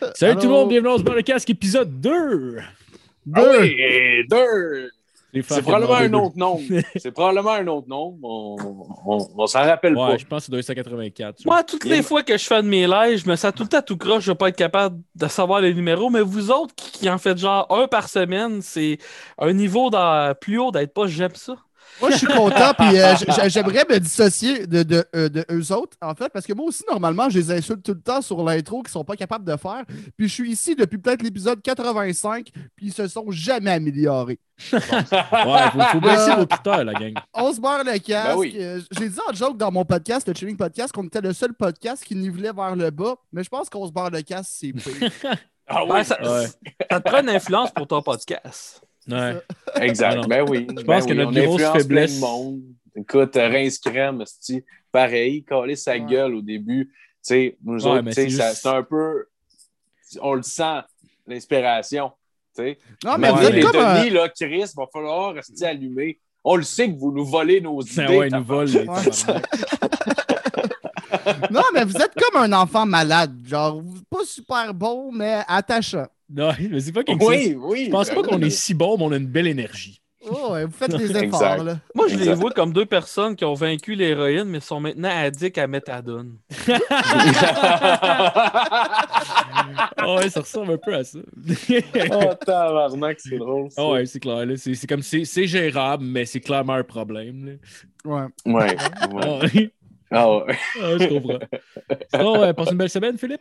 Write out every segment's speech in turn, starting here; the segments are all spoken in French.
Salut tout le monde, bienvenue dans ce casque épisode 2. Ah oui, deux. Les C'est femmes probablement un autre nom. C'est probablement un autre nom. On, on, on s'en rappelle. Ouais, pas. je pense que c'est 284. Moi, toutes les fois que je fais de mes lives, je me sens tout le temps tout croche, je vais pas être capable de savoir les numéros, mais vous autres qui, qui en faites genre un par semaine, c'est un niveau dans- plus haut d'être pas j'aime ça. Moi, je suis content, puis euh, j'aimerais me dissocier de, de, euh, de eux autres, en fait, parce que moi aussi, normalement, je les insulte tout le temps sur l'intro qu'ils sont pas capables de faire. Puis je suis ici depuis peut-être l'épisode 85, puis ils se sont jamais améliorés. Ouais, faut, faut baisser vos critères, la gang. On se barre le casque. Ben oui. Euh, J'ai dit en joke dans mon podcast, le Chilling Podcast, qu'on était le seul podcast qui nivelait vers le bas, mais je pense qu'on se barre le casque, c'est pire. Ah ça, Ouais. ça te prend une influence pour ton podcast. Ouais. exact. Ben oui. Je pense Ben que oui, notre grosse influence plein de faiblesse- monde. Écoute, euh, Rince Crème, c'est pareil, caler sa Ouais. gueule au début. Tu sais, nous Ouais, autres, mais tu sais, c'est ça- juste- c'est un peu. On le sent, l'inspiration. tu sais. Non, mais Mais vous êtes les comme un- Denis, là, Chris, va falloir rester allumé. On le sait que vous nous volez nos idées. Ah ouais, ils nous volent. Non, mais vous êtes comme un enfant malade. Genre, pas super beau, mais attachant. Non, mais c'est pas quelque chose. Oui, oui. Je pense pas ben qu'on oui. est si bon, mais on a une belle énergie. Oh, ouais, vous faites les efforts, Exact. là. Moi, je les vois comme deux personnes qui ont vaincu l'héroïne, mais sont maintenant addicts à méthadone. Ah ouais, ça ressemble un peu à ça. oh, tabarnak, c'est drôle. ça. Ah ouais, c'est clair. là. C'est comme c'est c'est gérable, mais c'est clairement un problème. là. Ouais. Ouais. Ah ouais. Ah, ouais. Ah, je comprends. Sinon, euh, passe une belle semaine, Philippe.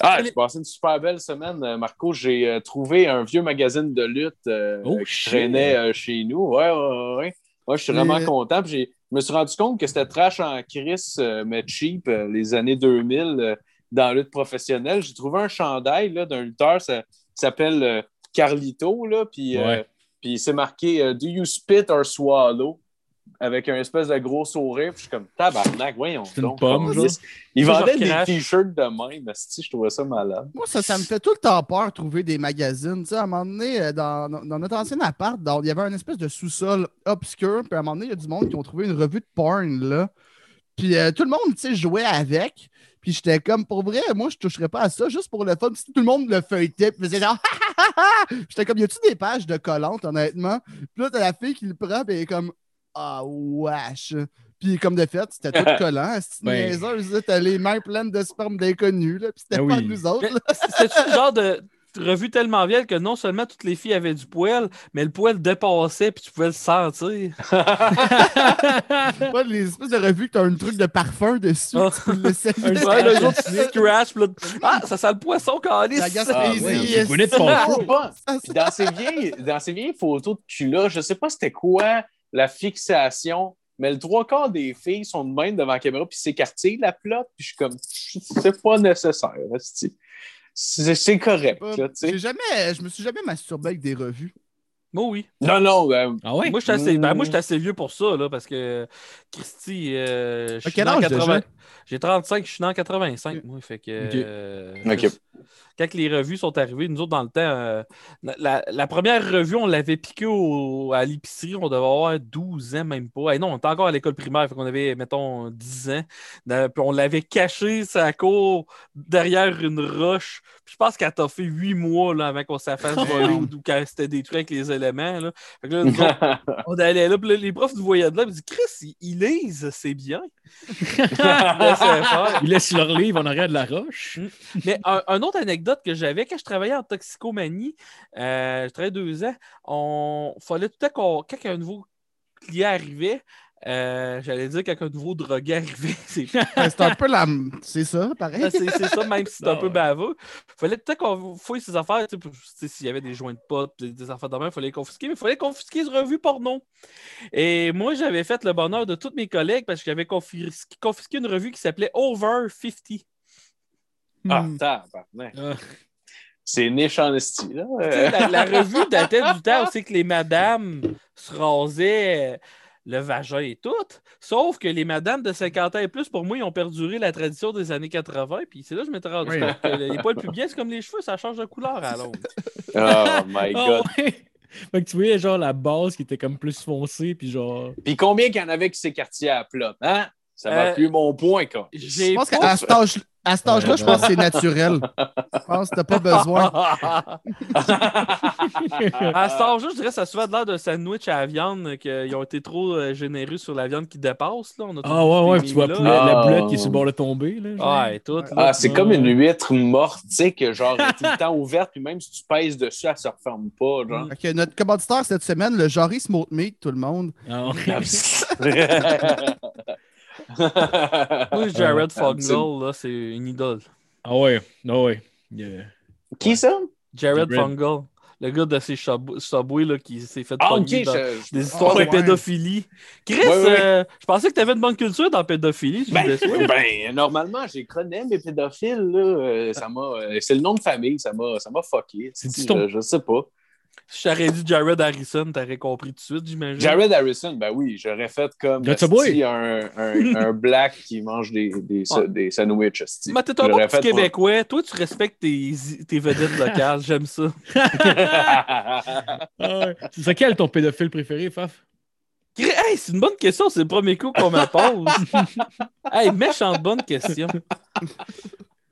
Ah, j'ai passé une super belle semaine, euh, Marco. J'ai euh, trouvé un vieux magazine de lutte euh, Oh, qui traînait chez nous. Ouais, ouais, ouais, ouais. Moi, je suis vraiment content. Je me suis rendu compte que c'était trash en Chris, mais cheap, les années 2000 euh, dans la lutte professionnelle. J'ai trouvé un chandail d'un lutteur, ça, ça s'appelle Carlito, là, puis, Ouais. puis c'est marqué Do you spit or swallow? Avec un espèce de gros sourire. Puis je suis comme tabarnak, voyons C'est une pomme, genre. Il Ça, vendait je des t-shirts de même. asti, Je trouvais ça malade. Moi, ça, ça me fait tout le temps peur trouver des magazines. Tu sais, à un moment donné, euh, dans, dans notre ancien appart, dans- il y avait un espèce de sous-sol obscur. Puis à un moment donné, il y a du monde qui ont trouvé une revue de porn, là. Puis euh, tout le monde, tu sais, jouait avec. Puis j'étais comme, pour vrai, moi, je toucherais pas à ça, juste pour le fun. Si tout le monde le feuilletait, puis faisait genre, Ha, ha, ha, ha! J'étais comme, y a-tu des pages de collantes, honnêtement? Puis là, t'as la fille qui le prend, puis elle est comme, ah, wesh. Puis comme de fait, c'était tout collant. C'était Ben. t'as les mains pleines de sperme d'inconnus, là. Puis c'était Ah pas oui. nous autres. C'était-tu le genre de revue tellement vieille que non seulement toutes les filles avaient du poil, mais le poil dépassait puis tu pouvais le sentir. Pas les espèces de revues que t'as un truc de parfum dessus. Ah. tu peux le. Ouais, les autres, tu scratch, puis là, ah, ça sent le poisson, calice. La Gaspésie. Ah, ouais. Puis dans ces vieilles, dans ces vieilles photos de culottes, je sais pas c'était quoi la fixation, mais le trois quarts des filles sont de même devant la caméra puis s'écartillent la plotte, puis je suis comme c'est pas nécessaire, c'est correct. Pas- là, jamais, je me suis jamais masturbé avec des revues. Moi, oui. Non, non, ben, Ah ouais? Moi, je suis assez, ben, assez vieux pour ça, là, parce que Christy, euh, je suis âge déjà? J'ai 35, je suis en 85, moi. Fait que. Ok. euh, Ok. Quand les revues sont arrivées, nous autres, dans le temps, euh, la, la première revue, on l'avait piquée au- à l'épicerie, on devait avoir 12 ans, même pas. Non, on était encore à l'école primaire, fait qu'on avait, mettons, 10 ans. Puis on l'avait caché sa cour derrière une roche. Puis je pense qu'elle t'a fait 8 mois là, avant qu'on s'en fasse voler ou, ou quand c'était détruit avec les éléments. Là. Fait que là, nous autres, on allait là, puis là, les profs nous voyaient de là, ils disaient Chris, ils, lisent, c'est bien. Ils laissent leur livre en arrière de la roche. Mais un, un autre anecdote que j'avais, quand je travaillais en toxicomanie, euh, je travaillais deux ans, on fallait tout le temps qu'on, quand un nouveau client arrivait, euh, j'allais dire quand un nouveau drogué arrivait, c'est Ben, C'est un peu la. C'est ça, pareil. c'est c'est ça, même si c'est un Ah peu ouais. baveux. Fallait peut-être qu'on fouille ses affaires, s'il y avait des joints de potes, des, des affaires de même, il fallait les confisquer, mais il fallait confisquer ce revue porno. Et moi, j'avais fait le bonheur de tous mes collègues parce que j'avais confisqué, confisqué une revue qui s'appelait Over 50. Ah, Hmm. tabarnak. Ah. C'est niche en esti, là. Tu sais, la, la revue datait du temps où c'est que les madames se rasaient euh, le vagin et tout. Sauf que les madames de 50 ans et plus, pour moi, ils ont perduré la tradition des années 80. Puis c'est là que je m'étais rendu Oui. compte que les poils plus bien, c'est comme les cheveux, ça change de couleur à l'autre. Oh my Ah god. ouais. Fait que tu voyais genre la base qui était comme plus foncée, puis genre. Puis combien qu'il y en avait qui s'écartillaient à la plotte, hein? Ça va Euh, plus mon point, quoi. Je pense qu'à cet âge- à cet âge-là, je pense que c'est naturel. Je pense que t'as pas besoin. à cet âge-là, je dirais que ça a souvent de l'air d'un sandwich à la viande, qu'ils ont été trop euh, généreux sur la viande qui dépasse. Là. On a Ah ouais, ouais, puis tu vois la la Ah. boulette qui est sur le bord de tomber. Là, genre. Ouais, tout. là. Ah, c'est Ouais. comme une huître morte, tu sais, que genre, elle est tout le temps ouverte, puis même si tu pèses dessus, elle se referme pas, genre. Que notre commanditaire cette semaine, le Jory Smoked Meat, tout le monde. Ah, Moi, Jared Absolument. Fungal, là, c'est une idole. ah ouais, ah ouais. Yeah. Qui ça? Jared. Fungal, le gars de ces Sub- Subway là, qui s'est fait Ah, dans je- des histoires Ah, de ouais. pédophilie. Chris, Ouais, ouais. euh, je pensais que tu avais une bonne culture dans la pédophilie. je me Ben, ben, normalement, j'ai connais mes pédophiles, là. euh, ça m'a, euh, c'est le nom de famille, ça m'a, ça m'a fucké. C'est Je, ton- je sais pas. Si j'aurais dit Jared Harrison, t'aurais compris tout de suite, j'imagine. Jared Harrison, ben oui, j'aurais fait comme esti, un, un, un black qui mange des, des, Ouais. des sandwichs. Mais t'es un bon petit Québécois. Toi, tu respectes tes, tes vedettes locales. J'aime ça. Ah ouais. Ce serait quel ton pédophile préféré, Faf? Hey, c'est une bonne question. C'est le premier coup qu'on me pose. hey, méchante bonne question. Tu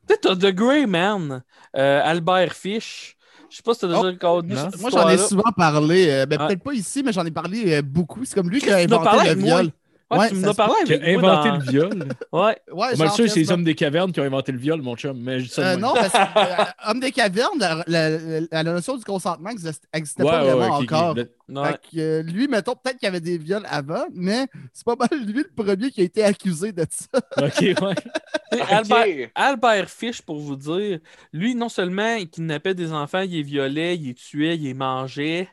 sais, t'as The Grey Man, euh, Albert Fish. Je sais pas si t'as déjà Oh, entendu non. cette Moi, j'en ai souvent parlé. euh, ben, Ouais. peut-être pas ici, mais j'en ai parlé euh, beaucoup. C'est comme lui qui a inventé parlé le viol. Ouais, Ouais, tu me parlé Qui a inventé dans- le viol. Ouais. Ouais, Moi, sûr c'est les hommes des cavernes qui ont inventé le viol, mon chum. Mais je dis ça de Euh, non, parce que euh, Homme des cavernes, la, la- la- la notion du consentement n'existait Ouais, pas ouais, vraiment qui- encore. le- Ouais. Fait que, euh, lui, mettons, peut-être qu'il y avait des viols avant, mais c'est pas mal lui le premier qui a été accusé de ça. Ok, ouais. Albert, Albert Fish, pour vous dire, lui, non seulement il kidnappait des enfants, il les violait, il les tuait, il les mangeait.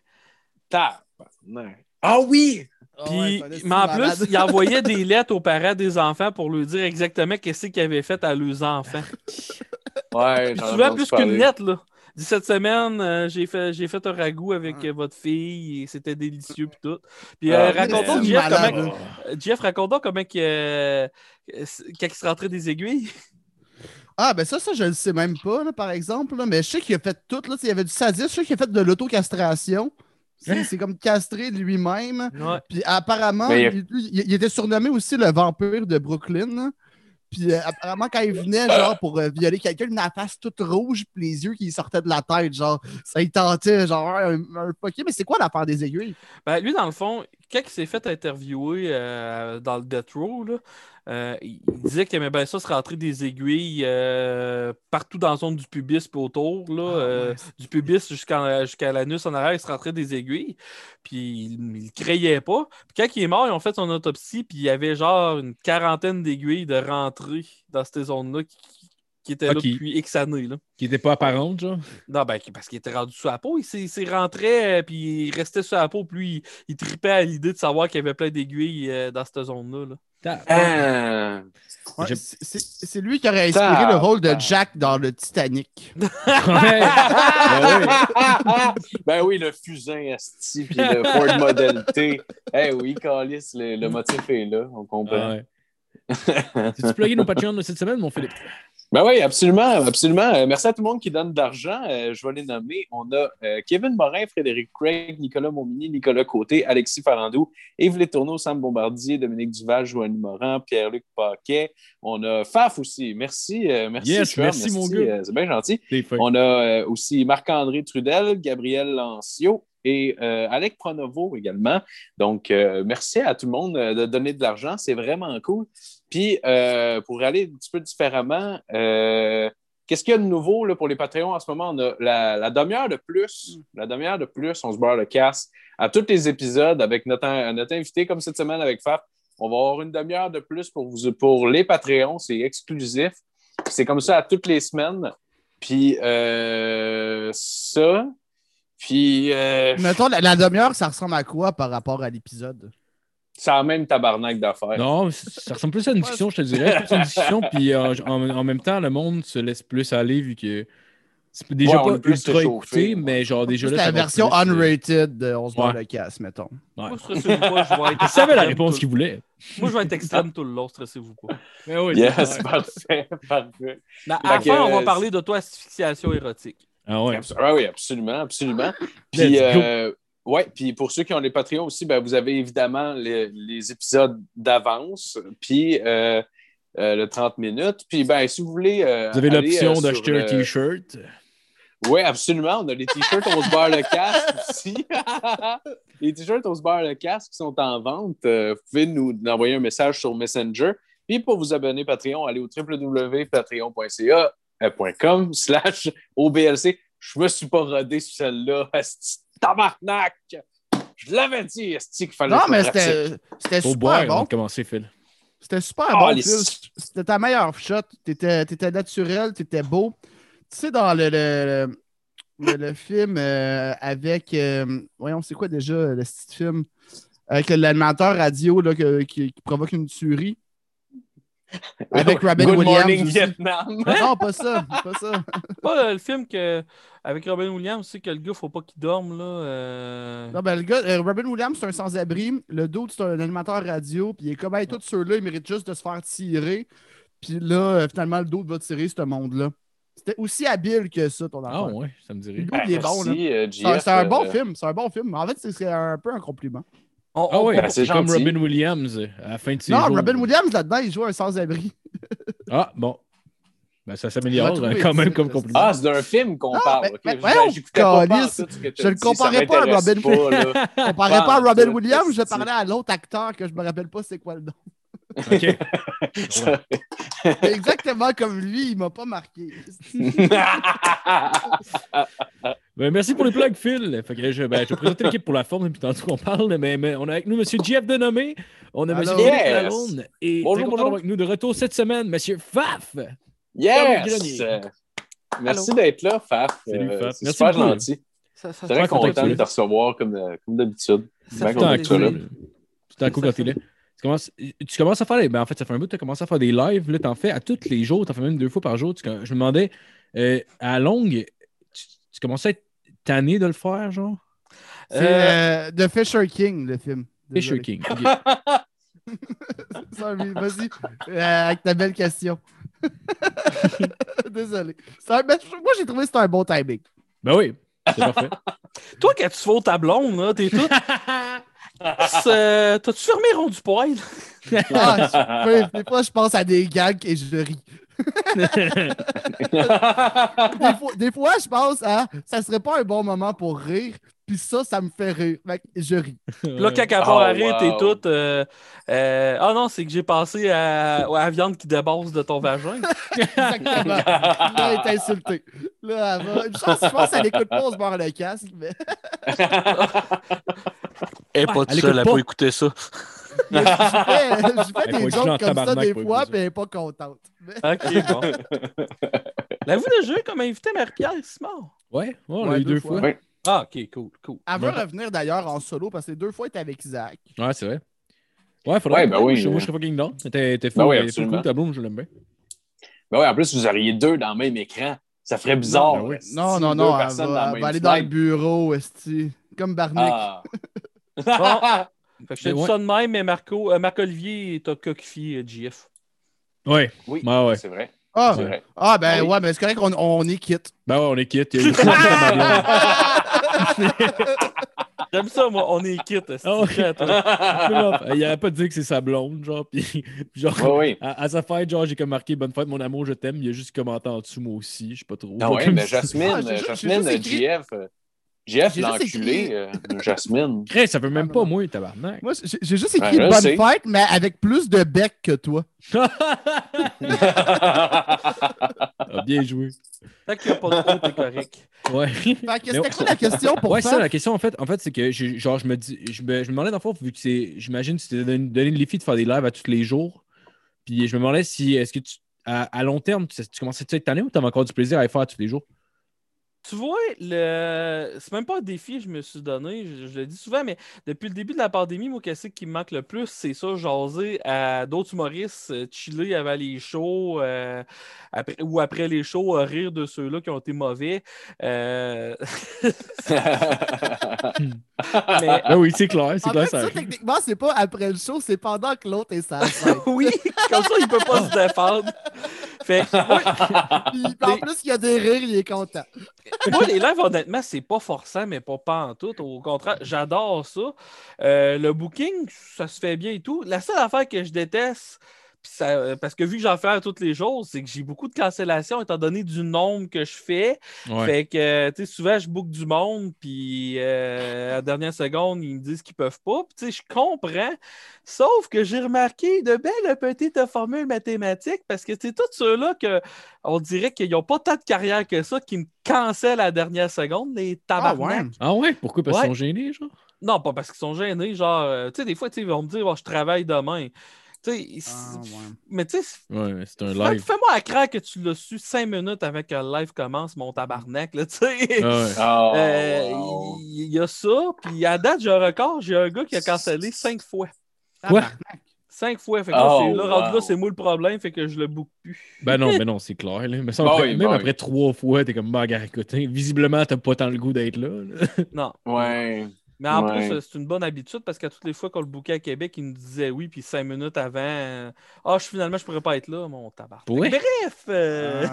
Tabarnak. Ah oui! Puis, mais en plus, il envoyait des lettres aux parents des enfants pour leur dire exactement qu'est-ce qu'ils avaient fait à leurs enfants. Ouais, Puis souvent plus qu'une lettre, là. Dit cette semaine, euh, j'ai fait, j'ai fait un ragoût avec euh, votre fille et c'était délicieux puis tout. Puis euh, Ah, raconte-donc, mais- Jeff, comment, euh, Jeff, raconte-donc comment que, euh, quand il se rentrait des aiguilles. Ah, ben ça, ça, je le sais même pas, là, par exemple. là, mais je sais qu'il a fait tout. Là, il y avait du sadisme. Je sais qu'il a fait de l'autocastration. C'est c'est comme castré lui-même. Ouais. Puis apparemment, Mais il a- il, il- il était surnommé aussi le vampire de Brooklyn. Puis euh, apparemment, quand il venait, genre, pour euh, violer quelqu'un, il avait la face toute rouge, puis les yeux qui sortaient de la tête, genre, ça y tentait, genre, un, un. Mais c'est quoi l'affaire des aiguilles? Ben, lui, dans le fond, quand il s'est fait interviewer euh, dans le Death Row, là, euh, il disait qu'il aimait bien ça se rentrer des aiguilles euh, partout dans la zone du pubis puis autour. Là, Ah, euh, ouais. du pubis jusqu'à l'anus en arrière, il se rentrait des aiguilles. Puis il, il crayait pas. Puis quand il est mort, ils ont fait son autopsie, puis il y avait genre une quarantaine d'aiguilles de rentrée dans ces zones-là qui, qui étaient Ah, là depuis X années. Là. Qui était pas apparente, genre? Non, ben, parce qu'il était rendu sous la peau. Il s'est- rentré, puis il restait sous la peau, puis il, il tripait à l'idée de savoir qu'il y avait plein d'aiguilles euh, dans cette zone-là. là. Ah. Ouais, Je- c'est- lui qui aurait inspiré le rôle de. Jack dans le Titanic. Ben oui. ben oui, le fusain asti, puis le Ford Model T. Eh oui, Calis, le, le motif est là, on comprend. Ah ouais. T'as-tu plugué nos Patreons de cette semaine, mon Philippe? Ben oui, absolument, absolument. Euh, merci à tout le monde qui donne de l'argent. Euh, je vais les nommer. On a euh, Kevin Morin, Frédéric Craig, Nicolas Momini, Nicolas Côté, Alexis Farandou, Yves Létourneau, Sam Bombardier, Dominique Duval, Joanny Morin, Pierre-Luc Paquet. On a Faf aussi. Merci, merci. Yes, Chum, merci, mon gars. c'est bien gentil. On a aussi Marc-André Trudel, Gabriel Lancio et euh, Alec Pronovo également. Donc, euh, merci à tout le monde de donner de l'argent. C'est vraiment cool. Puis, euh, pour aller un petit peu différemment, euh, qu'est-ce qu'il y a de nouveau là, pour les Patreons en ce moment? On a la, la demi-heure de plus. La demi-heure de plus, on se barre le casse à tous les épisodes avec notre, notre invité, comme cette semaine avec Faf. On va avoir une demi-heure de plus pour, vous, pour les Patreons. C'est exclusif. C'est comme ça à toutes les semaines. Puis euh, ça. Puis Mettons, la, la demi-heure, ça ressemble à quoi par rapport à l'épisode? Ça a même tabarnak d'affaires. Non, ça ressemble plus à une discussion, je te dirais. Plus à une discussion, puis euh, en, en même temps, le monde se laisse plus aller vu que c'est déjà Ouais, pas plus ultra écouté, mais genre déjà C'est là. ça la version plus, euh, unrated de On se Ouais. le casse, mettons. Ouais. Moi, stressez-vous pas, je vais être. Il savait la extrême réponse tout- qu'il voulait. Moi, je vais être extrême tout le long, stressez-vous pas. Mais oui, Yes, c'est parfait, parfait. À la fin, on va euh, parler d'auto-asphyxiation érotique. Ah ouais. Ah oui, absolument, absolument. Puis euh, ouais, puis pour ceux qui ont les Patreons aussi, ben, vous avez évidemment les, les épisodes d'avance, puis euh, euh, le 30 minutes. Puis ben, si vous voulez. euh, Vous avez l'option d'acheter un t-shirt. Oui, absolument. On a les t-shirts On se barre le casque aussi. les t-shirts On se barre le casque qui sont en vente. Vous pouvez nous envoyer un message sur Messenger. Puis pour vous abonner Patreon, allez au www.patreon.ca euh, .com slash OBLC. Je me suis pas rodé sur celle-là. Tabarnak! Je l'avais dit, Asti, qu'il fallait Non, mais c'était super boire bon. commencer, Phil. C'était super Ah, bon, les- Phil. C'était ta meilleure shot. T'étais étais naturel, t'étais beau. Tu sais, dans le, le, le, le film euh, avec. euh, voyons, c'est quoi déjà le petit film? Avec l'animateur radio là, que- qui, qui provoque une tuerie. Avec Robin Good Williams. Morning aussi. Vietnam. Non, pas ça. Pas ça. Pas euh, le film que, avec Robin Williams, c'est que le gars, faut pas qu'il dorme. Là, euh. Non, ben, le gars, euh, Robin Williams, c'est un sans-abri. Le dude, c'est un animateur radio. Puis il est comme, hey, tous ceux-là, ils méritent juste de se faire tirer. Puis là, euh, finalement, le dude va tirer ce monde-là. C'était aussi habile que ça, ton Ah affaire. ouais, ça me Le dirait. dude, Ben, il est bon, euh, C'est un- C'est bon euh, film, c'est un bon film. En fait, c'est- c'est un peu un compliment. On- Ah on- ouais, Ben, c'est comme. Robin Williams euh, à la fin de ses non, jours. Robin Williams, là-dedans, il joue un sans-abri. Ah, bon. Ben, ça s'améliore euh, quand même comme compliment. Ah, c'est d'un film qu'on Ah, parle. ben, ben, Je- pas ce que Je le comparais pas à Robin pas, là. On parlait pas à Robin Williams, je parlais à l'autre acteur que je me rappelle pas c'est quoi le nom. OK. Ça- C'est Exactement comme lui, il m'a pas marqué. Ben, merci pour les plugs, Phil. Fait que je, ben, je vais présenter l'équipe pour la forme depuis tantôt qu'on parle. Mais, mais on a avec nous M. Jeff Denomé. On a M. Philippe Yes. Lalonde. Et Bonjour, bonjour. avec nous de retour cette semaine, M. Faf. Yes! Merci d'être là, Faf. Salut, Euh, Faf. C'est Merci super beaucoup. gentil. ça- ça- Très content de te recevoir comme, euh, comme d'habitude. Ça Bien fait content que Tout tu sois là. plaisir. le cool quand t'es là. Tu commences, tu commences à faire des. Ben, en fait, ça fait un bout que tu as commencé à faire des lives. Là, t'en fais à tous les jours. T'en fais même deux fois par jour. Tu- je me demandais, euh, à longue, tu, tu commençais à être tanné de le faire, genre? C'est Euh, euh, The Fisher King, le film. Fisher. King. Vas-y, euh, avec ta belle question. Désolé. Un- ben, moi, j'ai trouvé que c'était un bon timing. Ben oui, c'est parfait. Toi, quand tu fais au tablon, là, t'es tout. T'as-tu fermé rond du poil? Ah, je- des fois, je pense à des gags et je ris. Des fois, des fois, je pense à ça serait pas un bon moment pour rire, puis ça, ça me fait rire. Fait que je ris. Là, quand elle Oh, rire, t'es toute. euh, euh, Ah non, c'est que j'ai pensé à... à la viande qui débosse de ton vagin. Exactement. Là, elle est insultée. Là, elle va. Une chance, je pense qu'elle écoute pas, on se barre le casque. Mais... Elle est pas toute seule, elle pas. pas écouter ça. Mais je fais, je des jokes comme ça des fois, puis elle n'est pas contente. Mais- Ok, bon. L'avez-vous déjà eu comme invité Marie-Pierre Simard? Ouais, ouais, on l'a eu deux deux fois. fois. Ouais. Ah, ok, cool, cool. Elle veut Ouais. revenir d'ailleurs en solo parce que deux fois, elle était avec Isaac. Ouais, c'est vrai. Ouais, faudrait. Ouais, ben oui, Je, moi, euh. je serais fucking down. T'es t'es fou, Ben oui, cool, ta blonde, je l'aime bien. Ben ouais, en plus, vous auriez deux dans le même écran. Ça ferait bizarre. Non, ben oui. esti, Non, non, deux non, elle personnes va, dans elle le va même aller dans le bureau, esti. Comme Barnick. Ah. Fait que je te Mais dis ouais. ça de même, mais Marco, euh, Marc-Olivier t'a coquifié, euh, JF. Ouais, Oui, Ouais, ouais. c'est vrai. Ah, C'est vrai. ah, ben Oui. ouais, mais c'est correct, on, on est quitte. ben ouais, on est quitte. Il y a eu J'aime ça, moi, on est quitte. c'est Ah toi. Il avait pas dit que c'est sa blonde, genre, puis genre, Oui, oui. à, à sa fête, genre, j'ai comme marqué Bonne fête, mon amour, je t'aime. Il a juste commenté en dessous, moi aussi, je sais pas trop. Ah ouais, comme mais Jasmine, Ah, Jasmine, juste écrit- JF, euh, euh, Jasmine. Chris, ça fait même Ah, pas non. moi, tabarnak. Moi, j'ai juste écrit je bonne sais. fête, mais avec plus de bec que toi. Ah, bien joué. Tant qu'il n'y a pas de trou, t'es correct. Ouais. C'était quoi la question pour ouais, ça? ça, la question, en fait, en fait c'est que, j'ai- genre, je me dis, je me, je me demandais, dans le fond, vu que c'est, j'imagine que c'était donné, donné le défi de faire des lives à tous les jours. Puis je me demandais si, est-ce que tu, à, à long terme, tu, tu commençais à être tanné ou tu avais encore du plaisir à les faire tous les jours? Tu vois, le... c'est même pas un défi que je me suis donné, je, je le dis souvent, mais depuis le début de la pandémie, moi, qu'est-ce qui me manque le plus, c'est ça, jaser à d'autres humoristes, euh, chiller avant les shows, euh, après- ou après les shows, euh, rire de ceux-là qui ont été mauvais. Euh, mais Ah oui, c'est clair, c'est clair, fait, ça ça, techniquement, c'est pas après le show, c'est pendant que l'autre est scène. oui, comme ça, il peut pas se défendre. Fait Puis, en plus, il y a des rires, il est content. moi, les lives, honnêtement, c'est pas forçant, mais pas, pas en tout. Au contraire, j'adore ça. Euh, le booking, ça se fait bien et tout. La seule affaire que je déteste, ça- euh, parce que vu que j'en fais à tous les jours, c'est que j'ai beaucoup de cancellations étant donné du nombre que je fais. Ouais. Fait que, euh, tu sais, souvent, je book du monde, puis euh, à la dernière seconde, ils me disent qu'ils peuvent pas. Puis, tu sais, je comprends. Sauf que j'ai remarqué de belles petites formules mathématiques parce que c'est tous ceux-là que on dirait qu'ils n'ont pas tant de carrière que ça qui me cancellent à la dernière seconde, les Ah tabarnak. ouais. Ah ouais? Pourquoi? Parce qu'ils sont gênés, genre? Non, pas parce qu'ils sont gênés. Genre, tu sais, des fois, tu sais, ils vont me dire, Oh, je travaille demain. Tu sais, ils- Ah, ouais. mais tu sais, Ouais, c'est un live. fais-moi à craindre que tu l'as su cinq minutes avant que le live commence, mon tabarnak, là, tu sais. Ah ouais. Oh, Euh, wow. Il il y, a ça, puis à date, j'ai un record, j'ai un gars qui a cancellé cinq fois. Quoi? Tabarnak. Cinq fois. Fait que là, Oh, c'est- là, rendu là, c'est moi le problème, fait que je le book plus. Ben non, ben non, c'est clair. Là. Mais ça, Bah après- même bah après trois fois, t'es comme, bah, écoute, hein, visiblement, t'as pas tant le goût d'être là. là. Non. Ouais. Mais en Ouais. plus, euh, c'est une bonne habitude parce qu'à toutes les fois qu'on le bookait à Québec, il nous disait oui, puis cinq minutes avant, euh, ah, je, finalement, je pourrais pas être là, mon tabac. Ouais. Bref! euh,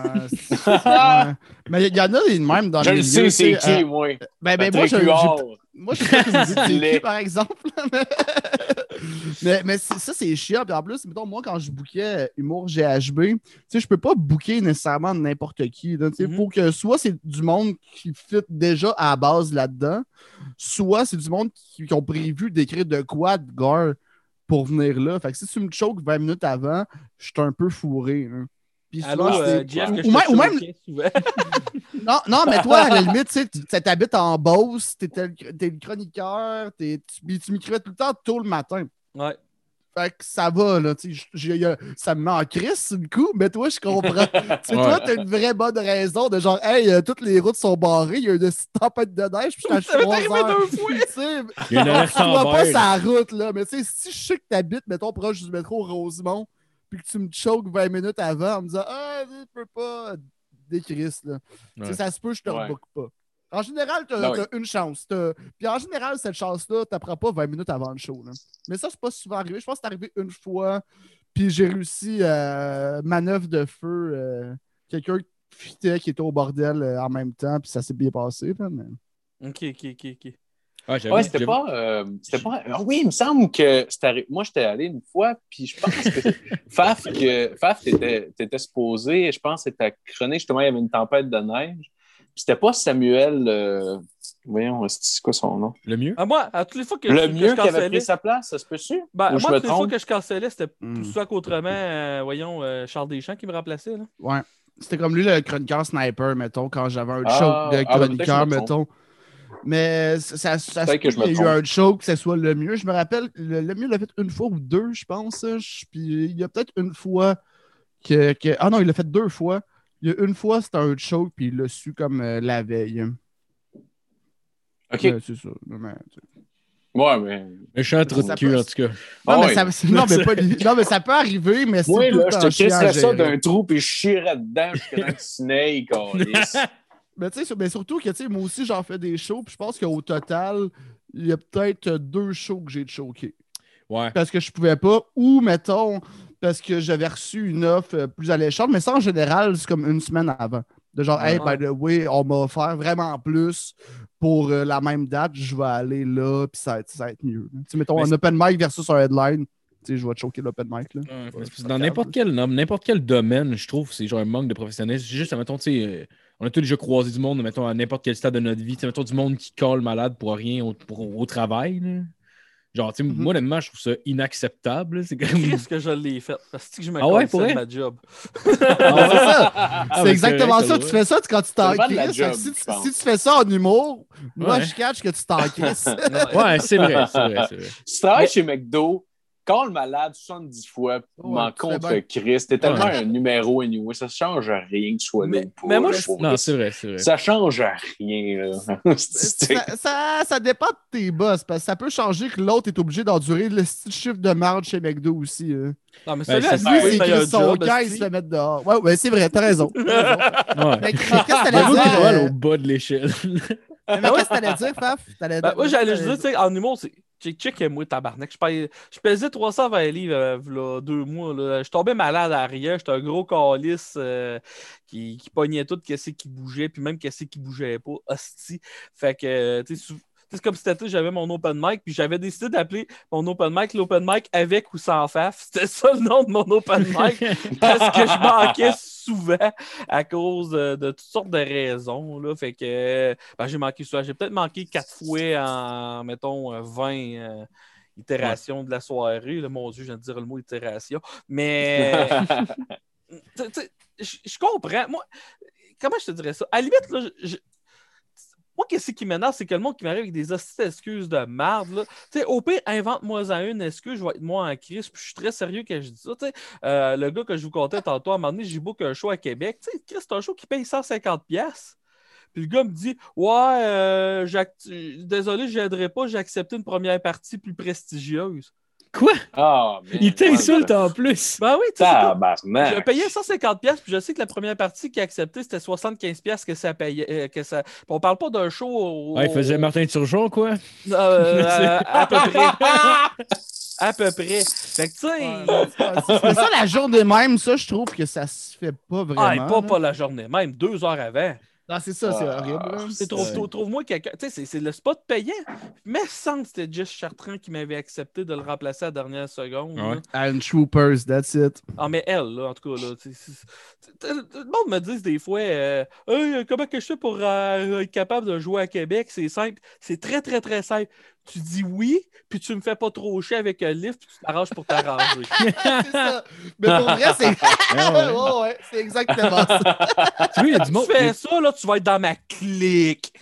Ah. Mais il y en a des mêmes dans Je le le milieu. sais, c'est sais, qui, euh, moi? Ben, ben, moi, je. Moi, je sais pas que vous dites par exemple. mais mais, ça, c'est chiant. Puis en plus, mettons, moi, quand je bookais Humour GHB, tu sais, je peux pas booker nécessairement n'importe qui. Il faut que soit c'est du monde qui fit déjà à la base là-dedans, soit c'est du monde qui, qui ont prévu d'écrire de quoi de gare pour venir là. Fait que si tu me choques 20 minutes avant, je suis un peu fourré. hein. Puis Allô, souvent, euh, Jeff, que ou, je te ou même- souvent. non, non, mais toi, à la limite, tu sais, t'habites en Beauce, t'es t'es le chroniqueur, t'es- tu, tu m'écrivais tout le temps tôt le matin. Ouais. Fait que ça va, là, tu sais, j'ai- y a- ça me met en crise, du coup, mais toi, je comprends. tu sais, toi, t'as une vraie bonne raison de genre, hey, euh, toutes les routes sont barrées, il y a une tempête de neige, puis je suis Ça à m'est arrivé 3 heures. deux fois! Tu vois pas sa route, là, mais tu sais, si je sais que t'habites, mettons, proche du métro Rosemont, puis que tu me choques 20 minutes avant en me disant, ah, je peux pas, des crises, là. Tu Ouais. ça se peut, je te Ouais. rebook pas. En général, t'as Ben oui. t'as une chance. T'as- Puis en général, cette chance-là, t'apprends pas 20 minutes avant le show. là. Mais ça, c'est pas souvent arrivé. Je pense que c'est arrivé une fois. Puis j'ai réussi euh, manœuvre de feu. euh, Quelqu'un qui fitait qui était au bordel euh, en même temps. Puis ça s'est bien passé. là, mais- Ok, ok, ok, ok. Ah, Ouais, c'était pas. euh, c'était pas. Ah oui, il me semble que moi, j'étais allé une fois, puis je pense que Faf, que Faf, t'étais t'étais supposé, je pense que c'était ta chronique, justement, il y avait une tempête de neige. Puis c'était pas Samuel. euh, Voyons, c'est quoi son nom? Le mieux? Ah, moi, à toutes les fois que, Le que mieux je qui avait cancellais, pris sa place, ça se peut-tu? ben, je moi, toutes les fois que je cancellais, c'était tout ça qu'autrement, euh, voyons, euh, Charles Deschamps qui me remplaçait. Là. Ouais. C'était comme lui, le chroniqueur sniper, mettons, quand j'avais un Ah, choke de ah, ben, que chroniqueur, je me mettons. Mais ça, ça, ça que je me y a eu un choke, que ce soit le mieux. Je me rappelle, le, le mieux l'a fait une fois ou deux, je pense. hein. Je- Puis il y a peut-être une fois que, que- Ah non, il l'a fait deux fois. Il y a une fois, c'était un choke, puis il l'a su comme euh, la veille. OK. Ouais, c'est ça. Mais. Ouais, mais. Méchant trou de cul, peut- en tout cas. non, Ah mais ouais. ça, non, mais pas- non, mais ça peut arriver, mais c'est. Tout le là, je te crisserais ça d'un trou, puis je chierais dedans jusqu'à temps que tu. Mais tu sais, sur- mais surtout que moi aussi, j'en fais des shows, puis je pense qu'au total, il y a peut-être deux shows que j'ai choqué. Ouais. Parce que je pouvais pas, ou mettons, parce que j'avais reçu une offre euh, plus alléchante, mais ça, en général, c'est comme une semaine avant. De genre, hey, by the way, on m'a offert vraiment plus pour euh, la même date, je vais aller là, puis ça, va être- ça va être mieux. Tu sais, mettons, Mais un open mic versus un headline, tu sais, je vais te choquer l'open mic. Là. Ouais, Ouais, dans n'importe quel, n'importe quel domaine, je trouve, c'est genre un manque de professionnalisme. C'est juste, mettons, tu sais, euh, on a tous déjà croisé du monde, mettons, à n'importe quel stade de notre vie. Tu sais, mettons, du monde qui colle malade pour rien au, pour- au travail. là. Genre, tu sais, Mhm. moi, honnêtement, je trouve ça inacceptable. C'est comme. Qu'est-ce que je l'ai fait? Parce que je me Ah ouais, pour ma job. Ah ouais? c'est ça. Ah, c'est exactement ça. Tu fais ça tu- quand tu t'en Si, si tu fais ça en humour, moi, je catch que tu t'en. Ouais, c'est vrai, c'est vrai, c'est vrai. Si tu travailles Mais- chez McDo, call le malade 70 fois, Ouais, m'en contre bien. Chris. T'es tellement Ouais. un numéro anyway, ça change rien que tu sois Mais- mais moi, je- Non, c'est vrai, c'est vrai. Ça change à rien, là. Ça, ça, ça dépend de tes boss, parce que ça peut changer que l'autre est obligé d'endurer le petit chiffre de marge chez McDo aussi. hein. Non, mais Ben, celui-là, c'est lui, c'est le que son gars, il se fait mettre dehors. Ouais, ouais, c'est vrai, t'as raison. Mais qu'est-ce que t'allais dire? au bas de l'échelle. mais qu'est-ce que t'allais dire, Faf? Ben, dire- moi, j'allais juste dire, tu sais, en humour, c'est check, check moi, tabarnak. Je, paye- je pesais 320 livres euh, deux mois. Là. Je tombais malade à rien. J'étais un gros calice euh, qui, pognait tout, qu'est-ce qui bougeait, puis même qu'est-ce qui bougeait pas. Hostie. Fait que, euh, tu sais, c'est comme été, j'avais mon open mic, puis j'avais décidé d'appeler mon open mic l'open mic avec ou sans faf. C'était ça le nom de mon open mic, parce que je manquais souvent à cause de, de toutes sortes de raisons. Là. Fait que euh, ben, j'ai manqué souvent. J'ai peut-être manqué quatre fois en, mettons, euh, 20 euh, itérations de la soirée. Là. Mon Dieu, je viens de dire le mot itération. Mais je comprends. Moi, comment je te dirais ça? À la limite, là, moi, qu'est-ce qui m'énerve, c'est que le monde qui m'arrive avec des d'excuses de merde. Tu sais, au pire, invente-moi en une excuse, je vais être moi en crise, puis je suis très sérieux quand je dis ça. Euh, le gars que je vous contais tantôt, à un moment donné, j'ai book un show à Québec. Tu sais, c'est un show qui paye 150$. piastres. Puis le gars me dit Ouais, euh, désolé, je n'aiderai pas, j'ai accepté une première partie plus prestigieuse. Quoi? Ah, man. Il t'insulte en plus. Ben oui, tu sais. J'ai payé 150$, piastres, puis je sais que la première partie qui a accepté, c'était 75$ piastres que ça payait. euh, que ça... on parle pas d'un show. Au... Ah, il faisait Martin Turgeon, quoi? Euh, euh, à peu près. à peu près. Fait que, tu sais. Ouais, ça la journée même, ça, je trouve que ça se fait pas vraiment. Ah, pas, là. pas la journée, même deux heures avant. Ah, c'est ça, c'est Ah, horrible. sais, trouve- Trouve-moi quelqu'un. Tu sais, c'est- c'est le spot payant. Mais sans que c'était Jess Chartrand qui m'avait accepté de le remplacer à la dernière seconde. And Troopers, that's it. Ah, mais elle, là, en tout cas, là, c'est- c'est- le monde me dit des fois euh, Hey, comment que je fais pour euh, être capable de jouer à Québec? C'est simple. C'est très, très, très simple. Tu dis oui, puis tu me fais pas trop chier avec un lift, puis tu t'arranges pour t'arranger. c'est ça. Mais pour vrai, c'est. Ah ouais. c'est exactement ça. Tu vois, il y a du monde. tu fais ça, là, tu vas être dans ma clique.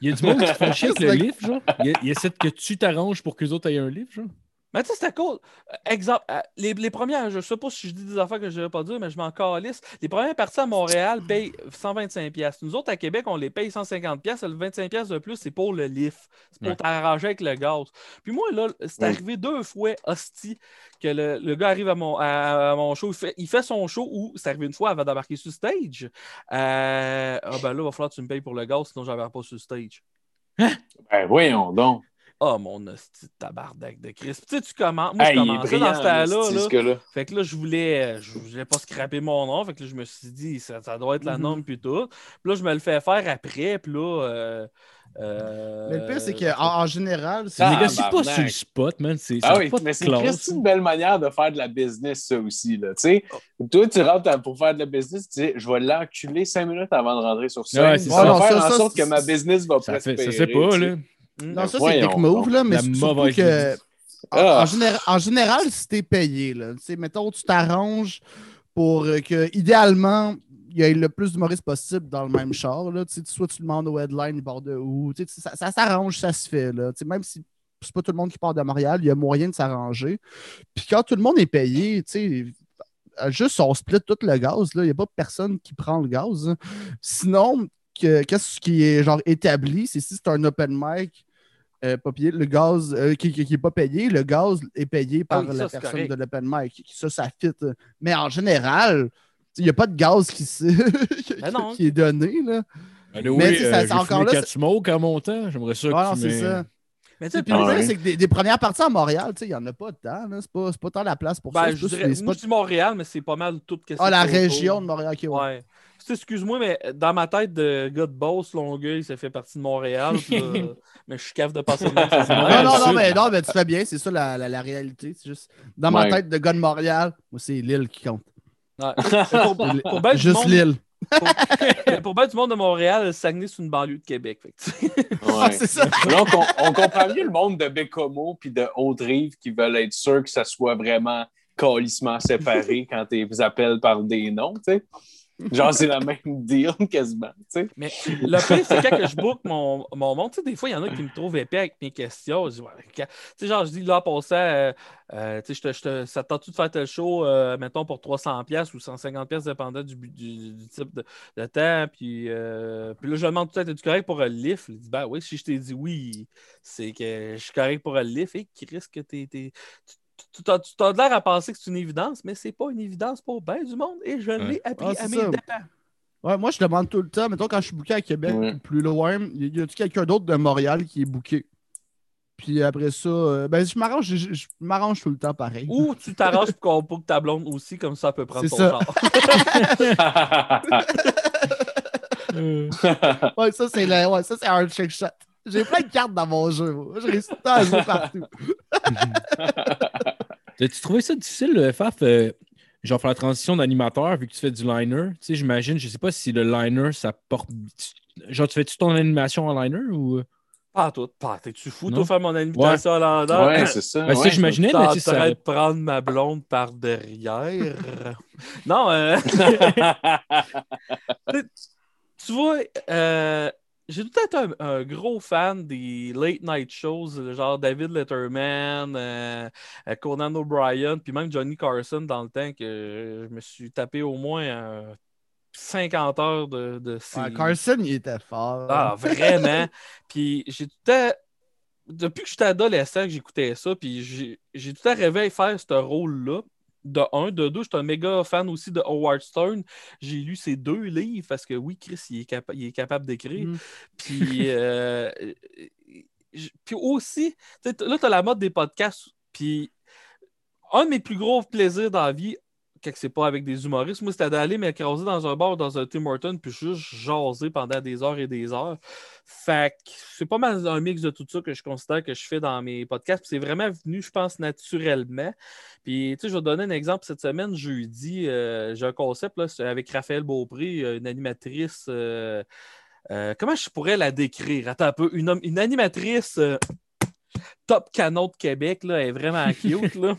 Il y a du monde qui font chier avec le livre, genre. Il, il essaie que tu t'arranges pour qu'eux autres aient un livre, genre. Mais tu sais, c'était cool. Euh, Exemple, euh, les, les premières, je sais pas si je dis des affaires que je ne devrais pas dire, mais je m'en calisse. Les premières parties à Montréal payent 125$. piastres. Nous autres, à Québec, on les paye 150$. piastres. Le 25$ piastres de plus, c'est pour le lift. C'est pour Ouais. t'arranger avec le gaz. Puis moi, là, c'est arrivé deux fois, hostie, que le, le gars arrive à mon, à, à mon show. Il fait, il fait son show ou c'est arrivé une fois avant d'embarquer sur stage. Euh, ah ben là, il va falloir que tu me payes pour le gaz, sinon j'embarque pas sur stage. Ben, voyons donc. Ah, mon hostie de tabarnak de Chris. Puis Tu sais, tu commences. Moi, Hey, je il est commençais dans ce temps-là. là. Fait que là, je voulais, je voulais pas scraper mon nom. Fait que là, je me suis dit, ça, ça doit être la Mhm. norme, puis tout. Puis là, je me le fais faire après. Puis là. euh, euh, Mais le pire, c'est qu'en en général, c'est. Ah, Négocie pas sur le spot, man. C'est Ah c'est oui, mais c'est une belle manière de faire de la business, ça aussi. Là. Tu sais, toi, tu rentres pour faire de la business, tu dis, je vais l'enculer cinq minutes avant de rentrer sur scène. Ouais, c'est ça ça. va Non, faire ça, en ça, sorte que c'est- ma business va Ça, fait, fait pas, là. Hmm. Non, ça, c'est Dick Move, là, mais surtout que. En, Ah. en général, en général, si t'es payé, là, tu sais, mettons, tu t'arranges pour euh, que, idéalement, il y ait le plus d'humoristes possible dans le même char. Là, tu sais, soit tu demandes au headline, il part de où. tu sais, Ça, ça s'arrange, ça se fait. Là, Tu sais, même si c'est pas tout le monde qui part de Montréal, il y a moyen de s'arranger. Puis quand tout le monde est payé, tu sais, euh, juste on split tout le gaz. là, Il n'y a pas personne qui prend le gaz. Sinon, que- qu'est-ce qui est genre établi, c'est si c'est un open mic. euh, pas payé, le gaz euh, qui n'est pas payé, le gaz est payé par Ah oui, ça, la personne correct. de l'open mic. Ça, ça fit. Mais en général, il n'y a pas de gaz qui, Ben non. qui est donné. Là. Mais oui, ça- euh, c'est encore là, quatre. J'aimerais ça Ouais, que tu c'est m'aies- ça. Mais tu sais, Puis le Ah c'est que des, des premières parties à Montréal, tu sais, il n'y en a pas tant. là. C'est pas, c'est pas tant la place pour ça. ben, c'est je dirais, moi, je dis Montréal, mais c'est pas mal tout. ce Ah, la région de Montréal. ok, ouais. Ouais. Tu sais, Excuse-moi, mais dans ma tête de gars de Beauce, Longueuil, ça fait partie de Montréal. là, mais je suis cave de passer ça, Non, Montréal. non, non, mais, non, mais tu fais bien, c'est ça la, la, la réalité. C'est juste dans ma tête de gars de Montréal, moi, c'est l'île qui compte. Ouais. pour, ben Juste monde- l'île. Pour, pour ben du monde de Montréal, Saguenay, c'est une banlieue de Québec. Fait que. Ouais. c'est ça. Donc, on, on comprend mieux le monde de Bécomo puis de Haute-Rive qui veulent être sûrs que ça soit vraiment calissement séparé quand ils vous appellent par des noms, tu sais. Genre, c'est la même deal quasiment, tu sais. Mais le pire, c'est quand que je book mon, mon monde, des fois, il y en a qui me trouvent épais avec mes questions. Je dis, ouais, genre, je dis, là, pour ça, euh, euh, je te- je te- ça te tente-tu de faire tel show, euh, mettons, pour 300$ piastres ou 150$, piastres, dépendant du, du, du type de, temps. Puis, euh, puis là, je demande tout à es-tu correct pour un lift? Il dit, ben oui, si je t'ai dit oui, c'est que je suis correct pour un lift. Et qui risque que tu- tu t'as tu t'as l'air à penser que c'est une évidence, mais c'est pas une évidence pour bien du monde et je l'ai appris Ah, à mes dépens. Ouais, moi, je demande tout le temps, mettons, quand je suis booké à Québec Ouais. ou plus loin, y y a-tu quelqu'un d'autre de Montréal qui est booké? Puis après ça, euh, ben, je m'arrange, je, je m'arrange tout le temps pareil. Ou tu t'arranges pour qu'on que ta blonde aussi, comme ça, elle peut prendre C'est ton ça. Euh, Ouais, ça, c'est le- ouais, ça, c'est un check shot. J'ai plein de cartes dans mon jeu. moi. Je réussis tout le temps à jouer partout. As-tu trouvé ça difficile, le FAF, euh, genre faire la transition d'animateur vu que tu fais du liner? Tu sais, j'imagine, je sais pas si le liner, ça porte. Genre, tu fais-tu ton animation en liner ou? Pas tout. Pas, t'es-tu fou, Non. toi, faire mon invitation à l'endroit? ouais, c'est ça. Ben, ouais. j'imaginais, mais en tu ça. de prendre ma blonde par derrière. non, euh, tu vois, euh, j'ai tout été un, un gros fan des late night shows, euh, genre David Letterman, euh, euh, Conan O'Brien, puis même Johnny Carson dans le temps que je me suis tapé au moins euh, 50 heures de, de ces- Ouais, Carson, il était fort. ah, vraiment. puis j'ai tout temps- Depuis que j'étais adolescent que j'écoutais ça, puis j'ai tout temps rêvé de faire ce rôle-là. De un, de deux, j'étais un méga fan aussi de Howard Stern. J'ai lu ses deux livres parce que oui, Chris, il est, capa- il est capable d'écrire. Mm. Puis, euh, puis aussi, là, tu as la mode des podcasts. Puis, un de mes plus gros plaisirs dans la vie, quand c'est pas avec des humoristes, moi, c'était d'aller m'écraser dans un bar, dans un Tim Hortons, puis juste jaser pendant des heures et des heures. Fait que c'est pas mal un mix de tout ça que je considère que je fais dans mes podcasts. C'est vraiment venu, je pense, naturellement. Puis, tu sais, je vais donner un exemple. Cette semaine, jeudi, euh, j'ai un concept là, avec Raphaël Beaupré, euh, une animatrice. euh, euh, comment je pourrais la décrire? Attends un peu. Une, animatrice top canon de Québec, là, elle est vraiment cute. Là.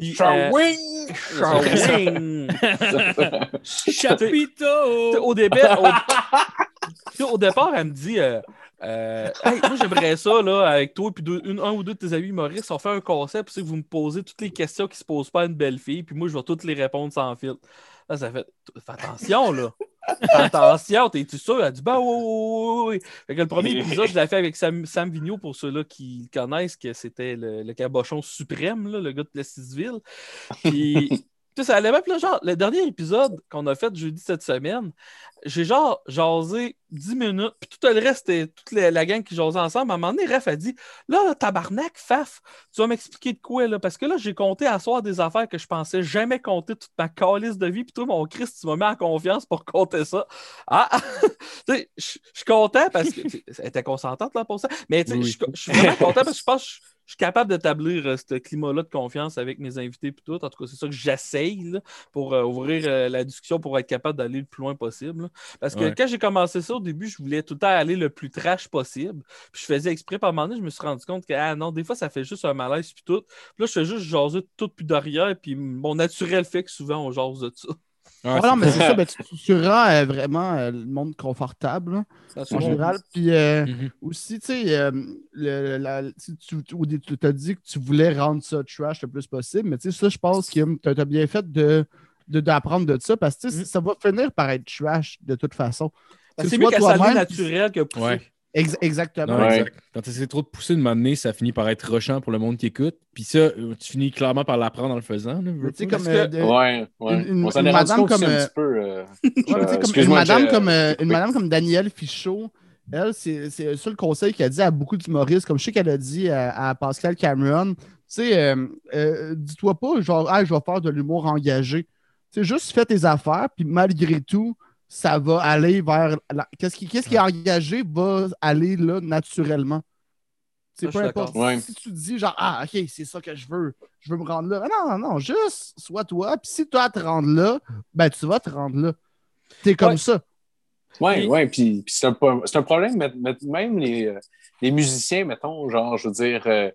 Charwing! Charwing! Tu sais, Chapiteau! au début, au, départ, elle me dit euh, euh, Hey, moi j'aimerais ça là, avec toi puis deux- une- un ou deux de tes amis Maurice, on fait un concept, c'est que vous me posez toutes les questions qui se posent pas à une belle fille, puis moi je vais toutes les répondre sans fil. Là, ça fait Fais attention là. Fais attention, t'es-tu sûr? Elle dit Ben oui, oui, oui. Fait que le premier épisode, je l'ai fait avec Sam, Sam Vigneault pour ceux-là qui le connaissent, que c'était le, le cabochon suprême, là, le gars de Plessisville. Puis, tu sais, ça allait même, là, genre, le dernier épisode qu'on a fait jeudi cette semaine, j'ai genre jasé 10 minutes, puis tout le reste, c'était toute la, la gang qui jasait ensemble. À un moment donné, Ref a dit Là, là, tabarnak, faf, tu vas m'expliquer de quoi, là? Parce que là, j'ai compté à soir des affaires que je pensais jamais compter toute ma calice de vie, puis toi, mon Christ, tu m'as mis en confiance pour compter ça. Ah, tu sais, je suis content parce que. Elle était consentante, là, pour ça. Mais, tu sais, Oui. je suis- je suis vraiment content parce que je pense que je suis capable d'établir euh, ce climat-là de confiance avec mes invités puis tout. En tout cas, c'est ça que j'essaye pour euh, ouvrir euh, la discussion pour être capable d'aller le plus loin possible. là. Parce que Ouais. quand j'ai commencé ça au début, je voulais tout le temps aller le plus trash possible. Puis je faisais exprès par un moment donné, je me suis rendu compte que ah non, des fois ça fait juste un malaise puis tout. Puis là, je fais juste jaser tout puis derrière. Puis mon naturel fait que souvent on jase de ça. Ah, Ouais, non, mais c'est ça, ben, tu, tu rends euh, vraiment euh, le monde confortable, là, en général. Puis euh, Mhm. aussi, tu sais, euh, le- la- tu, tu, dit que tu voulais rendre ça trash le plus possible, mais tu sais, ça, je pense que tu as bien fait de de- d'apprendre de, ça parce que Mhm. ça va finir par être trash de toute façon. Que C'est mieux sois qu'à saluer toi-même, naturel que pousser. Ouais. Ex- exactement. Non, Ouais. exact. Quand tu essaies trop de pousser de m'amener, ça finit par être rushant pour le monde qui écoute. Puis ça, euh, tu finis clairement par l'apprendre en le faisant. tu comme, euh, que- Ouais, ouais. Une- une- On s'en est rendu compte comme, un petit peu. euh, Ouais, mais tu sais, comme une madame, comme, euh, j'ai une madame comme Danielle Fichot, elle, c'est c'est le seul conseil qu'elle dit à beaucoup d'humoristes, comme je sais qu'elle a dit à, à Pascal Cameron. Tu sais, euh, euh, dis-toi pas, genre, ah, je vais faire de l'humour engagé. Tu sais, juste fais tes affaires, puis malgré tout, ça va aller vers. la- Qu'est-ce qui, qu'est-ce qui est engagé va aller là naturellement. C'est peu importe. Ouais. Si tu dis genre, ah, ok, c'est ça que je veux, je veux me rendre là. Ah, non, non, juste sois toi. Puis si toi à te rendre là, ben tu vas te rendre là. T'es comme Ouais. ça. Oui, oui, puis, puis c'est un, un problème, mais, mais même les, euh, les musiciens, mettons, genre, je veux dire, euh,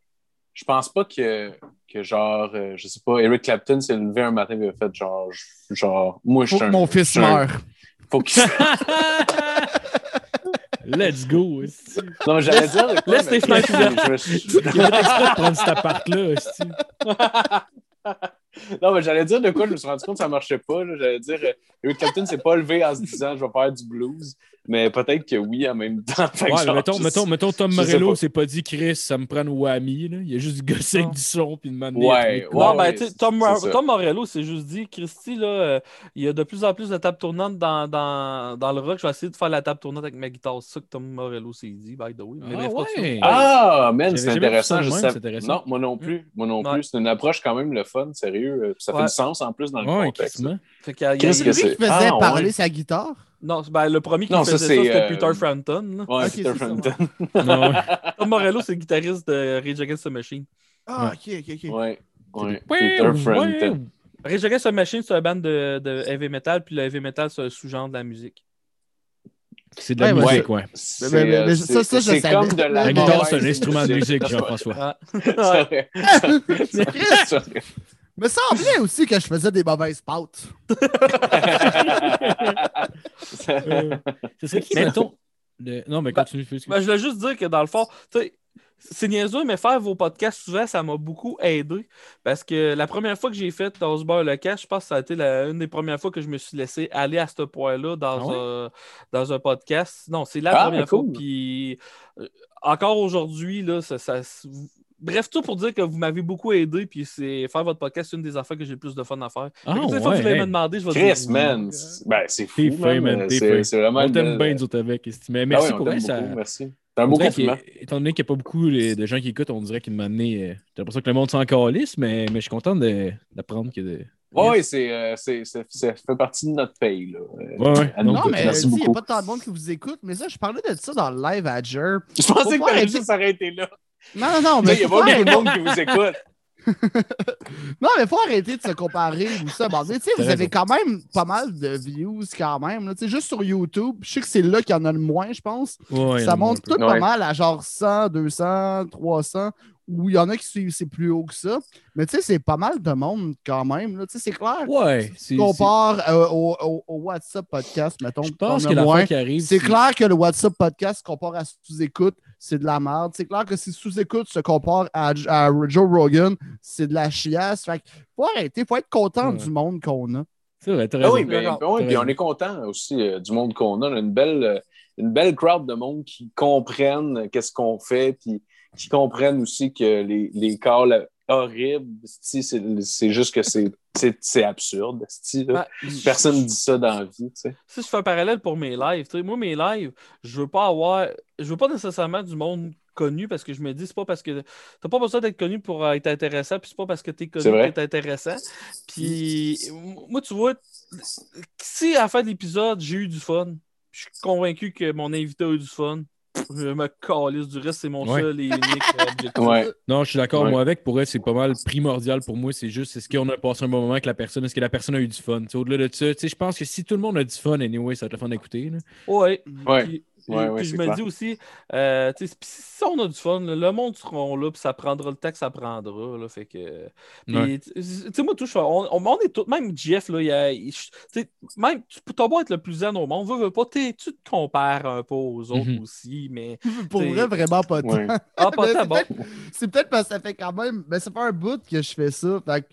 je pense pas que, que genre, euh, je sais pas, Eric Clapton s'est levé un matin et a fait genre, genre, moi, je suis mon fils meure. Faut qu'il- Let's go. esti. Non, mais j'allais dire. quoi, Laisse tes fenêtres ouvertes. Il a fait exprès de prendre cet appart-là. Non, mais j'allais dire de quoi je me suis rendu compte que ça marchait pas. là. J'allais dire, euh, Eric Clapton s'est pas levé en se disant je vais faire du blues. Mais peut-être que oui en même temps. Ouais, genre, mettons, je- mettons, mettons, Tom Morello pas. s'est pas dit Chris, ça me prend une whammy. Là. Il a juste gossé avec du son puis demandé. Ouais, non, ouais, ben, tu sais, Tom. Tom Morello s'est juste dit, Christy, là, euh, il y a de plus en plus de tables tournantes dans, dans, dans le rock. Je vais essayer de faire la table tournante avec ma guitare. C'est ça que Tom Morello s'est dit, by the way. Mais Ah pas ouais. Ah, man, c'est intéressant. je intéressant. Non, moi non plus. Moi non Ouais. plus. C'est une approche quand même le fun, sérieux. Euh, Ça fait du sens en plus dans le Ouais, contexte. Fait il y a- que C'est lui qui faisait Ah, ouais. parler sa guitare? Non, c'est- ben, le premier qui Non, ça, faisait ça, c'est, c'était euh, Peter Frampton. Ouais, Peter Frampton. Non, ouais. Tom Morello, c'est le guitariste de Rage Against the Machine. Ah, ok, ok, ok. Ouais. Ouais. Ouais, Peter ouais. Frampton. Rage Against the Machine, c'est un band de, de heavy metal, puis le heavy metal, c'est un sous-genre de la musique. C'est de la Ouais, musique, ouais. C'est euh, comme de la La guitare, c'est un instrument de musique. Jean-François. C'est. C'est. Me semblait aussi que je faisais des mauvaises pâtes. Euh, Ce serait qui, mettons? le- Non, mais continue. fais- Ben, je voulais juste dire que dans le fond, tu sais, c'est niaiseux, mais faire vos podcasts souvent, ça m'a beaucoup aidé. Parce que la première fois que j'ai fait Osbar le cash, je pense que ça a été la- une des premières fois que je me suis laissé aller à ce point-là dans, Ah ouais? un, dans un podcast. Non, c'est la Ah, première cool. fois. Puis euh, encore aujourd'hui, là, ça, ça- Bref, tout pour dire que vous m'avez beaucoup aidé, puis c'est faire votre podcast, c'est une des affaires que j'ai le plus de fun à faire. Ah, les fois que ouais, me hey. demander, je vais Chris, dire. man. c'est- Ben, c'est fou. C'est vraiment. On t'aime bien, esti. Mais Ah merci ouais, pour vrai. Ça... beaucoup, Merci. C'est un beau compliment. Étant donné qu'il n'y a pas beaucoup les- de gens qui écoutent, on dirait qu'il m'a amené. euh, J'ai l'impression que le monde s'en calisse, mais, mais je suis content de- d'apprendre que. De... Oui, c'est, euh, c'est, c'est- ça fait partie de notre pays. Là. Euh, Ouais, ouais. non, mais il n'y a pas tant de monde qui vous écoute. Mais ça, je parlais de ça dans le live à Jer. Je pensais que t'allais arrêter- juste s'arrêter là. Non, non, non, mais Il y a pas beaucoup de monde qui vous écoute. Non, mais faut arrêter de se comparer ou ça. Bon, tu sais, vous avez quand même pas mal de views quand même. là. Juste sur YouTube, je sais que c'est là qu'il y en a le moins, je pense. Ouais, ça monte tout pas Ouais. mal à genre 100, 200, 300, où il y en a qui suivent, c'est plus haut que ça. Mais tu sais, c'est pas mal de monde quand même. là. Tu sais, c'est clair. Ouais. Si on euh, au, au- au WhatsApp podcast, mettons, c'est- Je pense que a la moins, fois qui arrive. c'est clair que le WhatsApp podcast compare à sous-écoute, c'est de la merde. C'est clair que si sous-écoute se compare à, à Joe Rogan, c'est de la chiasse. Fait que faut arrêter, faut être content Ouais. du monde qu'on a. C'est vrai, t'as Ah oui, mais, D'accord. ben oui, T'as puis on est content aussi euh, du monde qu'on a. On a une belle, euh, une belle crowd de monde qui comprennent qu'est-ce qu'on fait, puis qui comprennent aussi que les, les calls horribles, c'est juste que c'est- absurde. là. Personne ne dit ça dans la vie. si je fais un parallèle pour mes lives, moi, mes lives, je veux pas avoir. Je veux pas nécessairement du monde connu parce que je me dis, c'est pas parce que. T'as pas besoin d'être connu pour euh, être intéressant, puis c'est pas parce que t'es connu que t'es intéressant. Puis, moi, tu vois, si à la fin de l'épisode, j'ai eu du fun, je suis convaincu que mon invité a eu du fun, je me calisse du reste, c'est mon Ouais. seul et unique euh, objectif. Ouais. Non, je suis d'accord, Ouais. moi, avec. Pour elle, c'est pas mal primordial pour moi. C'est juste, est-ce qu'on a passé un bon moment avec la personne? Est-ce que la personne a eu du fun? Au-delà de ça, tu sais, je pense que si tout le monde a du fun, anyway, ça va être le fun d'écouter. là. Ouais. Ouais. Puis, Ouais, et- ouais, puis je me clair. dis aussi, euh, si on a du fun, le monde seront là, puis ça prendra le temps que ça prendra. Là, fait que, puis, Ouais. tu sais, moi, tout, je fais- on, on- est tous, même Jeff, là, il y a- il- tu sais, même, tu peux beau être le plus zen au monde, veux, veux pas, tu te compares un peu aux autres Mhm. aussi, mais Pour vrai, vraiment pas tant. Ah, pas Mais tant bon. peut-être- C'est peut-être parce que ça fait quand même. Ben, ça fait un bout que je fais ça. Fait que,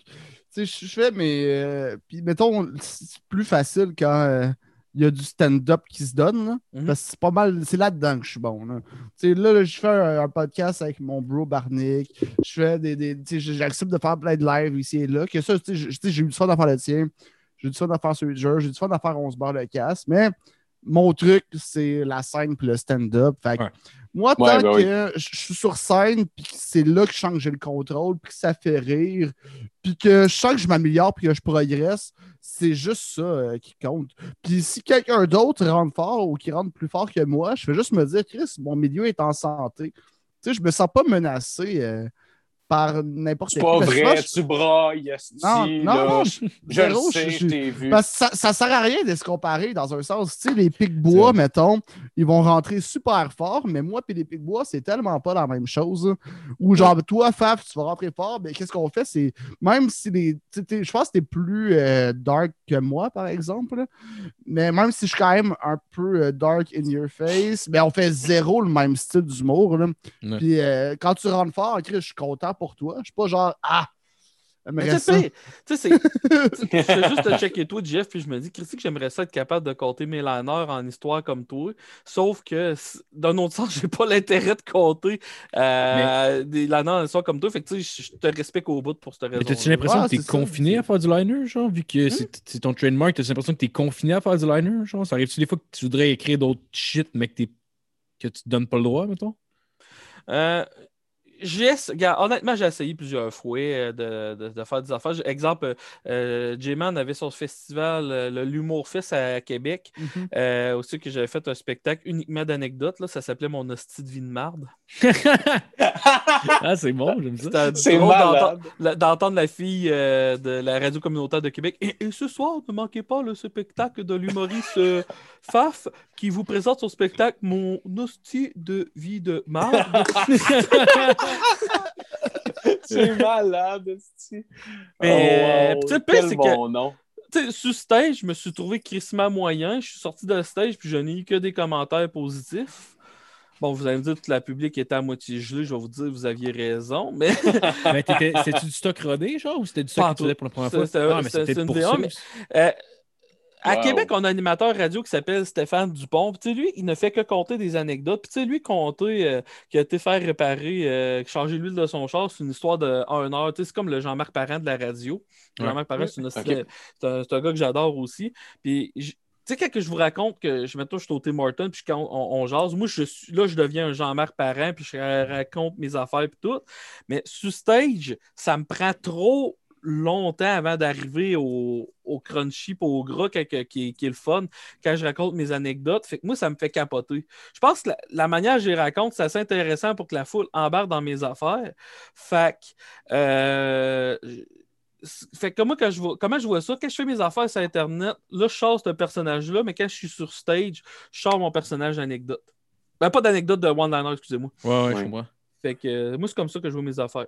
tu sais, je fais mes. euh, Puis, mettons, c'est plus facile quand euh, il y a du stand-up qui se donne. là. Mhm. Parce que c'est pas mal. C'est là-dedans que je suis bon. Là, Tu sais, là, là, je fais un, un podcast avec mon bro Barnick. Je fais des. des J'accepte de faire plein de lives ici et là. Que ça, j'ai eu du fun à faire le tien. J'ai eu du fun à faire celui de jeu. J'ai eu du fun à faire 11 barres de casse. Mais mon truc, c'est la scène puis le stand-up. Fait que Ouais. moi, tant Ouais, ben oui. que je suis sur scène, puis que c'est là que je sens que j'ai le contrôle, puis que ça fait rire, puis que je sens que je m'améliore, puis que je progresse, c'est juste ça euh, qui compte. Puis si quelqu'un d'autre rentre fort ou qui rentre plus fort que moi, je vais juste me dire, Chris, mon milieu est en santé. Tu sais, je me sens pas menacé euh, par n'importe C'est qui. pas Parce que vrai, tu brailles, Non, non, non, je, je le sais, je- je t'ai vu. Parce que ça, ça sert à rien de se comparer dans un sens. Tu sais, les pics bois, C'est mettons, ils vont rentrer super fort, mais moi et les pics bois, c'est tellement pas la même chose. Ou genre, toi, Faf, tu vas rentrer fort, mais qu'est-ce qu'on fait? C'est même si les. Je pense que t'es plus euh, dark que moi, par exemple. là. Mais même si je suis quand même un peu euh, dark in your face, mais on fait zéro le même style d'humour. Puis euh, quand tu rentres fort, Chris, je suis content pour toi. Je suis pas genre Ah! J'aimerais Mais tu ça. sais, tu sais, je fais juste te checker toi, Jeff, puis je me dis, Christy, que j'aimerais ça être capable de compter mes liners en histoire comme toi. Sauf que, d'un autre sens, j'ai pas l'intérêt de compter euh, des liners en histoire comme toi. Fait que, tu sais, je te respecte au bout pour cette Mais raison. t'as-tu l'impression Ouais, que t'es ça, confiné à faire du liner, genre, vu Hmm? que c'est c'est ton trademark, t'as l'impression que t'es confiné à faire du liner, genre? Ça arrive-tu des fois que tu voudrais écrire d'autres shit, mais que, t'es- que tu te donnes pas le droit, mettons? Euh, regarde, honnêtement, j'ai essayé plusieurs fois euh, de, de- de faire des affaires. Exemple, euh, euh, J-Man avait son festival, euh, le l'Humour Fest à Québec. Mhm. Euh, aussi que j'avais fait un spectacle uniquement d'anecdotes. là. Ça s'appelait Mon hostie de vie de marde. ah, c'est bon, j'aime ça. C'est d'entendre- la- d'entendre la fille euh, de la radio communautaire de Québec. Et, et ce soir, ne manquez pas le spectacle de l'humoriste euh, Faf qui vous présente son spectacle Mon hostie de vie de marde. C'est malade. Mais, Oh, tu sais, le quel pire, c'est que- nom. Tu sais, sous stage, je me suis trouvé crissement moyen. Je suis sorti de stage puis je n'ai eu que des commentaires positifs. Bon, vous allez me dire que la public était à moitié gelée. Je vais vous dire vous aviez raison. Mais Mais t'étais- c'était-tu du stock rodé, genre, ou c'était du stock que tu faisais pour la première fois? c'est- Ah, mais c'est une pour V1, ça. mais- euh, à Wow. Québec, on a un animateur radio qui s'appelle Stéphane Dupont. Puis, tu sais, lui, il ne fait que compter des anecdotes. Puis, tu sais, lui, compter euh, qu'il a été faire réparer, euh, changer l'huile de son char, c'est une histoire de 1 heure. Tu sais, c'est comme le Jean-Marc Parent de la radio. Ouais. Jean-Marc Parent, c'est une- Ok. c'est un, c'est un gars que j'adore aussi. Puis, tu sais, quand que je vous raconte que je, mettons, je suis au Tim Hortons, puis quand on, on jase, moi, je suis, là, je deviens un Jean-Marc Parent, puis je raconte mes affaires, puis tout. Mais sur stage, ça me prend trop longtemps avant d'arriver au, au crunchy pour au gras qui, est- qui est le fun quand je raconte mes anecdotes. Fait que moi, ça me fait capoter. Je pense que la, la manière que je les raconte, c'est assez intéressant pour que la foule embarque dans mes affaires. Fait que, euh, fait que moi, quand je vois, comment je vois ça? Quand je fais mes affaires sur Internet, là, je sors ce personnage-là, mais quand je suis sur stage, je sors mon personnage d'anecdote. Ben, pas d'anecdote de one-liner, excusez-moi. Ouais. Fait que euh, moi, c'est comme ça que je vois mes affaires.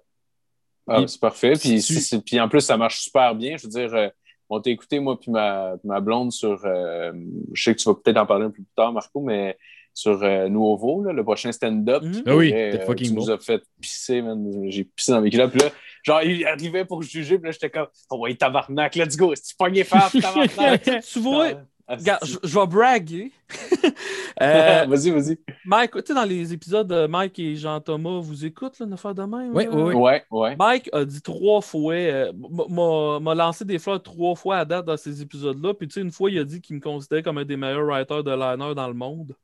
Ah, c'est parfait. Puis, tu- puis en plus, ça marche super bien. Je veux dire, euh, on t'a écouté, moi, puis ma, ma blonde sur. euh, je sais que tu vas peut-être en parler un peu plus tard, Marco, mais sur euh, Nouveau, là, le prochain stand-up. Mhm. Puis Ah oui, fucking Tu bon. nous as fait pisser, man. J'ai pissé dans mes culottes. Puis là, genre, il arrivait pour juger, puis là, j'étais comme, oh, ouais, tabarnak, let's go. C'est-tu pogné faf, tabarnak? Tu vois, regarde, c'est- je, je vais braguer. Euh, vas-y, vas-y. Mike, tu sais, dans les épisodes, de Mike et Jean-Thomas vous écoutent, là, une affaire de même? Ouais, là? ouais, ouais. Ouais, ouais. Mike a dit trois fois, euh, m'a lancé des fleurs trois fois à date dans ces épisodes-là. Puis, tu sais, une fois, il a dit qu'il me considérait comme un des meilleurs writers de liner dans le monde.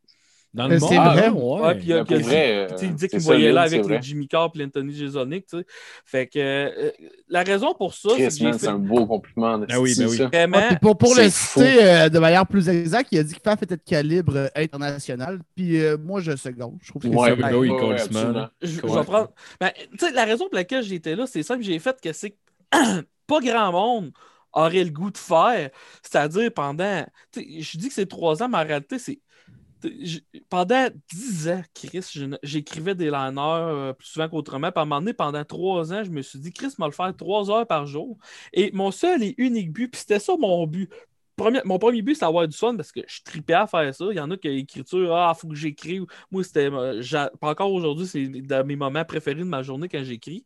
Dans le monde, c'est ah, vrai? ouais. Puis, euh, Mais puis il vrai, il euh, dit qu'il voyait là avec les. Jimmy Carr et l'Anthony sais. Fait que euh, la raison pour ça, c'est c'est un beau compliment. Ah oui, ben oui. ça. puis pour, le fou. citer euh, de manière plus exacte, il a dit que Faf était de calibre euh, international. Puis euh, moi, je seconde. Je trouve que c'est ben prendre. Ben, tu sais, la raison pour laquelle j'étais là, c'est simple, j'ai fait que c'est que pas grand monde aurait le goût de faire. C'est-à-dire pendant. Je dis que c'est trois ans, mais en réalité, c'est. Pendant dix ans, Chris, j'écrivais des liners euh, plus souvent qu'autrement. Puis à un moment donné, pendant trois ans, je me suis dit, Chris m'a le faire trois heures par jour. Et mon seul et unique but, puis c'était ça mon but. Premier- mon premier but, c'est d'avoir du fun parce que je tripais à faire ça. Il y en a qui écriture, ah, faut que j'écrive. Moi, c'était. euh, encore aujourd'hui, c'est de mes moments préférés de ma journée quand j'écris.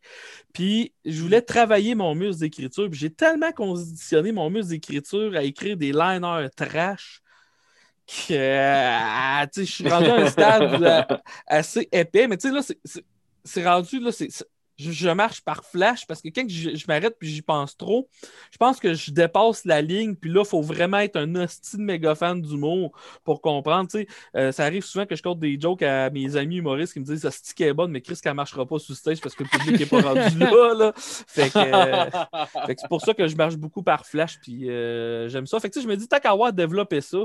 Puis, je voulais travailler mon muscle d'écriture. J'ai tellement conditionné mon muscle d'écriture à écrire des liners trash euh, je suis rendu à un stade euh, assez épais. Mais tu sais, là, c'est- rendu. Là, je, je marche par flash parce que quand je, je m'arrête puis j'y pense trop, je pense que je dépasse la ligne. Puis là, il faut vraiment être un hostie de méga fan d'humour pour comprendre. tu sais. Euh, ça arrive souvent que je compte des jokes à mes amis humoristes qui me disent qu'elle est bonne, mais Chris, qu'elle marchera pas sous stage parce que le public n'est pas rendu là. là. Fait que. fait que c'est pour ça que je marche beaucoup par flash, puis j'aime ça. Fait que tu sais, je me dis, tant qu'à avoir développé ça,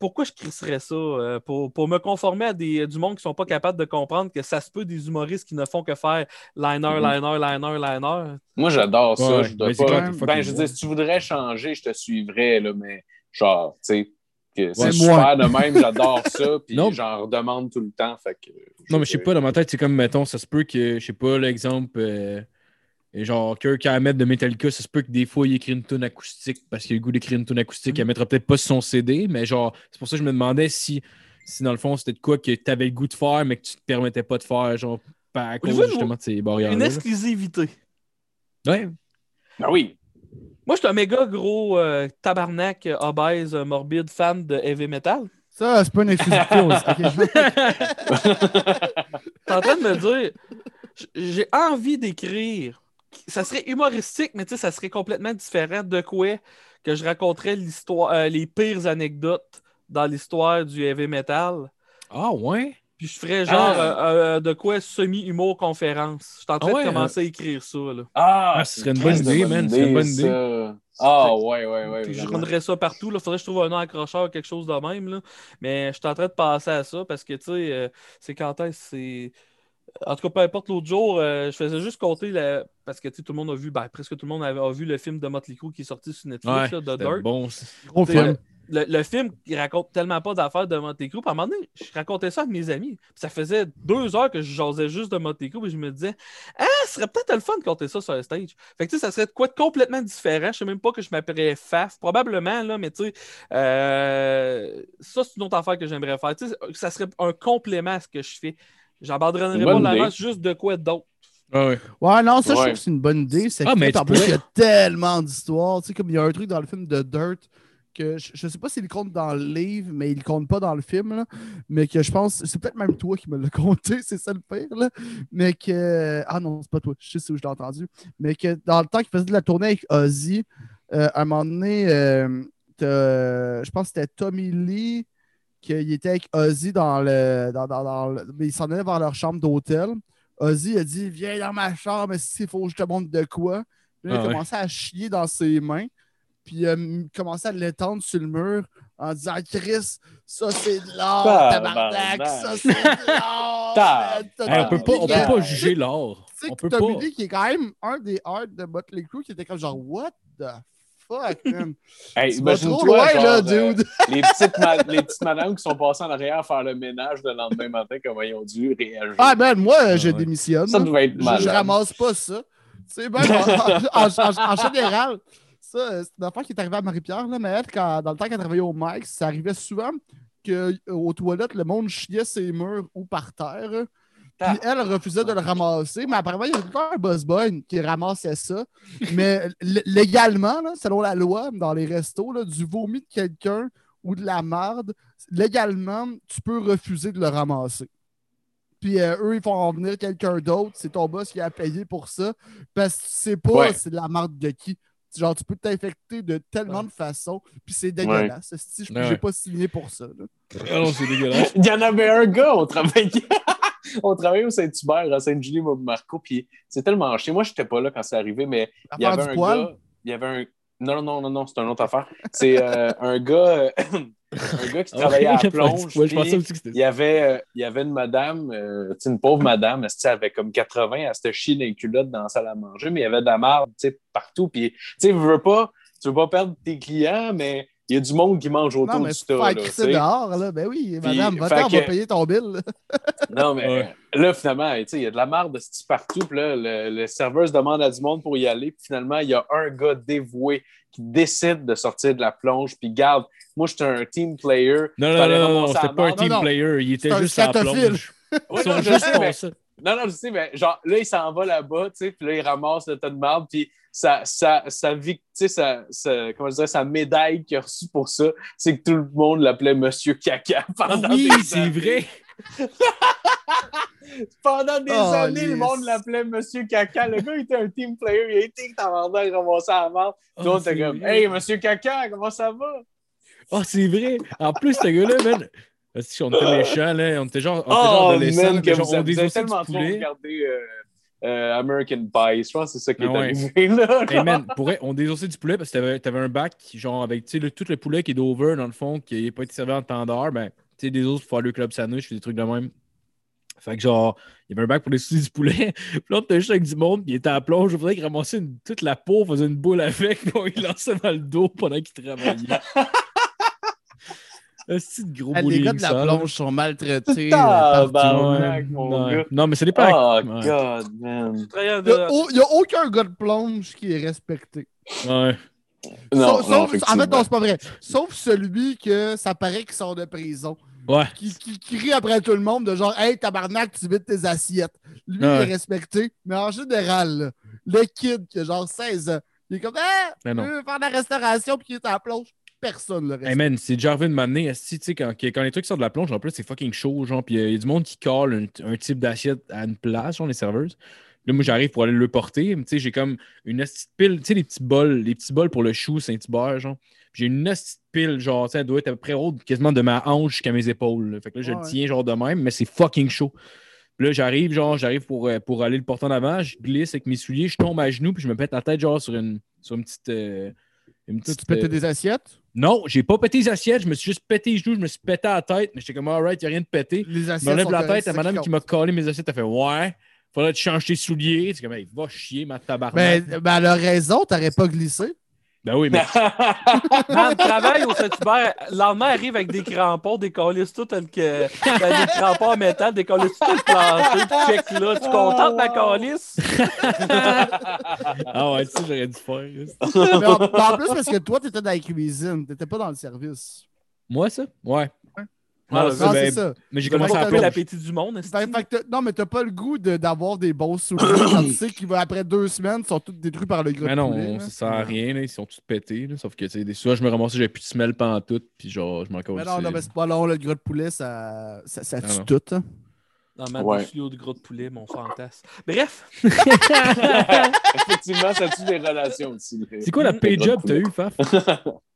pourquoi je crisserais ça? euh, pour, pour me conformer à des, du monde qui sont pas capables de comprendre que ça se peut des humoristes qui ne font que faire liner, Mhm. liner, liner, liner. Moi, j'adore ça. Ouais, je dois pas- clair, Ben, je dire, si tu voudrais changer, je te suivrais, là, mais genre, tu sais, que c'est Ouais, super de même, j'adore ça, puis j'en redemande tout le temps. Fait que, Non, mais je sais pas, dans ma tête, c'est comme, mettons, ça se peut que, je sais pas, l'exemple, euh, genre, Kirk Hammett de Metallica, ça se peut que des fois, il écrit une tune acoustique parce qu'il a le goût d'écrire une tune acoustique, il la mettra peut-être pas sur son CD, mais genre, c'est pour ça que je me demandais si, si dans le fond, c'était de quoi que tu avais le goût de faire, mais que tu te permettais pas de faire, genre, par- à cause justement de ces barrières Une exclusivité. Ouais. Ben oui. Moi, je suis un méga gros euh, tabarnak, euh, obèse, euh, morbide fan de heavy metal. Ça, c'est pas une exclusivité. aussi. Ok. T'es en train de me dire, j'ai envie d'écrire. Ça serait humoristique, mais tu sais, ça serait complètement différent de quoi que je raconterais l'histoire, euh, les pires anecdotes dans l'histoire du heavy metal. Ah, ouais? Puis je ferais genre Ah. euh, euh, de quoi semi-humour conférence. Je suis en train Ah ouais, de commencer à écrire ça. Là. Ah, Ah, ce serait une bonne idée, man. Ce serait une bonne idée. ça. Ah, ouais, ouais, ouais. Puis je rendrais ça partout. Il faudrait que je trouve un nom accrocheur, quelque chose de même. Là. Mais je suis en train de passer à ça parce que, tu sais, euh, c'est quand est-ce c'est. En tout cas, peu importe l'autre jour, euh, je faisais juste compter la... parce que tout le monde a vu, ben, presque tout le monde a vu le film de Motley Crue qui est sorti sur Netflix, Ouais, là, c'était Dirt. bon. Gros film. Le, le film, il raconte tellement pas d'affaires de Motley Crue. Puis à un moment donné, je racontais ça avec mes amis. Puis ça faisait deux heures que je jasais juste de Motley Crue. Et je me disais, ah, ce serait peut-être le fun de compter ça sur un stage. Fait que tu sais, ça serait de quoi de complètement différent. Je sais même pas que je m'appellerais Faf. Probablement, là, mais tu sais, euh, ça, c'est une autre affaire que j'aimerais faire. Tu sais, ça serait un complément à ce que je fais. J'abandonnerais Une pas la juste de quoi d'autre. Ah, ouais. Ouais, non, ça, je trouve que c'est une bonne idée. C'est Ah, mais que, en plus, il y a tellement d'histoires. Tu sais, comme il y a un truc dans le film de Dirt que je, je sais pas s'il compte dans le livre, mais il compte pas dans le film. là. mais que je pense, c'est peut-être même toi qui me l'as compté, c'est ça le pire. Là, mais que. Ah non, c'est pas toi, je sais où je l'ai entendu. Mais que dans le temps qu'il faisait de la tournée avec Ozzy, euh, à un moment donné, euh, je pense que c'était Tommy Lee qu'il était avec Ozzy dans le. Dans, dans- dans le- mais ils s'en allaient vers leur chambre d'hôtel. Ozzy a dit Viens dans ma chambre, s'il faut que je te montre de quoi. Puis là, il Ah a ouais. commencé à chier dans ses mains. Puis euh, il a commencé à l'étendre sur le mur en disant Chris, ça c'est de l'art, tabarnak, ça c'est de Hey, on peut pas, on peut pas juger l'art. Tu sais que Tommy. Lee, qui est quand même un des arts de Motley Crue, qui était comme genre What the fuck, man? Hey, Tu vas trop imagine-toi, loin, genre, là, euh, les, petites ma- les petites madames qui sont passées en arrière à faire le ménage le lendemain matin, comment ils ont dû réagir. Ah, man, moi, je ouais. démissionne. ça devait être Je, mal. je ramasse pas ça. Tu sais, même en, en- en- en général, ça, euh, c'est une affaire qui est arrivée à Marie-Pierre, là, mais elle, quand, dans le temps qu'elle travaillait au Mike, ça arrivait souvent qu'aux toilettes, le monde chiait ses murs ou par terre. Puis elle refusait de le ramasser, mais apparemment, il y a encore un boss boy qui ramassait ça. Mais légalement, là, selon la loi, dans les restos, là, du vomi de quelqu'un ou de la marde, légalement, tu peux refuser de le ramasser. Puis euh, eux, ils font en venir quelqu'un d'autre. C'est ton boss qui a payé pour ça. Parce que tu sais pas Ouais. c'est de la marde de qui. Genre, tu peux t'infecter de tellement de façons. Puis c'est dégueulasse. Si je Ouais, j'ai ouais. pas signé pour ça. là. Ah non, c'est dégueulasse. Il y en avait un gars, on travaillait, on travaillait au Saint-Hubert, à Sainte-Julie, moi, Marco, puis c'est tellement chiant. Moi, je n'étais pas là quand c'est arrivé, mais il y avait un poil? gars. Il y avait un. Non, non, non, non, non, c'est une autre affaire. C'est euh, un gars. euh, un gars qui travaillait à la plonge. Ouais, je pensais puis aussi que c'était il y avait, euh, il y avait une madame, euh, une pauvre madame, elle avait comme 80, elle s'était chiée dans les culottes dans la salle à manger, mais il y avait de la sais, partout. Puis, tu sais, tu veux pas, tu veux pas perdre tes clients, mais il y a du monde qui mange autour Non, mais du tas. là, crisser tu sais. dehors, là. Ben oui, Puis, madame, fait va-t'en, on va que- payer ton bill. Non, mais Ouais. là, finalement, tu sais, il y a de la merde de ce type partout. Puis là, le, le serveur se demande à du monde pour y aller. Puis finalement, il y a un gars dévoué qui décide de sortir de la plonge. Puis garde, moi, j'étais un team player. Non, non, non, non, c'était pas un team Non, non. player. Il était juste à la plonge. Ils sont juste sais, pour mais- ça. Non, non, je sais, mais genre, là, il s'en va là-bas, tu sais, puis là, il ramasse le tas de marde, puis sa, sa, sa, sa, sa- comment je dirais, sa médaille qu'il a reçue pour ça, c'est que tout le monde l'appelait Monsieur Caca pendant oui, des c'est vrai. Pendant des Oh, années, le yes. monde l'appelait Monsieur Caca. Le gars était un team player, il a été tabarnak ramasser à la marde. Tout le monde était comme, vrai. Hey, Monsieur Caca, comment ça va? Ah, c'est vrai. En plus, ce gars-là, man. Si on était méchants, là. On était genre, on était genre Oh, adolescents, man, que genre, vous on vous avez tellement trop regardé euh, euh, American Pie. Je pense que c'est ça qui est Ah ouais. arrivé, là. Hey man, pour vrai, on désossait du poulet parce que t'avais, t'avais un bac, genre avec tu sais, le- tout le poulet qui est d'over dans le fond, qui n'a pas été servi en temps d'heure, ben, tu sais, des autres pour faire le club sandwich, des trucs de même. Fait que genre, il y avait un bac pour désossser du poulet. Puis là, on était juste avec du monde, puis il était à la plonge. Il faudrait qu'il ramassait une- toute la peau, faisait une boule avec, puis on il lançait dans le dos pendant qu'il travaillait. Un petit gros Ah, les gars de la plonge sont maltraités. Ah, Ouais. Non, mais ce n'est pas. Oh, ouais. God, man. Il n'y a, aucun gars de plonge qui est respecté. Non, Ouais. Sauf- non, sauf- en fait, non, c'est pas vrai. Sauf celui que ça paraît qu'il sort de prison. Ouais. Qui, qui crie après tout le monde de genre Hey tabarnak, tu vides tes assiettes. Lui, Ouais. il est respecté. Mais en général, le kid qui a genre 16 ans, Il est comme, ah, Mais non. je veux faire de la restauration, puis il est à la plonge. Personne le Hey reste. man, c'est déjà arrivé de m'amener, tu sais, quand, quand les trucs sortent de la plonge, en plus, c'est fucking chaud, genre, puis il y a du monde qui colle un, un type d'assiette à une place, genre, les serveuses. Là, moi, j'arrive pour aller le porter, tu sais, j'ai comme une esti de pile, tu sais, les petits bols, les petits bols pour le chou Saint-Hubert, genre. J'ai une esti de pile, genre, tu sais, elle doit être à peu près haute, quasiment de ma hanche jusqu'à mes épaules. là. Fait que là, je Ouais. le tiens, genre, de même, mais c'est fucking chaud. Puis là, j'arrive, genre, j'arrive pour, euh, pour aller le porter en avant, je glisse avec mes souliers, je tombe à genoux, puis je me pète la tête, genre, sur une, sur une petite. euh, une Tu petite pétais euh, des assiettes? Non, j'ai pas pété les assiettes, je me suis juste pété les genoux, je me suis pété la tête, mais j'étais comme, alright, y a rien de pété. Les Je assiettes. m'enlève sont la correctes, tête à madame qui qui m'a collé mes assiettes, elle fait, ouais, faudrait que tu changes tes souliers. C'est comme, hey, va chier, ma tabarnak. Ben, ben, elle a raison, t'aurais pas glissé. Ben oui, mais Dans le travail au Saint-Hubert, le lendemain arrive avec des crampons, des colis tout tel que. ben, des crampons en métal, des colis tout plantés, puis check là. Tu es content de ma calice? ah ouais, tu sais, j'aurais dû faire. Mais en, en plus, parce que toi, t'étais dans la cuisine, t'étais pas dans le service. Moi, ça? Ouais. Ah, Non, ben, non, c'est ça. Mais j'ai commencé à la l'appétit du monde. Fait- non, mais t'as pas le goût de- d'avoir des bons souvenirs quand tu sais qu'après deux semaines, ils sont tous détruits par le gros Mais non, poulet, ça sert à rien, là, ils sont tous pétés. là, sauf que, tu sais, des fois, je me ramassais, j'avais plus de semelle pantoute, puis genre, je m'en Mais non, non, mais c'est pas long, le gros de poulet, ça, ça, ça Ah tue non. tout. hein. Dans ma Ouais. de gros de poulet, mon fantasme. Bref, Effectivement, ça tue des relations aussi. C'est quoi la pay job que t'as eu, Faf?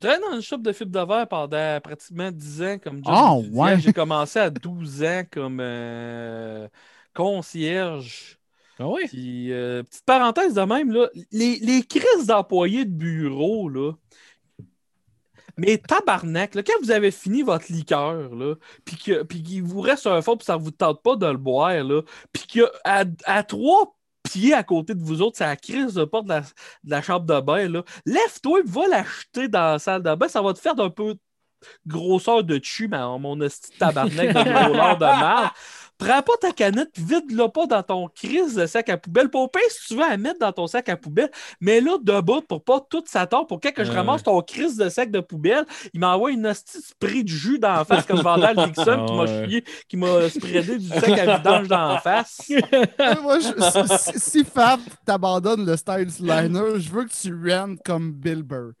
je travaillais dans une shop de fibre de verre pendant pratiquement 10 ans comme job Ah, étudiant. ouais. J'ai commencé à 12 ans comme euh, concierge. Ah ouais? Puis, euh, petite parenthèse de même, là, les, les crises d'employés de bureau, là, mais tabarnak, là, quand vous avez fini votre liqueur, là, puis qu'il vous reste un fond, puis ça vous tente pas de le boire, là, puis qu'à à trois à côté de vous autres, c'est la crise de porte de la, de la chambre de bain, lève-toi et va l'acheter dans la salle de bain, ça va te faire d'un peu grosseur de en mon esti de tabarnak de rouleur de merde. Prends pas ta canette, vide-la pas dans ton crise de sac à poubelle. Pour pire, si tu veux la mettre dans ton sac à poubelle, mets-la debout pour pas toute sa tort. Pour quand que je ramasse ton crise de sac de poubelle, il m'envoie une hostie de spray de jus dans la face comme Vandal Dixon qui m'a Ouais. chié, qui m'a spreadé du sac à vidange dans la face. Moi, je- si, si Fab t'abandonne le style liner, je veux que tu rentres comme Bill Burr.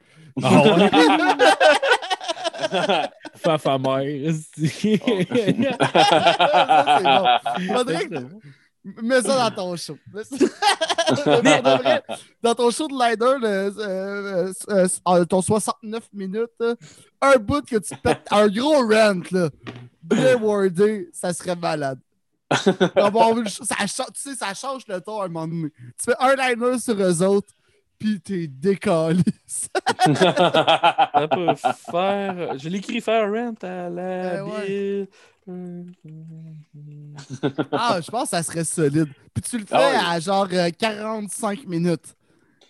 Ah ouais? Faf à mère. Faudrait que- Mets ça dans ton show. Mais vrai, dans ton show de liner, le, euh, euh, euh, ton 69 minutes, un bout que tu pètes, un gros rant, là, bien wordé, ça serait malade. Ça, tu sais, ça change le ton à un moment donné. Tu fais un liner sur eux autres, puis t'es décalé. Ça peut faire. Je l'écris faire rent à la Eh ouais. Ah, je pense que ça serait solide. Puis tu le fais Ah oui. à genre euh, 45 minutes.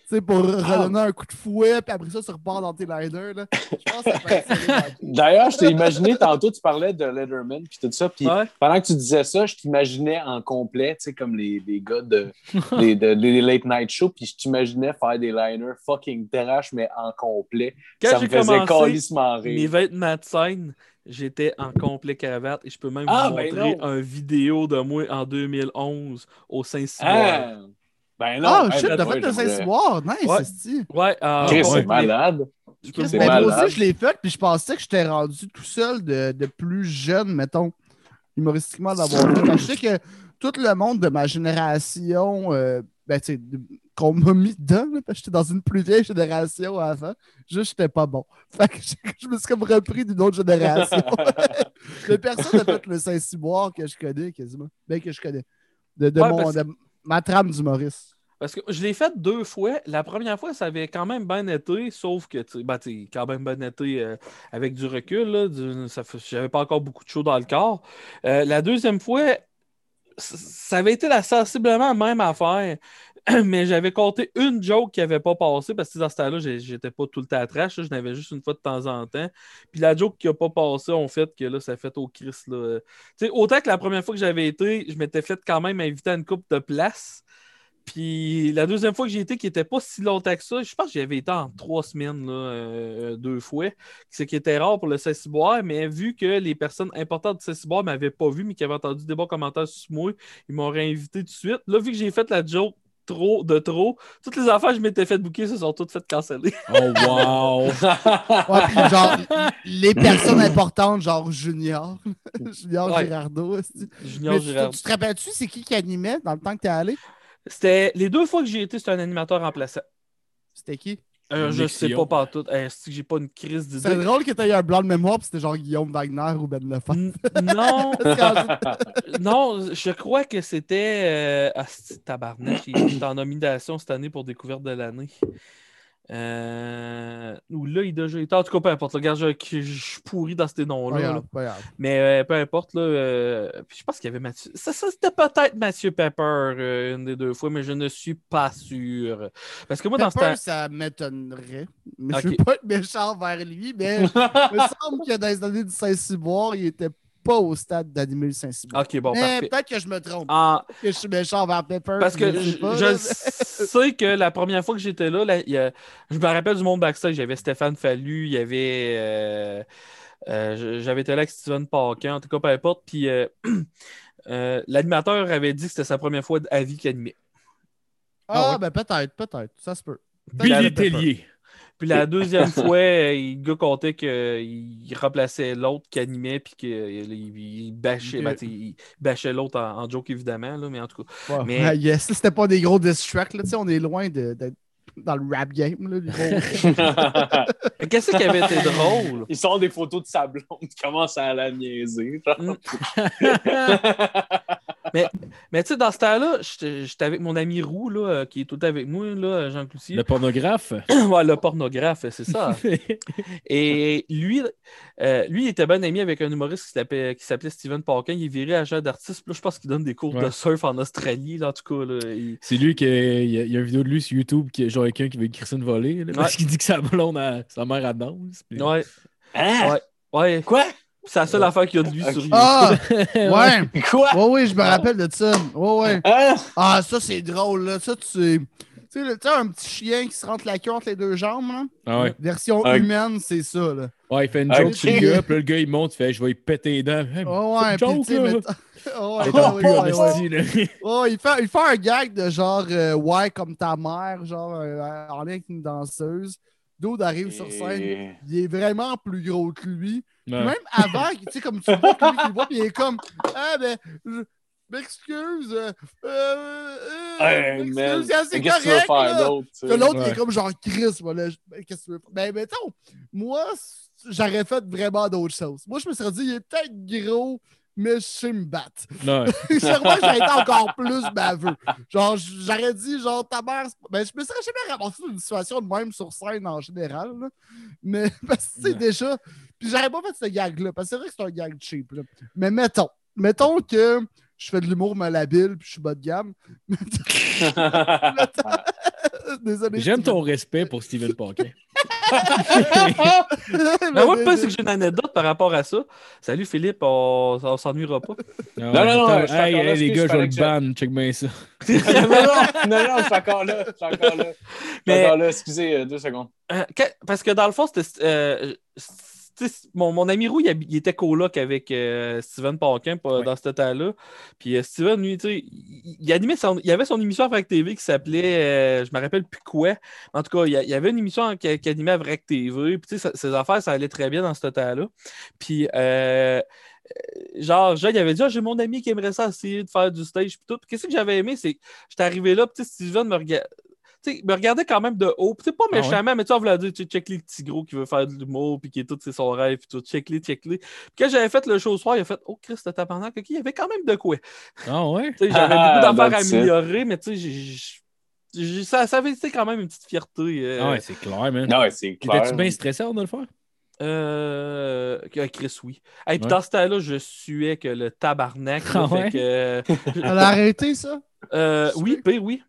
Tu sais, pour Ah. redonner un coup de fouet, puis après ça, tu repars dans tes liners. Là. Je pense que ça. D'ailleurs, je t'ai imaginé tantôt, tu parlais de Letterman puis tout ça. Puis Ouais. pendant que tu disais ça, je t'imaginais en complet, tu sais, comme les, les gars de, des late night shows. Puis je t'imaginais faire des liners fucking trash, mais en complet. Quand ça j'ai me faisait calissement mes rire. vêtements de scène, j'étais en complet cravate et je peux même Ah, vous ben montrer non. un vidéo de moi en 2011 au Saint-Cyboire. Ah! Ben non, Ah, ben, shit, ben, t'as ouais, fait le. Saint-Cyboire. Nice, Ouais. Ouais, euh, Chris, on c'est malade. C'est moi aussi, je l'ai fait, puis je pensais que j'étais rendu tout seul de, de plus jeune, mettons, humoristiquement d'avoir fait. Parce que Je sais que tout le monde de ma génération, euh, ben, tu sais, qu'on m'a mis dedans, là, parce que j'étais dans une plus vieille génération avant, juste j'étais pas bon. Fait que je, je me suis comme repris d'une autre génération. Mais personne n'a fait le Saint-Cyboire que je connais quasiment. Ben, que je connais. De, de Ouais, mon, parce- de ma trame d'humoriste. Parce que je l'ai fait deux fois. La première fois, ça avait quand même bien été, sauf que, tu ben, quand même bien été euh, avec du recul. Là, du- ça j'avais pas encore beaucoup de chaud dans le corps. Euh, la deuxième fois, ça avait été la sensiblement même affaire. Mais j'avais compté une joke qui n'avait pas passé parce que dans ce temps-là, j'étais pas tout le temps à trash. Je n'avais juste une fois de temps en temps. Puis la joke qui n'a pas passé, on fait que là, ça fait au Christ. Là. Autant que la première fois que j'avais été, je m'étais fait quand même inviter à une coupe de place. Puis la deuxième fois que j'ai été, qui n'était pas si longtemps que ça, je pense que j'avais été en trois semaines, là, euh, deux fois, ce qui était rare pour le Saint-Cyboire, mais vu que les personnes importantes du Saint-Cyboire ne m'avaient pas vu, mais qui avaient entendu des bons commentaires sur moi, ils m'ont réinvité tout de suite. Là, vu que j'ai fait la joke trop, de trop. Toutes les affaires que je m'étais fait booker se sont toutes faites canceller. Oh, wow! Ouais, puis genre, les personnes importantes, genre Junior, Junior Ouais. Girardeau. aussi. Junior Mais tu, tu te rappelles-tu, c'est qui qui animait dans le temps que t'es allé? C'était les deux fois que j'y étais, c'était un animateur remplaçant. C'était qui? Euh, je sais pas partout. C'est que j'ai pas une crise C'est d'idée. drôle que t'aies eu un blanc de mémoire, puis c'était genre Guillaume Wagner ou Ben Lefebvre. Non, non, je crois que c'était. Euh... Ah, c'est tabarnak. Il est en nomination cette année pour découverte de l'année. Euh... Ou là, il déjà été. En tout cas, peu importe. là, Regarde, je, je suis pourri dans ces noms-là. là. Mais euh, peu importe, là. euh, puis je pense qu'il y avait Mathieu. Ça, ça, c'était peut-être Mathieu Pepper une des deux fois, mais je ne suis pas sûr. Parce que moi, dans ce temps. ça m'étonnerait. Mais je veux pas être méchant vers lui, mais il me semble que dans les années du Saint-Cyboire, il était pas au stade d'animer le Saint-Cyboire. Ok, bon, mais peut-être que je me trompe. En- Que je suis méchant vers Pepper. Parce que je sais je, pas, je là. sais que la première fois que j'étais là, là, il y a- je me rappelle du monde backstage. Il y avait Stéphane Fallu, il y avait. euh, euh, J'avais été là avec Steven Parkin, en tout cas, peu importe. Puis euh, euh, l'animateur avait dit que c'était sa première fois à vie qu'il animait. Ah, Ah ouais? ben peut-être, peut-être. Ça se peut. Billy Pepper. Tellier. Puis la deuxième fois, euh, le gars comptait qu'il remplaçait l'autre qui animait, puis qu'il il, il bâchait, ben, bâchait l'autre en, en joke, évidemment, là, mais en tout cas. Mais- Ah, yes, c'était pas des gros diss tracks, là. Tu sais, on est loin de- d'être dans le rap game, là. Qu'est-ce qui avait été drôle? Il sort des photos de sa blonde, il commence à la niaiser. Mm. Mais tu sais, dans ce temps-là, j'étais avec mon ami Roux, là, euh, qui est tout avec moi, là, Jean Cloutier. Le pornographe? ouais, le pornographe, c'est ça. Et lui, euh, lui, il était bien ami avec un humoriste qui s'appelait Steven Parkin. Il est viré agent d'artiste. Là, je pense qu'il donne des cours de surf en Australie, là, en tout cas. Là, il- C'est lui qui. Il y, a, il y a une vidéo de lui sur YouTube qui genre quelqu'un qui veut écrire une volée. là, parce Ouais. qu'il dit que sa blonde, a- sa mère, elle danse. puis- Ouais, Hein? Ouais. ouais. Quoi? C'est la seule affaire qu'il y a de lui sur YouTube. Ah! Ouais! Quoi? Ouais, oui, je me rappelle de ça. Ouais, ouais. Hein? Ah, ça, c'est drôle, là. Ça, tu sais. Tu sais, un petit chien qui se rentre la queue entre les deux jambes, là. Ah ouais. Version humaine, c'est ça, là. Ouais, il fait une Ok. joke sur le gars, puis là, le gars, il monte, il fait Je vais y péter les dents. Hey, Oh, ouais, joke, là. Oh, ouais, il, fait, il fait un gag de genre euh, Ouais, comme ta mère, genre euh, en lien avec une danseuse. Dude arrive sur scène, il est vraiment plus gros que lui. Ouais. Même avant, tu sais, comme tu vois que lui qui le voit, puis il est comme Ah, ben, je m'excuse. Euh, euh, Hey, m'excuse, man. c'est que tu veux correct, faire là. tu Que l'autre, il est comme genre Chris, voilà. je- ben, Qu'est-ce que tu veux faire? Ben, mettons, moi, j'aurais fait vraiment d'autres choses. Moi, je me serais dit, il est peut-être gros, mais je sais me battre. Non. Sûrement, j'aurais été encore plus baveux. Genre, j'aurais dit, genre, ta mère. Ben, je me serais jamais ramassé dans une situation de même sur scène en général. là. Mais, parce que, tu sais, déjà. Puis, j'aurais pas fait ce gag-là, parce que c'est vrai que c'est un gag cheap. là. Mais mettons, mettons que je fais de l'humour malhabile, puis je suis bas de gamme. Désolé. J'aime ton respect pour Steven Parkin. Mais moi, le pire, c'est que j'ai une anecdote par rapport à ça. Salut Philippe, on, on s'ennuiera pas. Non, non, non, je suis hey, là, hey, les gars, je vais le ban, check bien ça. non, non, non, non, je suis encore là. Je suis encore là. Je suis Mais- encore là. Excusez, euh, deux secondes. Euh, parce que dans le fond, c'était. euh, mon, mon ami Roux, il, il était coloc avec euh, Steven Parkin Ouais. dans ce temps-là. Puis euh, Steven, lui, il, il animait son, il avait son émission à Vrac TV qui s'appelait, euh, je me rappelle plus quoi. En tout cas, il il avait une émission qui, qui animait à Vrac TV. Puis ça- ses affaires, ça allait très bien dans ce temps-là. Puis, genre, Jean, il avait dit, Ah, j'ai mon ami qui aimerait ça essayer de faire du stage. Puis tout. Puis qu'est-ce que j'avais aimé, c'est que j'étais arrivé là, sais, Steven me regardait. Tu sais, me regardait quand même de haut. Sais, pas Ah ouais? méchamment, mais tu sais, on voulait dire, tu sais, check les petits gros qui veut faire de l'humour, puis qui est tout, c'est son rêve, puis tout, check les, check les. Puis quand j'avais fait le show au soir, il a fait, oh, Christ, tabarnak, ok, il y avait quand même de quoi. Ah ouais? J'avais Ah, beaucoup d'affaires à améliorer, mais tu sais, j'ai- ça, ça avait été quand même une petite fierté. euh, Ah ouais, c'est clair, man. Non, ouais, c'est clair. T'étais-tu bien stressé avant de le faire? Euh, Chris, oui. Et puis Ouais. dans ce temps-là, je suais que le tabarnak. là, Ah fait ouais? que, euh, Elle a arrêté ça? euh, oui, pire, oui.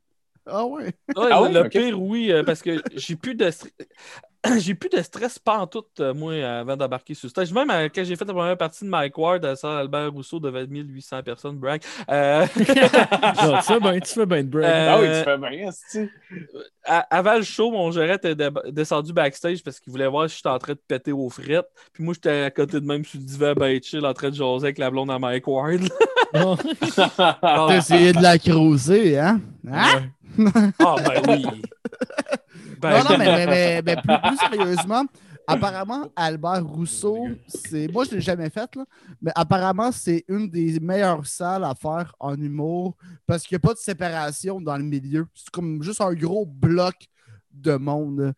Ah ouais. Ouais, Ah le, ouais? le pire, oui, euh, parce que j'ai plus de stress. J'ai plus de stress pas en tout, euh, moi, avant d'embarquer sur le stage. Même euh, quand j'ai fait la première partie de Mike Ward à Saint Albert Rousseau devant 1800 personnes, brag. Euh, Non, tu fais bien, tu fais bien de break. Euh, Ah oui, tu fais bien, à- avant le show, mon gérant était descendu backstage parce qu'il voulait voir si j'étais en train de péter aux frettes. Puis moi, j'étais à côté de même sur le divan, ben chill, en train de jaser avec la blonde à Mike Ward. T'as essayé de la creuser, hein? Hein? Ah, ben oui. Ben, non, non, mais, mais- mais- plus, plus sérieusement, apparemment, Albert Rousseau, c'est. Moi, je ne l'ai jamais fait, là, mais apparemment, c'est une des meilleures salles à faire en humour parce qu'il n'y a pas de séparation dans le milieu. C'est comme juste un gros bloc de monde.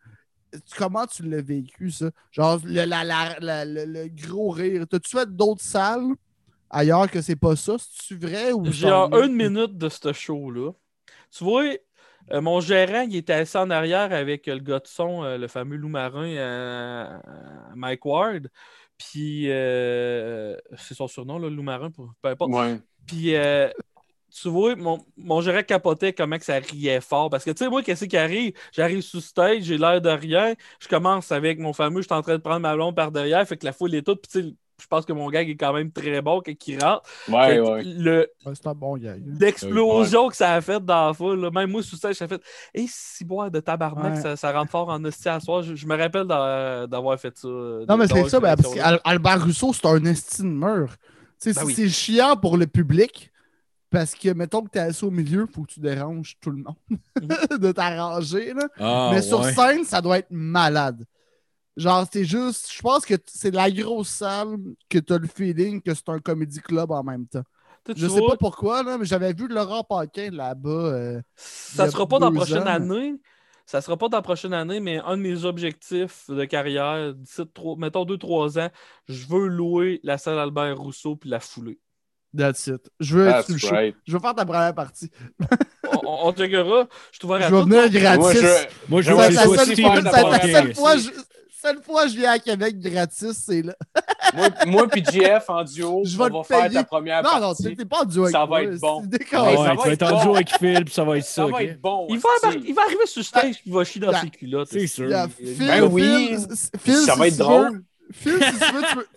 Comment tu l'as vécu, ça? Genre, le, la- la- la- le- le gros rire. T'as-tu fait d'autres salles ailleurs que c'est pas ça? C'est-tu vrai ou J'ai est? une minute de ce show-là. Tu vois, euh, mon gérant, il était assis en arrière avec euh, le gars de son, euh, le fameux loup marin, Mike Ward. Puis, c'est son surnom, le loup marin, pour- peu importe. Ouais. Puis, tu vois, mon, mon gérant capotait comment que ça riait fort. Parce que, tu sais, moi, qu'est-ce qui arrive? J'arrive sous stage, j'ai l'air de rien. Je commence avec mon fameux, je suis en train de prendre ma blonde par derrière, fait que la foule est toute. Puis, je pense que mon gag est quand même très bon quand il rentre. Ouais, ouais. Le, Ouais, c'est un bon gars. l'explosion que ça a fait dans la foule. là. Même moi, sous ça a fait Et si boire de tabarnak, Ouais. ça, ça rentre fort en hostie à soir. Je, je me rappelle d'a- d'avoir fait ça. Non, mais c'est ça, ben, parce qu'Albert Rousseau, c'est un mur. Sais, Ben c'est- oui. Chiant pour le public parce que, mettons que tu es assis au milieu, il faut que tu déranges tout le monde de t'arranger. là. Ah, mais sur ouais. scène, ça doit être malade. Genre, c'est juste, je pense que c'est la grosse salle que tu as le feeling que c'est un comédie club en même temps. Je sais vois, pas pourquoi, là, mais j'avais vu Laurent Paquin là-bas. euh, Ça sera pas dans la prochaine ans. année. Ça sera pas dans la prochaine année, mais un de mes objectifs de carrière, d'ici trois- mettons 2-3 ans, je veux louer la salle Albert Rousseau puis la fouler. That's it. Je veux être show. Je veux faire ta première partie. On, on, checkera. Je suis ouvert Je à vais tout. venir gratis. Moi, je, Moi, je la seule fois, seule fois, fois je viens à Québec gratis, c'est là. moi, moi puis JF en duo, Je vais on va faire ta première Non, non, partie. t'es pas en duo avec Ça va être bon. ouais, ça tu va vas être être en bon. duo avec Phil, puis ça va être ça. Ça va être bon. Il va, embarquer- il va arriver sur stage et il va chier dans Ben, ses culottes. C'est sûr. Ben oui. Ça va être tu drôle. Phil, si tu veux, tu veux-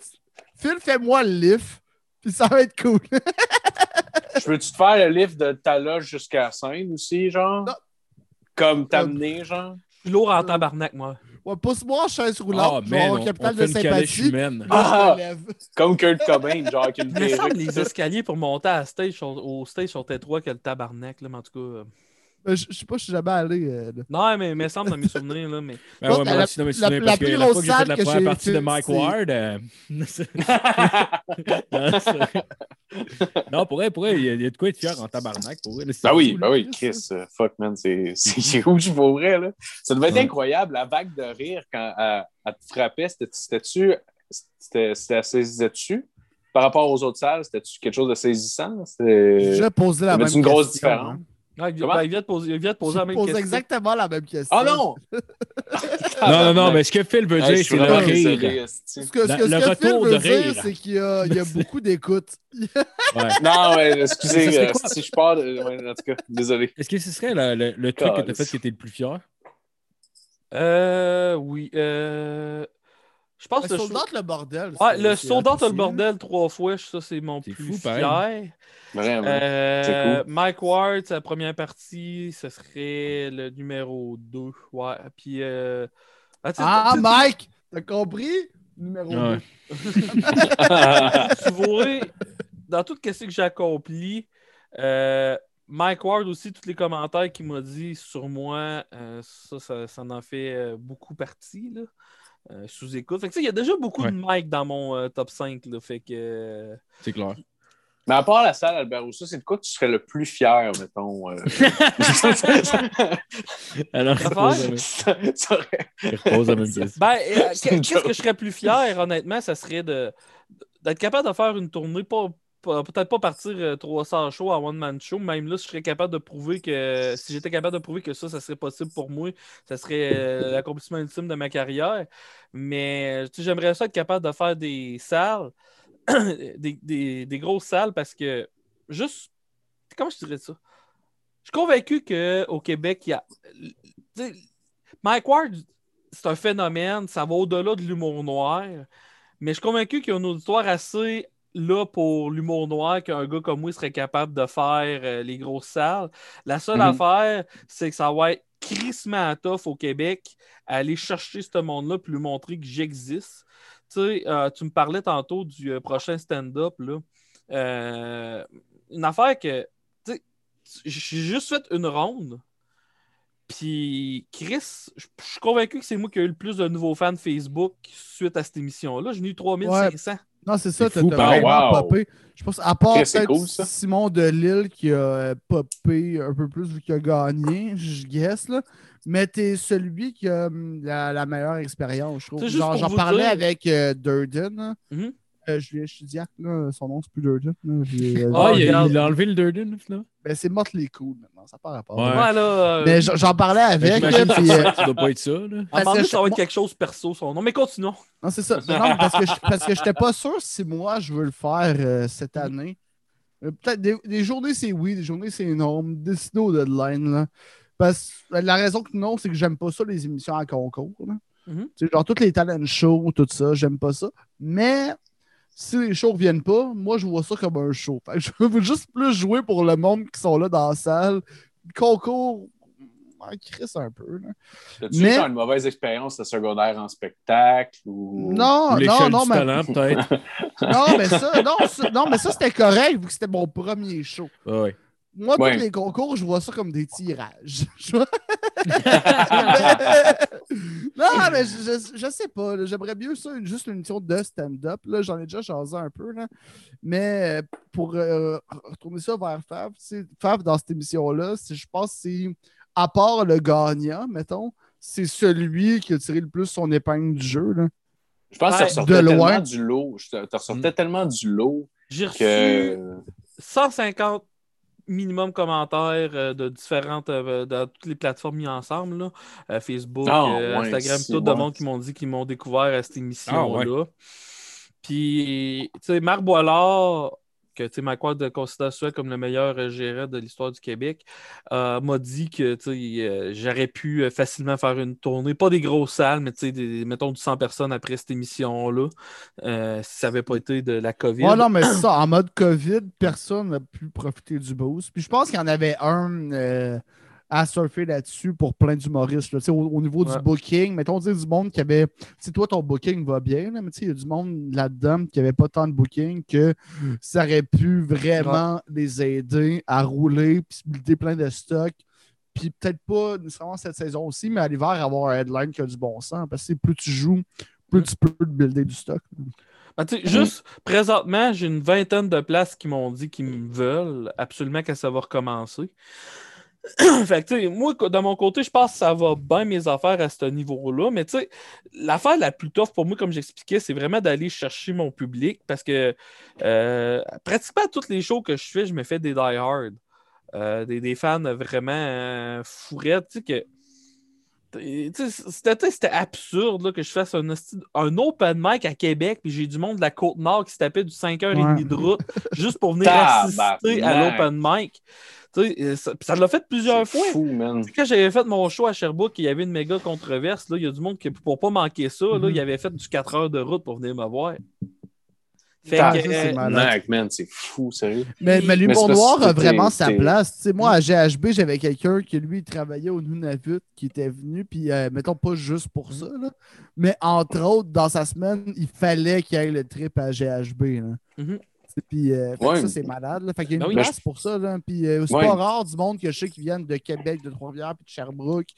Phil, fais-moi le lift, puis ça va être cool. Je peux-tu te faire le lift de ta loge jusqu'à la scène aussi, genre? Non. Comme t'amener, genre? Je suis lourd en tabarnak, moi. Ouais, Pousse-moi en chaise Ah, roulante, man, genre on, on capital de sympathie. humaine. Ah! Comme Kurt Cobain, genre, Il me semble les escaliers pour monter à la stage, au stage sont étroits que le tabarnak, là, mais en tout cas. Ben, Je je sais pas, je suis jamais allé. euh. Non, mais il me semble dans mes souvenirs, là, mais. Ben ouais, La- moi aussi, dans mes la- souvenirs, la parce que plus la fois que j'ai fait la première partie de Mike Ward, euh, non, pour vrai, pour vrai, il y, a- il y a de quoi être fier en tabarnak. Pour vrai, Ben oui, ben oui, Chris, euh, fuck man, c'est c'est rouge pour vrai. Là. Ça devait être Ouais. incroyable, la vague de rire quand elle, te frappait. C'était- C'était-tu c'était c'était saisissait-tu par rapport aux autres salles? C'était-tu quelque chose de saisissant? C'était- J'ai posé la même avait-tu une grosse différence? hein. Ah, il, ben, il vient de poser, il vient de poser la Je même pose question. exactement la même question. Ah non! Non, non, non, mais ce que Phil veut dire, c'est le rire. Ce que, Phil retour veut de dire, rire. c'est qu'il y a, il y a beaucoup d'écoute. Ouais. Non, ouais, excusez, euh, si je parle, ouais, en tout cas, désolé. Est-ce que ce serait le, le- le truc que tu as fait qui était le plus fier? Euh, oui. Euh... Je pense Le soldat, le bordel. Ouais, le soldat le bordel trois fois, ça c'est mon plus fou, fier. Vraiment. Euh, C'est Mike Ward, sa première partie, ce serait le numéro 2. Ouais. Puis. Euh... ah, Ah, Mike, t'as compris? Numéro Ouais. 2. tu vois, dans tout ce que j'ai accompli, euh, Mike Ward aussi, tous les commentaires qu'il m'a dit sur moi, euh, ça, ça, ça en fait euh, beaucoup partie. Là. Euh, sous écoute. Fait que, il y a déjà beaucoup Ouais. de Mike dans mon euh, top 5. Là, fait que. euh, C'est clair. Mais à part la salle Albert Rousseau, c'est de quoi que tu serais le plus fier, mettons? euh? Alors, je repose la même- Ça- ça aurait- je repose la même question. Ben, euh, qu'est-ce que je serais plus fier, honnêtement, ça serait de d'être capable de faire une tournée, pas- peut-être pas partir euh, 300 shows à one-man show, même là, si je serais capable de prouver que, si j'étais capable de prouver que ça, ça serait possible pour moi, ça serait euh, l'accomplissement ultime de ma carrière. Mais tu sais, j'aimerais ça être capable de faire des salles, des, des- des grosses salles, parce que juste, comment je dirais ça? Je suis convaincu qu'au Québec, il y a. Mike Ward, c'est un phénomène, ça va au-delà de l'humour noir. Mais je suis convaincu qu'il y a un auditoire assez là pour l'humour noir qu'un gars comme moi serait capable de faire euh, les grosses salles. La seule Mhm. affaire, c'est que ça va être crissement tough au Québec à aller chercher ce monde-là puis lui montrer que j'existe. Tu sais, euh, tu me parlais tantôt du euh, prochain stand-up. une affaire que, tu sais, j'ai juste fait une ronde. Puis, Chris, je suis convaincu que c'est moi qui ai eu le plus de nouveaux fans Facebook suite à cette émission-là. J'en ai eu 3500. Non, c'est ça, t'as pareil. vraiment Wow. popé. Je pense, à part peut-être cool. Simon de Lille qui a euh, popé un peu plus vu qu'il a gagné, je guess, là. Mais t'es celui qui a hum, la, la meilleure expérience, je trouve. Genre, J'en parlais dire- avec euh, Durden, là. Mhm. Euh, Julien Chidiac, là, son nom, c'est plus Durden. là. Euh, Ah, il, a, regarde. il a enlevé le Durden, finalement. ben, c'est Motley Cool maintenant, ça part rapport. Ouais. Ouais, là. euh, Mais j'en parlais avec, là, que puis, euh, ça doit pas être ça. Là. à parce que ça va être quelque chose perso, son nom. Mais continuons. Non, c'est ça. Non, parce que je, parce que j'étais pas sûr si moi je veux le faire euh, cette année. Euh, Peut-être des, des journées c'est oui, des journées c'est non. Décider au deadline. Là. Parce que la raison que non, c'est que j'aime pas ça, les émissions à concours. là. Mhm. Tu sais, Genre toutes les talent shows, tout ça, j'aime pas ça. Mais si les shows reviennent pas, moi je vois ça comme un show. Fait que je veux juste plus jouer pour le monde qui sont là dans la salle. Concours, en crisse un peu. là. T'as-tu Mais- eu une mauvaise expérience de secondaire en spectacle? Ou... Non, Ou non, non, du mais talent, peut-être. Non, mais ça, non, ça, non, mais ça c'était correct vu que c'était mon premier show. Ah ouais. Moi, Ouais. tous les concours, je vois ça comme des tirages. Non, mais je, je, je sais pas. J'aimerais mieux ça, une- juste une émission de stand-up. là, J'en ai déjà jasé un peu. Là. Mais pour euh, retourner ça vers Fav, c'est- Fav, dans cette émission-là, c'est- je pense que c'est, à part le gagnant, mettons, c'est celui qui a tiré le plus son épingle du jeu. Là. Je pense que Ouais, tu ressortais de loin. tellement du lot. Tu ressortais tellement du lot J'ai reçu que. 150 minimum commentaires euh, de différentes euh, de toutes les plateformes mises ensemble là. Euh, Facebook, Ah, ouais, Instagram, tout de bon. monde qui m'ont dit qu'ils m'ont découvert à cette émission-là. Ah, ouais. Puis, tu sais, Marc Boilard, que Mike Ward considère ça comme le meilleur euh, gérant de l'histoire du Québec, euh, m'a dit que euh, j'aurais pu facilement faire une tournée, pas des grosses salles, mais mettons du 100 personnes après cette émission-là, si ça n'avait pas été de la COVID. Ouais, non, mais ça. En mode COVID, personne n'a pu profiter du boost. Puis je pense qu'il y en avait un à surfer là-dessus pour plein d'humoristes. là. Au, au niveau Ouais. du booking, mettons, tu sais, du monde qui avait. Si toi, ton booking va bien, là, mais tu sais, il y a du monde là-dedans qui n'avait pas tant de booking que ça aurait pu vraiment les aider à rouler puis se builder plein de stocks. Puis peut-être pas nécessairement cette saison aussi, mais à l'hiver, avoir un headline qui a du bon sens. Parce que plus tu joues, plus tu peux te builder du stock. Ben, tu sais, Juste présentement, j'ai une vingtaine de places qui m'ont dit qu'ils me veulent absolument que ça va recommencer. fait que, moi, de mon côté, je pense que ça va bien mes affaires à ce niveau-là. Mais tu l'affaire la plus tough pour moi, comme j'expliquais, c'est vraiment d'aller chercher mon public parce que euh, pratiquement toutes les shows que je fais, je me fais des die-hard. Euh, des, fans vraiment euh, fourrettes, que. C'était absurde là, que je fasse un, open mic à Québec, puis j'ai du monde de la Côte-Nord qui se tapait du 5h30 Ouais. de route juste pour venir assister à l'open mic. Euh, ça puis ça l'a fait plusieurs fois. fou, man. Quand j'avais fait mon show à Sherbrooke, il y avait une méga controverse. Là. Il y a du monde qui, pour pas manquer ça, là, Mhm. il avait fait du 4 heures de route pour venir me voir. Fait Ah, que, ça, c'est euh, man, c'est fou, sérieux. Mais, mais l'humour noir a vraiment sa place. Tu sais, moi, à GHB, j'avais quelqu'un qui, lui, travaillait au Nunavut, qui était venu, puis, euh, mettons, pas juste pour ça, là, mais entre autres, dans sa semaine, il fallait qu'il ait le trip à GHB. Là. Puis, euh, Ouais. ça, c'est malade. Là. Fait qu'il y a une Ben oui. place pour ça. Là. Puis, euh, c'est Ouais. pas rare du monde que je sais qui viennent de Québec, de Trois-Rivières, puis de Sherbrooke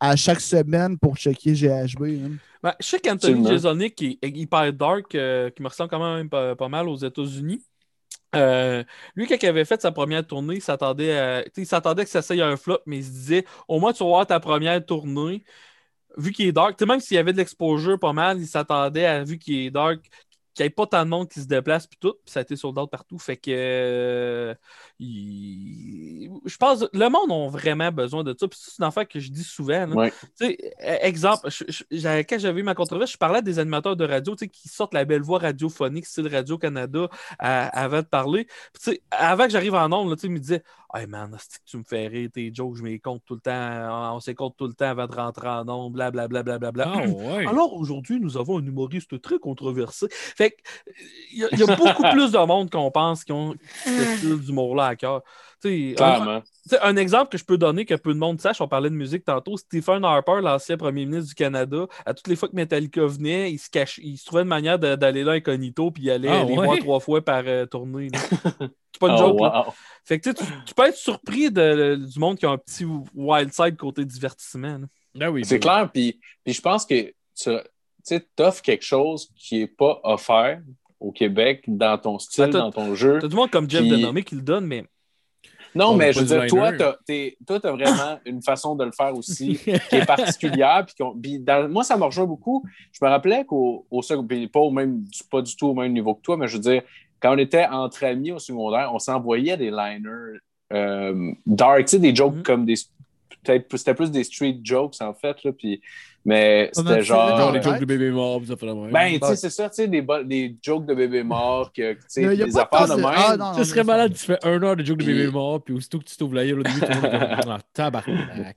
à chaque semaine pour checker GHB. là. ben, je sais qu'Anthony. Jeselnik, qui est hyper dark, euh, qui me ressemble quand même pas, pas mal aux États-Unis. euh, lui, quand il avait fait sa première tournée, il s'attendait à, tu sais, il s'attendait que ça soit un flop, mais il se disait au moins tu vas voir ta première tournée. Vu qu'il est dark, tu sais, même s'il y avait de l'exposure pas mal, il s'attendait à, vu qu'il est dark, qu'il n'y ait pas tant de monde qui se déplace, puis tout, puis ça a été sold out partout. Fait que. Il- Je pense que le monde a vraiment besoin de ça. Puis c'est une affaire que je dis souvent. Ouais. E- exemple, je- je- j'avais- quand j'avais eu ma controverse, je parlais des animateurs de radio qui sortent la belle voix radiophonique, style Radio-Canada, avant de parler. Puis, avant que j'arrive en nombre, ils me disaient Hey man, que tu me fais rire, tes jokes, je m'y compte tout le temps, on s'y compte tout le temps avant de rentrer en nombre, blablabla. Bla, bla, bla, bla. Ah ouais. Alors aujourd'hui, nous avons un humoriste très controversé. Fait que, il y, y a beaucoup plus de monde qu'on pense qui ont ce style d'humour-là à cœur. Un, exemple que je peux donner que peu de monde sache, on parlait de musique tantôt, Stephen Harper, l'ancien premier ministre du Canada, à toutes les fois que Metallica venait, il se, cache, il se trouvait une manière d'aller là incognito, puis il allait Ah les ouais? voir trois fois par euh, tournée. C'est pas une Oh, joke. wow. Fait que tu, peux être surpris de, du monde qui a un petit wild side côté divertissement. Ah oui, C'est ben clair, puis, puis je pense que tu offres quelque chose qui n'est pas offert au Québec dans ton style, Ben, dans ton jeu. T'as du monde comme Jeff Puis- Denomé qui le donne, mais Non, On mais je veux dire, toi, toi, t'as vraiment une façon de le faire aussi qui est particulière. Puis dans- moi, ça me rejoint beaucoup. Je me rappelais qu'au au pas, au même, pas du tout au même niveau que toi, mais je veux dire, quand on était entre amis au secondaire, on s'envoyait des liners euh, dark, tu sais, des jokes Mhm. comme des. Peut-être c'était plus des street jokes en fait, là, puis, mais c'était genre. Genre les Ouais. jokes de bébé mort, ça fait la même. Ben, tu sais, c'est ça, tu sais, des, des jokes de bébé mort, que, tu sais, Il y a des pas affaires de même. Ah, non, serait malade, tu fais un heure de jokes de Puis- bébé mort, puis aussitôt que tu t'ouvres la gueule, au début, tout le monde Ah.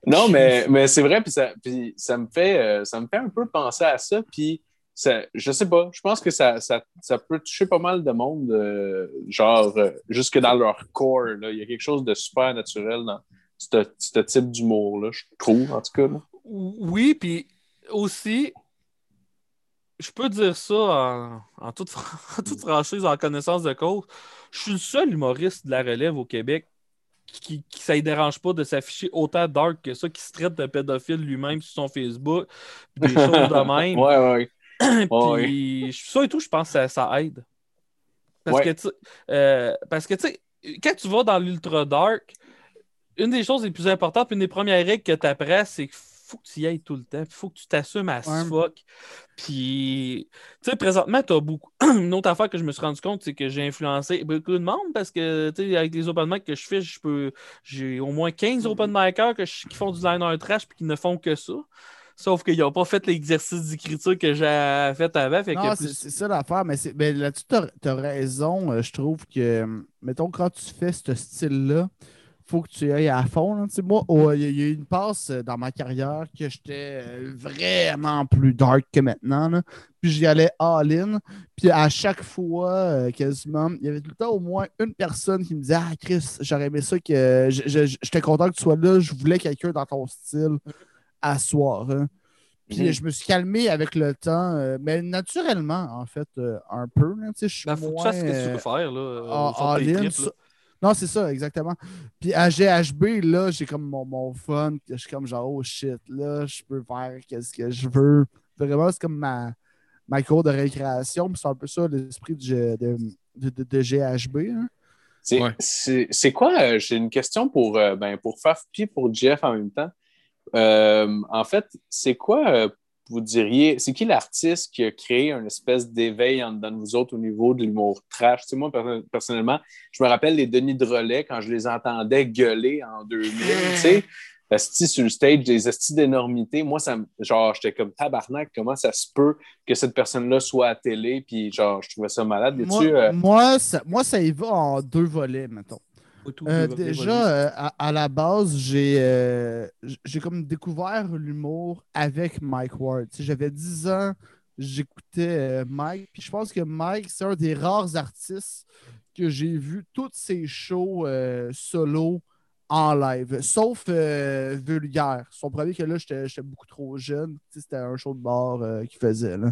Non, mais, mais c'est vrai, puis ça, puis ça, me fait, euh, ça me fait un peu penser à ça, puis ça, je sais pas, je pense que ça, ça, ça peut toucher pas mal de monde, euh, genre euh, jusque dans leur corps. Là. Il y a quelque chose de super naturel dans ce, type d'humour-là, je trouve, en tout cas. là. oui, puis aussi, je peux dire ça en, en toute, en toute franchise, en connaissance de cause. Je suis le seul humoriste de la relève au Québec qui, qui ça ne dérange pas de s'afficher autant dark que ça, qui se traite de pédophile lui-même sur son Facebook, des choses de même. ouais, ouais. Ouais, Puis ça et tout, je pense que ça, ça aide. Parce Ouais. que, euh, parce que, tu sais, quand tu vas dans l'ultra dark, une des choses les plus importantes, puis une des premières règles que tu apprends, c'est qu'il faut que tu y ailles tout le temps. Il faut que tu t'assumes à Ouais. fuck. Puis, tu sais, présentement, tu as beaucoup. une autre affaire que je me suis rendu compte, c'est que j'ai influencé beaucoup de monde parce que, tu sais, avec les open mic que je fais, je peux. J'ai au moins 15 open micers que je- qui font du liner trash puis qui ne font que ça. Sauf qu'ils n'ont pas fait l'exercice d'écriture que j'ai fait avant. Fait Non, plus- c'est ça l'affaire, mais, mais là-dessus, tu as, raison. euh, je trouve que, mettons, quand tu fais ce style-là, faut que tu ailles à fond. là. Tu sais, moi, oh, il y, a- il y a eu une passe euh, dans ma carrière que j'étais euh, vraiment plus dark que maintenant. là. Puis j'y allais all-in. Puis à chaque fois, euh, quasiment, il y avait tout le temps au moins une personne qui me disait Ah, Chris, j'aurais aimé ça que. J'étais content que tu sois là. Je voulais quelqu'un dans ton style à soir. hein. Puis Mhm. je me suis calmé avec le temps, euh, mais naturellement, en fait, euh, un peu. là, je suis Ben, faut que tu moins, fasses ce que tu veux faire, là. euh, en- ligne, tripes, là. Non, c'est ça, exactement. Puis à GHB, là, j'ai comme mon, mon fun. Je suis comme genre, oh shit, là, je peux faire qu'est-ce que je veux. Vraiment, c'est comme ma, ma cour de récréation. puis C'est un peu ça l'esprit de, de, de, de- de GHB. hein. C'est Ouais. quoi, euh, j'ai une question pour, euh, ben, pour Faf puis pour Jeff en même temps. Euh, en fait, c'est quoi, vous diriez, c'est qui l'artiste qui a créé une espèce d'éveil en dedans de vous autres au niveau de l'humour trash? Tu sais, moi, perso- personnellement, je me rappelle les Denis de Relais quand je les entendais gueuler en 2000, tu sais. Esti sur le stage, des estis d'énormité. Moi, ça genre, j'étais comme tabarnak, comment ça se peut que cette personne-là soit à télé? Puis, genre, je trouvais ça malade. Moi, euh, moi, ça, moi, ça y va en deux volets, mettons. Euh, déjà, euh, à, à la base, j'ai euh, j'ai comme découvert l'humour avec Mike Ward. J'avais 10 ans, j'écoutais Mike, puis je pense que Mike, c'est un des rares artistes que j'ai vu toutes ses shows solo en live, sauf euh, Vulgaire. Son premier que là, j'étais beaucoup trop jeune. C'était un show de bar euh, qu'il faisait. Là.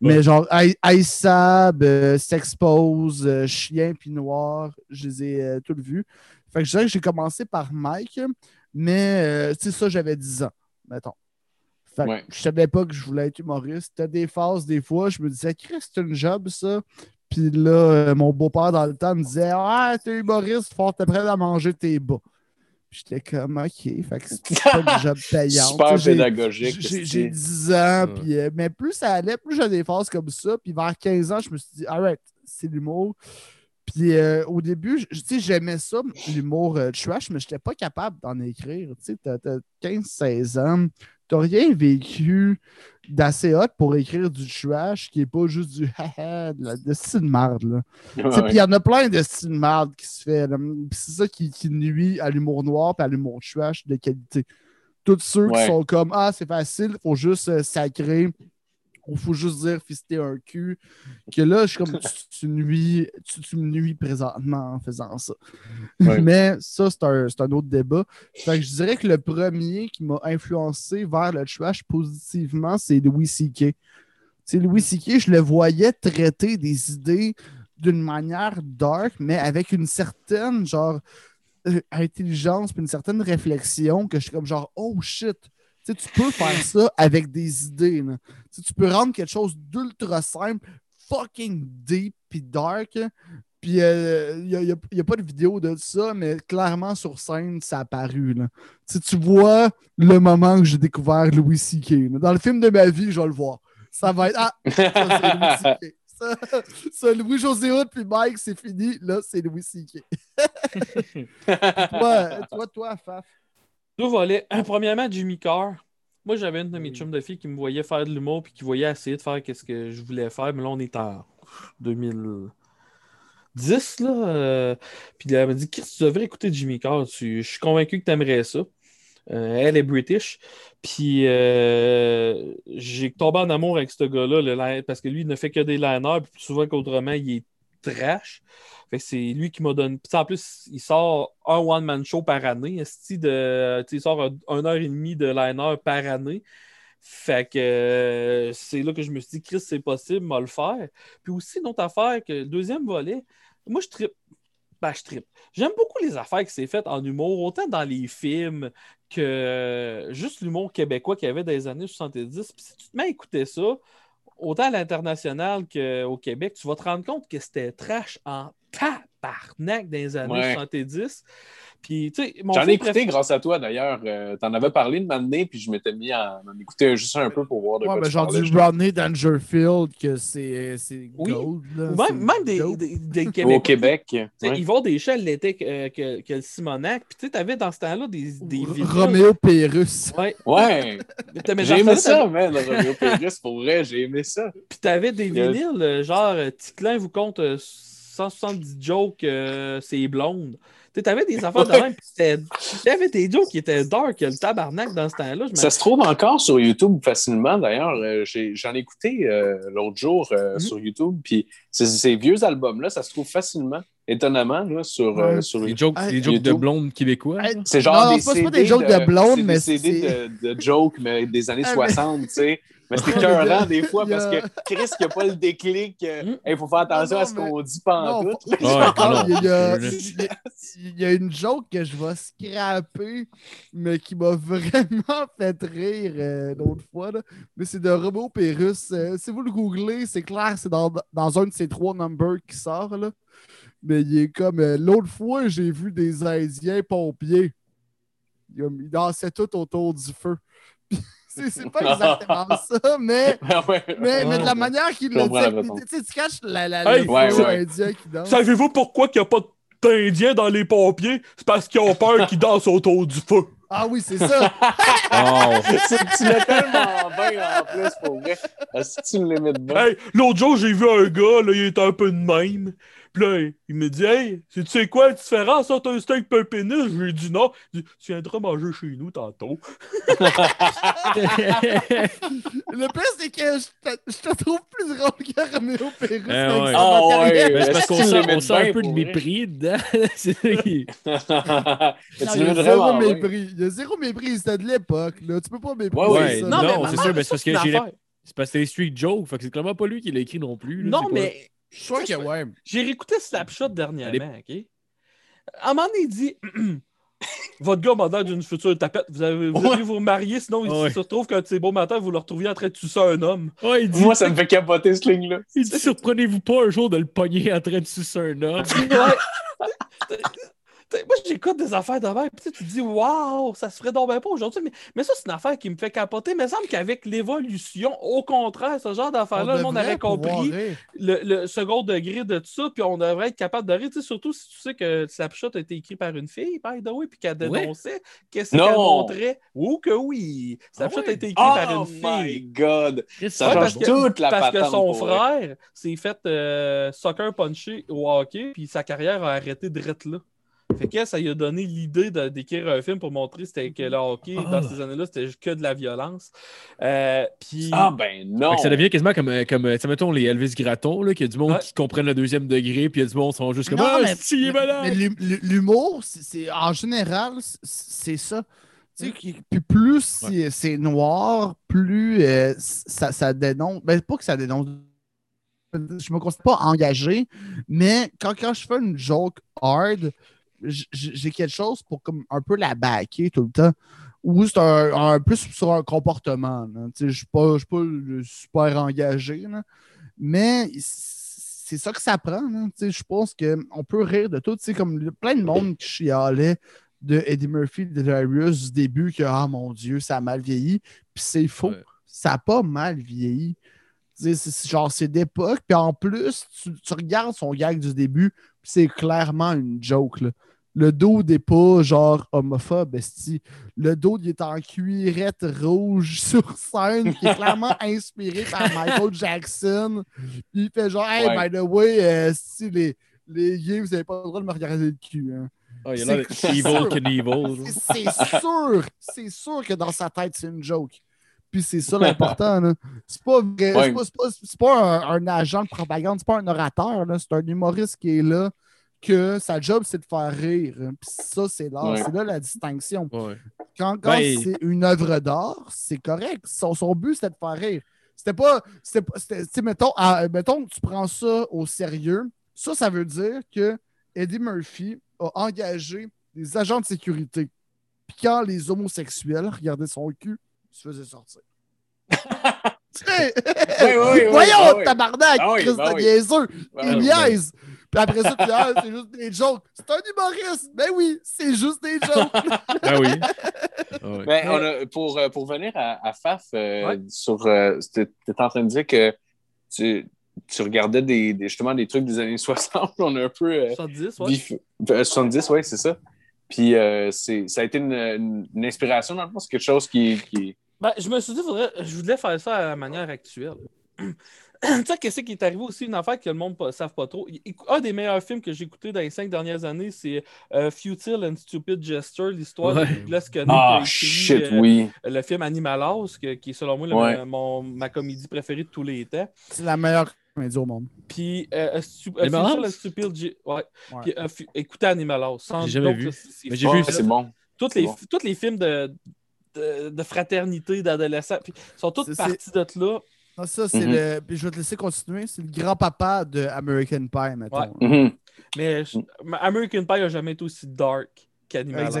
Mais genre, I- Aïssab, euh, S'Expose, euh, Chien puis Noir, je les ai euh, tous vus. Fait que je dirais que j'ai commencé par Mike, mais euh, tu sais, ça, j'avais 10 ans, mettons. Fait que Ouais. je savais pas que je voulais être humoriste. T'as des phases, des fois, je me disais, Chris, c'est une job, ça. Puis là, euh, mon beau-père, dans le temps, me disait, ah, t'es humoriste, faut prêt à manger tes bas. Puis J'étais comme, OK, fait que c'est pas une job payante. super pédagogique. j'ai esti. j'ai 10 ans, Ouais. puis, euh, mais plus ça allait, plus j'avais des phases comme ça. Puis vers 15 ans, je me suis dit, alright, c'est l'humour. Puis euh, au début, je- tu sais, j'aimais ça, l'humour euh, trash, mais je n'étais pas capable d'en écrire. Tu sais, t'as t'as 15-16 ans, t'as rien vécu d'assez hot pour écrire du trash qui est pas juste du haha, de la de style de marde, là. Puis il y en a plein de styles de marde qui se fait. C'est ça qui, qui nuit à l'humour noir et à l'humour trash de qualité. Tous ceux Ouais. qui sont comme Ah, c'est facile, faut juste euh, sacrer, il faut juste dire fister un cul. Que là, je suis comme tu, tu nuis, tu, tu me nuis présentement en faisant ça. Ouais. Mais ça, c'est un, un autre débat. Fait que je dirais que le premier qui m'a influencé vers le trash positivement, c'est Louis C.K. Louis C.K., je le voyais traiter des idées d'une manière dark, mais avec une certaine, genre, euh, intelligence puis une certaine réflexion que je suis comme genre, oh shit. Tu sais, tu peux faire ça avec des idées. là. Tu peux rendre quelque chose d'ultra simple, fucking deep puis dark. Puis il n'y a, pas de vidéo de ça, mais clairement sur scène, ça a apparu. Là. Tu vois le moment que j'ai découvert Louis C.K. Dans le film de ma vie, je vais le voir. Ça va être. Ah, ça, c'est Louis C.K. Ça, ça, Louis-José Hood puis Mike, c'est fini. Là, c'est Louis C.K. toi, toi, toi, Faf. Deux volets. Premièrement, Jimmy Carr. Moi, j'avais une de Mm. mes chums de filles qui me voyait faire de l'humour puis qui voyait essayer de faire ce que je voulais faire. Mais là, on est en 2010, là. euh, puis elle m'a dit Chris, tu devrais écouter Jimmy Carr. Tu- Je suis convaincu que tu aimerais ça. Euh, elle est british. Puis euh, j'ai tombé en amour avec ce gars-là parce que lui, il ne fait que des liners. Puis souvent qu'autrement, il est trash. Fait que c'est lui qui m'a donné. En plus, il sort un one-man show par année. De... Il sort un, heure et demie de liner par année. Fait que euh, c'est là que je me suis dit, Chris, c'est possible, m'a le faire. Puis aussi, une autre affaire, que le deuxième volet, moi, je trippe. Ben, je. J'aime beaucoup les affaires qui s'est faites en humour, autant dans les films que euh, juste l'humour québécois qu'il y avait dans les années 70. Puis si tu te mets à écouter ça, autant à l'international qu'au Québec, tu vas te rendre compte que c'était trash en tabarnak dans les années Ouais. 70. Puis, tu sais, mon J'en ai écouté préféré- grâce à toi d'ailleurs. Euh, T'en avais parlé de m'amener, puis je m'étais mis à en écouter juste un peu pour voir de Ouais, quoi ben, tu genre parlais. du Rodney Dangerfield, que c'est c'est Oui. gold. Là, Ou c'est même, même des, dope. des, des Au Québécois. Québec. Ouais. Ils vont des chats l'été que, que, que le Simonac. Puis tu sais, t'avais dans ce temps-là des, des. Roméo Pérus. Ouais. Ouais, j'ai aimé ça, man, le Romeo Pérus, pour vrai, j'ai aimé ça. Puis t'avais des vinyles, euh, genre euh, Ticlin vous compte euh, 170 jokes, euh, c'est blonde. Tu sais, t'avais des affaires de même. T'avais des jokes qui étaient dark, le tabarnak dans ce temps-là. Ça se trouve encore sur YouTube facilement, d'ailleurs. Euh, J'en ai écouté euh, l'autre jour euh, Mhm. sur YouTube, puis ces, ces vieux albums-là, ça se trouve facilement, étonnamment, là, sur, euh, Ouais. sur Les jokes, Ah, les jokes de blondes québécois. C'est genre Non, des pas- pas CD des jokes de blondes, c'est mais des CD c'est- de, de jokes, mais des années Ah, mais- 60, tu sais. Mais mais écœurant des fois il a- parce que Chris qui n'a pas le déclic. Il Mm. faut faire attention Non, à ce qu'on dit pas en Non, tout. faut- il, y a, il a- il y a une joke que je vais scraper, mais qui m'a vraiment fait rire euh, l'autre fois. là. Mais c'est de Roméo Pérus. Euh, si vous le googlez, c'est clair, c'est dans, dans un de ces trois numbers qui sort. Là. Mais il est comme euh, l'autre fois, j'ai vu des Indiens pompiers. Ils, ils dansaient tout autour du feu. c'est c'est pas exactement ça, mais. Ouais. Mais, mais de la manière qu'il le dit, tu sais, tu caches la, la, Hey, le ouais, feu ouais. indien qui danse. Savez-vous pourquoi il n'y a pas d'Indiens dans les pompiers? C'est parce qu'ils ont peur qu'ils dansent autour du feu. Ah oui, c'est ça. Oh. Tu- tu l'as tellement bien en plus, pour vrai. Est-ce que tu me l'imites bien? Hey, l'autre jour, j'ai vu un gars, là, il était un peu de même. Puis là, il me dit Hey, tu sais quoi la différence entre un steak et un pénis? Je lui ai dit non. Il dit Tu viendras manger chez nous tantôt. Le pire, c'est que je te, je te trouve plus drôle que Roméo Pérus. Eh ouais. Ah ouais. Mais c'est parce qu'on sent, l'imites on sent un peu de mépris dedans. c'est ça qui. Il y a zéro mépris. Il y a zéro mépris. C'était de l'époque. là. Tu peux pas mépriser Ouais, Ouais, ça. Non, non, mais c'est sûr, mais c'est parce que j'ai. C'est parce que c'est street jokes. Fait que c'est clairement pas lui qui l'a écrit non plus. là, Non, mais Je suis sûr que ouais. j'ai réécouté Slapshot dernièrement, OK? À un moment donné, il dit Votre gars m'a l'air d'une future tapette. Vous allez vous, Ouais. allez vous marier, sinon il Ouais. se retrouve qu'un de ces beaux matins, vous le retrouviez en train de sucer un homme. Ouais, il dit, Moi, ça me fait capoter ce ligne-là. il dit surprenez-vous pas un jour de le pogner en train de sucer un homme. Moi, j'écoute des affaires de même, puis tu sais, tu te dis, waouh, ça se ferait donc bien pas aujourd'hui. Mais, mais ça, c'est une affaire qui me fait capoter. Mais il me semble qu'avec l'évolution, au contraire, ce genre d'affaires-là, On le monde aurait compris le, le second degré de tout ça, puis on devrait être capable de rire. Surtout si tu sais que Slapshot a été écrit par une fille, by the way, puis qu'elle dénonçait qu'est-ce Non. qu'elle montrait? Ou que oui. Slapshot ouais. a été écrit par Oh une my fille. God! Chris, Ça Ouais, change parce que- toute la Parce que son frère s'est fait euh, soccer puncher au hockey, puis sa carrière a arrêté de là. Fait que ça lui a donné l'idée d'écrire un film pour montrer c'était que le hockey, Ah. dans ces années-là, c'était que de la violence. Euh, puis... Ah ben non! Fait que ça devient quasiment comme, euh, comme euh, mettons, les Elvis Gratton, là, qu'il y a du monde Ouais. qui comprennent le deuxième degré, puis il y a du monde qui sont juste comme Non, Ah, mais- si, mais- mais L'humour, c'est- en général, c'est- ça. Tu sais, puis plus c'est- c'est noir, plus euh, ça, ça dénonce. Ben, pas que ça dénonce je me considère pas engagé, mais quand, quand je fais une joke hard, j'ai quelque chose pour comme un peu la backer tout le temps. Ou c'est un, un- plus sur un comportement. Je suis pas, je suis pas super engagé. là. Mais c'est ça que ça prend. Je pense qu'on peut rire de tout. Tu sais, Comme le- plein de monde qui chialait de Eddie Murphy, de Darius du début, que ah mon Dieu, ça a mal vieilli. Puis c'est faux. Ouais. Ça n'a pas mal vieilli. Genre, c'est d'époque. Puis en plus, tu, tu regardes son gag du début, c'est clairement une joke. là. Le dos n'est pas genre homophobe, esti. Le dos, il est en cuirette rouge sur scène, qui est clairement inspiré par Michael Jackson. Il fait genre, hey, Ouais. by the way, euh, si les, les gays, vous n'avez pas le droit de me regarder le cul. hein. Ah, il y a Evil. Knievel. C'est sûr, c'est sûr que dans sa tête, c'est une joke. Puis c'est ça l'important. C'est pas, vrai- Ouais. pas, un, un agent de propagande, c'est pas un orateur. C'est un humoriste qui est là, que sa job, c'est de faire rire. Puis ça, c'est l'art. Ouais. C'est là la distinction. Ouais. Quand, quand Ben- c'est une œuvre d'art, c'est correct. Son, son but, c'était de faire rire. C'était pas. C'était mettons, mettons que tu prends ça au sérieux. Ça, ça veut dire que Eddie Murphy a engagé des agents de sécurité. Puis quand les homosexuels regardaient son cul, ils se faisaient sortir. Tu sais, Oui, oui, oui, Voyons, oui. tabarnak, Ah oui, Chris bah de oui. niaiseux. Ah Il niaise. Puis après ça, tu dis, ah, c'est juste des jokes. C'est un humoriste. Ben oui, c'est juste des jokes. Ah oui. Ah ouais. Ben, on a- pour, euh, pour venir à, à Faf, euh, Ouais. sur, euh, tu étais en train de dire que tu, tu regardais des, des- justement des trucs des années 60. On a un peu. euh, 70, ouais. vif- euh, 70, oui, c'est ça. Puis euh, c'est- ça a été une, une- une inspiration, dans le fond. C'est quelque chose qui. qui... Ben, je me suis dit, faudrait, je voulais faire ça à la manière actuelle. tu sais, qu'est-ce qui est arrivé aussi, une affaire que le monde ne savent pas trop. Un des meilleurs films que j'ai écouté dans les cinq dernières années, c'est euh, Futile and Stupid Gesture, l'histoire Ouais. de Douglas a Ah, shit, euh, oui. le film Animal House, que- qui est selon moi le- Ouais. mon, ma comédie préférée de tous les temps. C'est la meilleure comédie au monde. Puis, euh, euh, Stu- Futile and Stupid ouais. Ouais. Puis, euh, écoutez Animal House. sans J'ai jamais doute, vu. Mais j'ai vu. Ah, c'est bon. Les, bon. tous les films de, de, de fraternité, d'adolescents, sont tous C'est- partis de là. Ah, ça, c'est Mhm. le. Je vais te laisser continuer. C'est le grand-papa de American Pie, mettons. Ouais. Mhm. Mais je- American Pie n'a jamais été aussi dark qu'Animal House.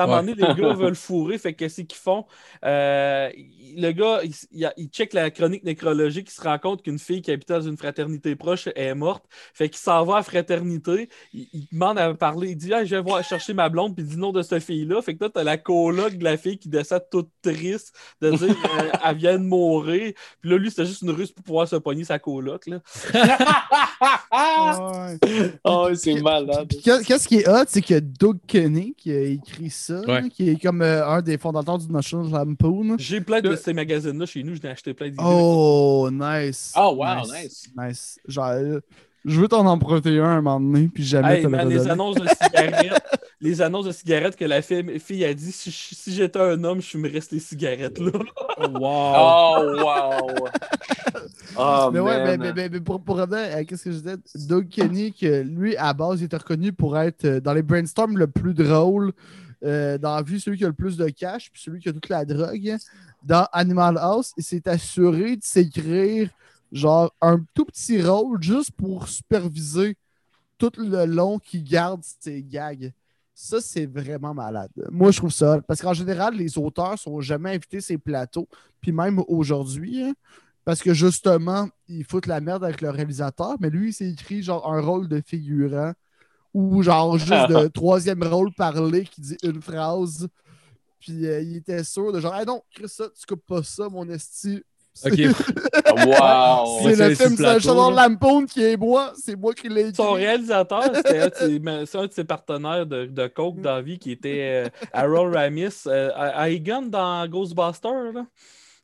À un moment donné, les gars veulent fourrer, fait que qu'est-ce qu'ils font? Euh, le gars, il, il, a- il check la chronique nécrologique, il se rend compte qu'une fille qui habitait dans une fraternité proche est morte. Fait qu'il s'en va à la fraternité, il, il demande à parler, il dit ah, Je vais voir chercher ma blonde, puis il dit non de cette fille-là. Fait que là, t'as la coloc de la fille qui descend toute triste de dire euh, Elle vient de mourir. Puis là, lui, c'était juste une ruse pour pouvoir se pogner sa coloc. Là. Ah, c'est malade. Qu'est-ce qui est hot, c'est que Doug Kenny qui a écrit ça, Ouais. là, qui est comme euh, un des fondateurs du National Lampoon. J'ai plein de ces magazines-là chez nous, j'en ai acheté plein d'idées. Oh, nice. Oh, wow, nice. Nice. Genre, euh, je veux t'en emprunter un à un moment donné, puis jamais Hey, te le les annonces de cigarettes, les annonces de cigarettes que la fille, fille a dit si, je- si j'étais un homme, je fumerais ces cigarettes là. Wow. Oh, wow. Oh, Mais ouais, mais, mais- mais- mais pour, pour revenir à qu'est-ce que je disais, Doug Kenny, que lui, à base, il était reconnu pour être euh, dans les brainstorms le plus drôle euh, dans la vie, celui qui a le plus de cash, puis celui qui a toute la drogue. Dans Animal House, il s'est assuré de s'écrire genre un tout petit rôle juste pour superviser tout le long qu'il garde ses gags. Ça, c'est vraiment malade. Moi, je trouve ça. Parce qu'en général, les auteurs sont jamais invités ces plateaux. Puis même aujourd'hui, hein, parce que justement, ils foutent la merde avec le réalisateur, mais lui, il s'est écrit genre un rôle de figurant ou genre juste de troisième rôle parlé qui dit une phrase. Puis euh, il était sûr de genre, ah non, Chris, ça, tu coupes pas ça, mon esti. Ok. Wow. C'est le c'est film le là. Lampoon qui est moi, c'est moi qui l'ai écrit. Son réalisateur, c'était un, de ses- mais c'est un de ses partenaires de, de Coke dans la vie qui était euh, Harold Ramis, euh, Egan dans Ghostbusters. là.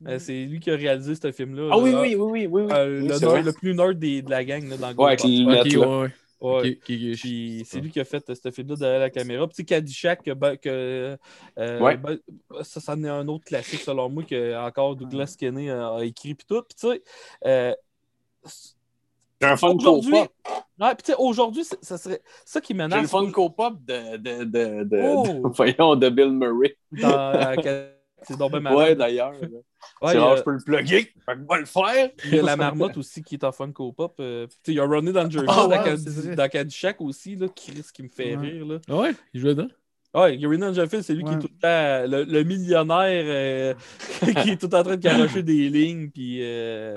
Euh, c'est lui qui a réalisé ce film-là. Ah oui, là. oui, oui, oui, oui. oui. Euh, Oui, le, nerd- le plus nerd des- de la gang là, dans Ouais, là. ouais, ouais. Ouais. Ok. Puis c'est lui qui a fait euh, ce film-là derrière la caméra. Puis tu sais, Caddyshack, que, ben, que, euh, Ouais. ben, ça, ça en est un autre classique selon moi que encore Douglas Kenney a, a écrit. Puis tout. Puis tu sais, euh, J'ai un Funko aujourd'hui, Pop. ouais, puis tu sais, aujourd'hui, ça serait ça qui J'ai le. Funko Pop de, de, de, de, Oh! de- voyons, de Bill Murray. dans euh, C'est donc malade. Ouais, d'ailleurs. Ouais, c'est rare, je peux le plugger. Fait que le faire. Il y a la marmotte aussi qui est en Funko Pop. euh, tu sais, il y a Ronnie dans le Jersey, Ah dans, dans Caddyshack aussi, là, Chris qui me fait Ouais. rire. Là. Ah ouais, il jouait dedans. Ouais, Gary Nangerfield, c'est lui qui est tout le temps le, le millionnaire euh, qui est tout en train de garocher des lignes. Puis, euh,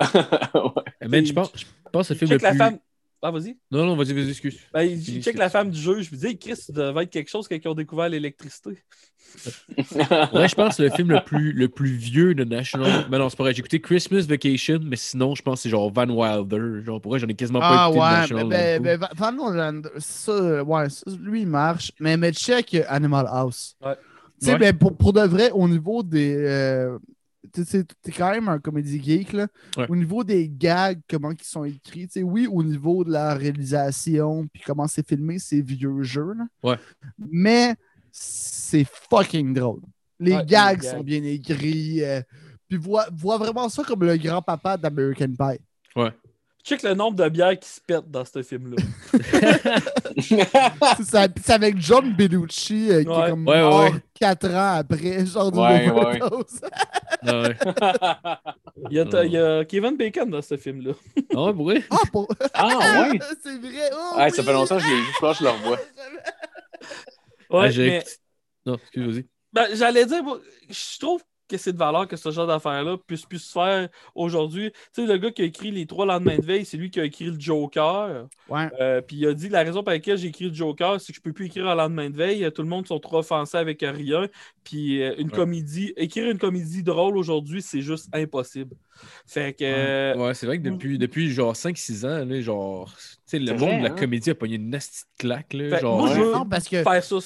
Eh, je pense, je pense que le film le la femme. Ah, vas-y. Non, non, vas-y, vas-y, excuse. Ben, il check excuse. la femme du juge. Je me dis, Chris, ça devait être quelque chose quand ils ont découvert l'électricité. Ouais, je pense que le film le plus, le plus vieux de National. Mais non, c'est pas vrai. J'ai écouté Christmas Vacation, mais sinon, je pense que c'est genre Van Wilder. Genre, pour vrai, j'en ai quasiment pas Ah écouté de ouais, National. ben, ben, ben, Van Nolan, ça, ouais, ça, lui, il marche. Mais, mais check Animal House. Ouais. Tu sais, Ouais. ben, pour, pour de vrai, au niveau des. euh, t'es quand même un comédie geek, là. Ouais. Au niveau des gags, comment ils sont écrits, tu sais, oui, au niveau de la réalisation, puis comment c'est filmé, c'est vieux jeu, là. Ouais. Mais c'est fucking drôle. Les Ouais, gags sont bien écrits. euh, puis vois, vois vraiment ça comme le grand-papa d'American Pie. Check le nombre de bières qui se pètent dans ce film-là. c'est avec John Belushi euh, qui Ouais. est comme Ouais, ouais, mort ouais. 4 ans après, genre du Ouais. Ah ouais. Il y, a, il y a Kevin Bacon dans ce film-là. Ah ouais, pour vrai? Ah, pour... ah, ouais. c'est vrai. Oh, Ouais, ça oui! fait longtemps que je l'ai vu. Je que je le revois. Ouais, Ah, j'ai- mais- Non, excuse, vas-y. Ben, j'allais dire, je trouve que c'est de valeur que ce genre d'affaires-là puisse, puisse se faire aujourd'hui? Tu sais, le gars qui a écrit Les trois lendemains de veille, c'est lui qui a écrit le Joker. Ouais. Euh, puis il a dit la raison pour laquelle j'ai écrit le Joker, c'est que je peux plus écrire un lendemain de veille. Tout le monde sont trop offensés avec rien. Puis euh, une Ouais. comédie, écrire une comédie drôle aujourd'hui, c'est juste impossible. Fait que. euh, Ouais, c'est vrai que depuis, depuis genre 5-6 ans, là, genre, tu sais, le monde vrai, de la hein? comédie a pogné une nasty de claque, là. Fait, genre, moi, je veux- Non, parce que. Faire ça.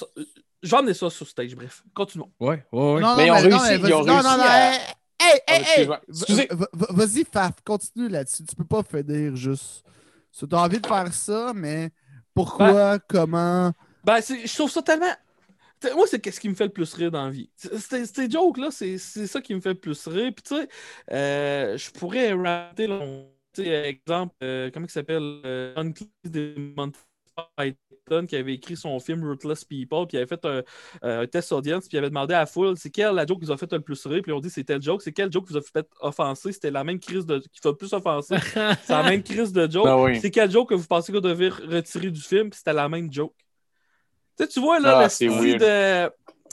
J'en ai ça sur stage, bref. Continuons. Ouais, ouais, ouais. Non, Mais ils non, ont mais non, réussi- mais ils ont non, non, réussi non, à- hey, hey, Ah, hey, Excusez. Vas-y, Faf, continue là-dessus. Tu peux pas finir juste. Tu as envie de faire ça, mais pourquoi, comment? Ben, je trouve ça tellement. Moi, c'est ce qui me fait le plus rire dans la vie. C'est- Ces jokes-là, c'est c'est ça qui me fait le plus rire. Puis, tu sais, euh, je pourrais rater, là, on- tu sais, exemple, euh, comment il s'appelle euh, John Cleese de Monty Python qui avait écrit son film Ruthless People, puis il avait fait un, euh, un test audience, puis il avait demandé à la foule c'est quelle la joke qui vous a fait le plus rire, puis ils ont dit c'est telle joke, c'est quelle joke qui vous a fait offenser, c'était la même crise de, qui vous a le plus offensé, c'est la même crise de joke. Oui. C'est quel joke que vous pensez qu'on devait retirer du film, puis c'était la même joke. Tu sais, tu vois, là, Ah, le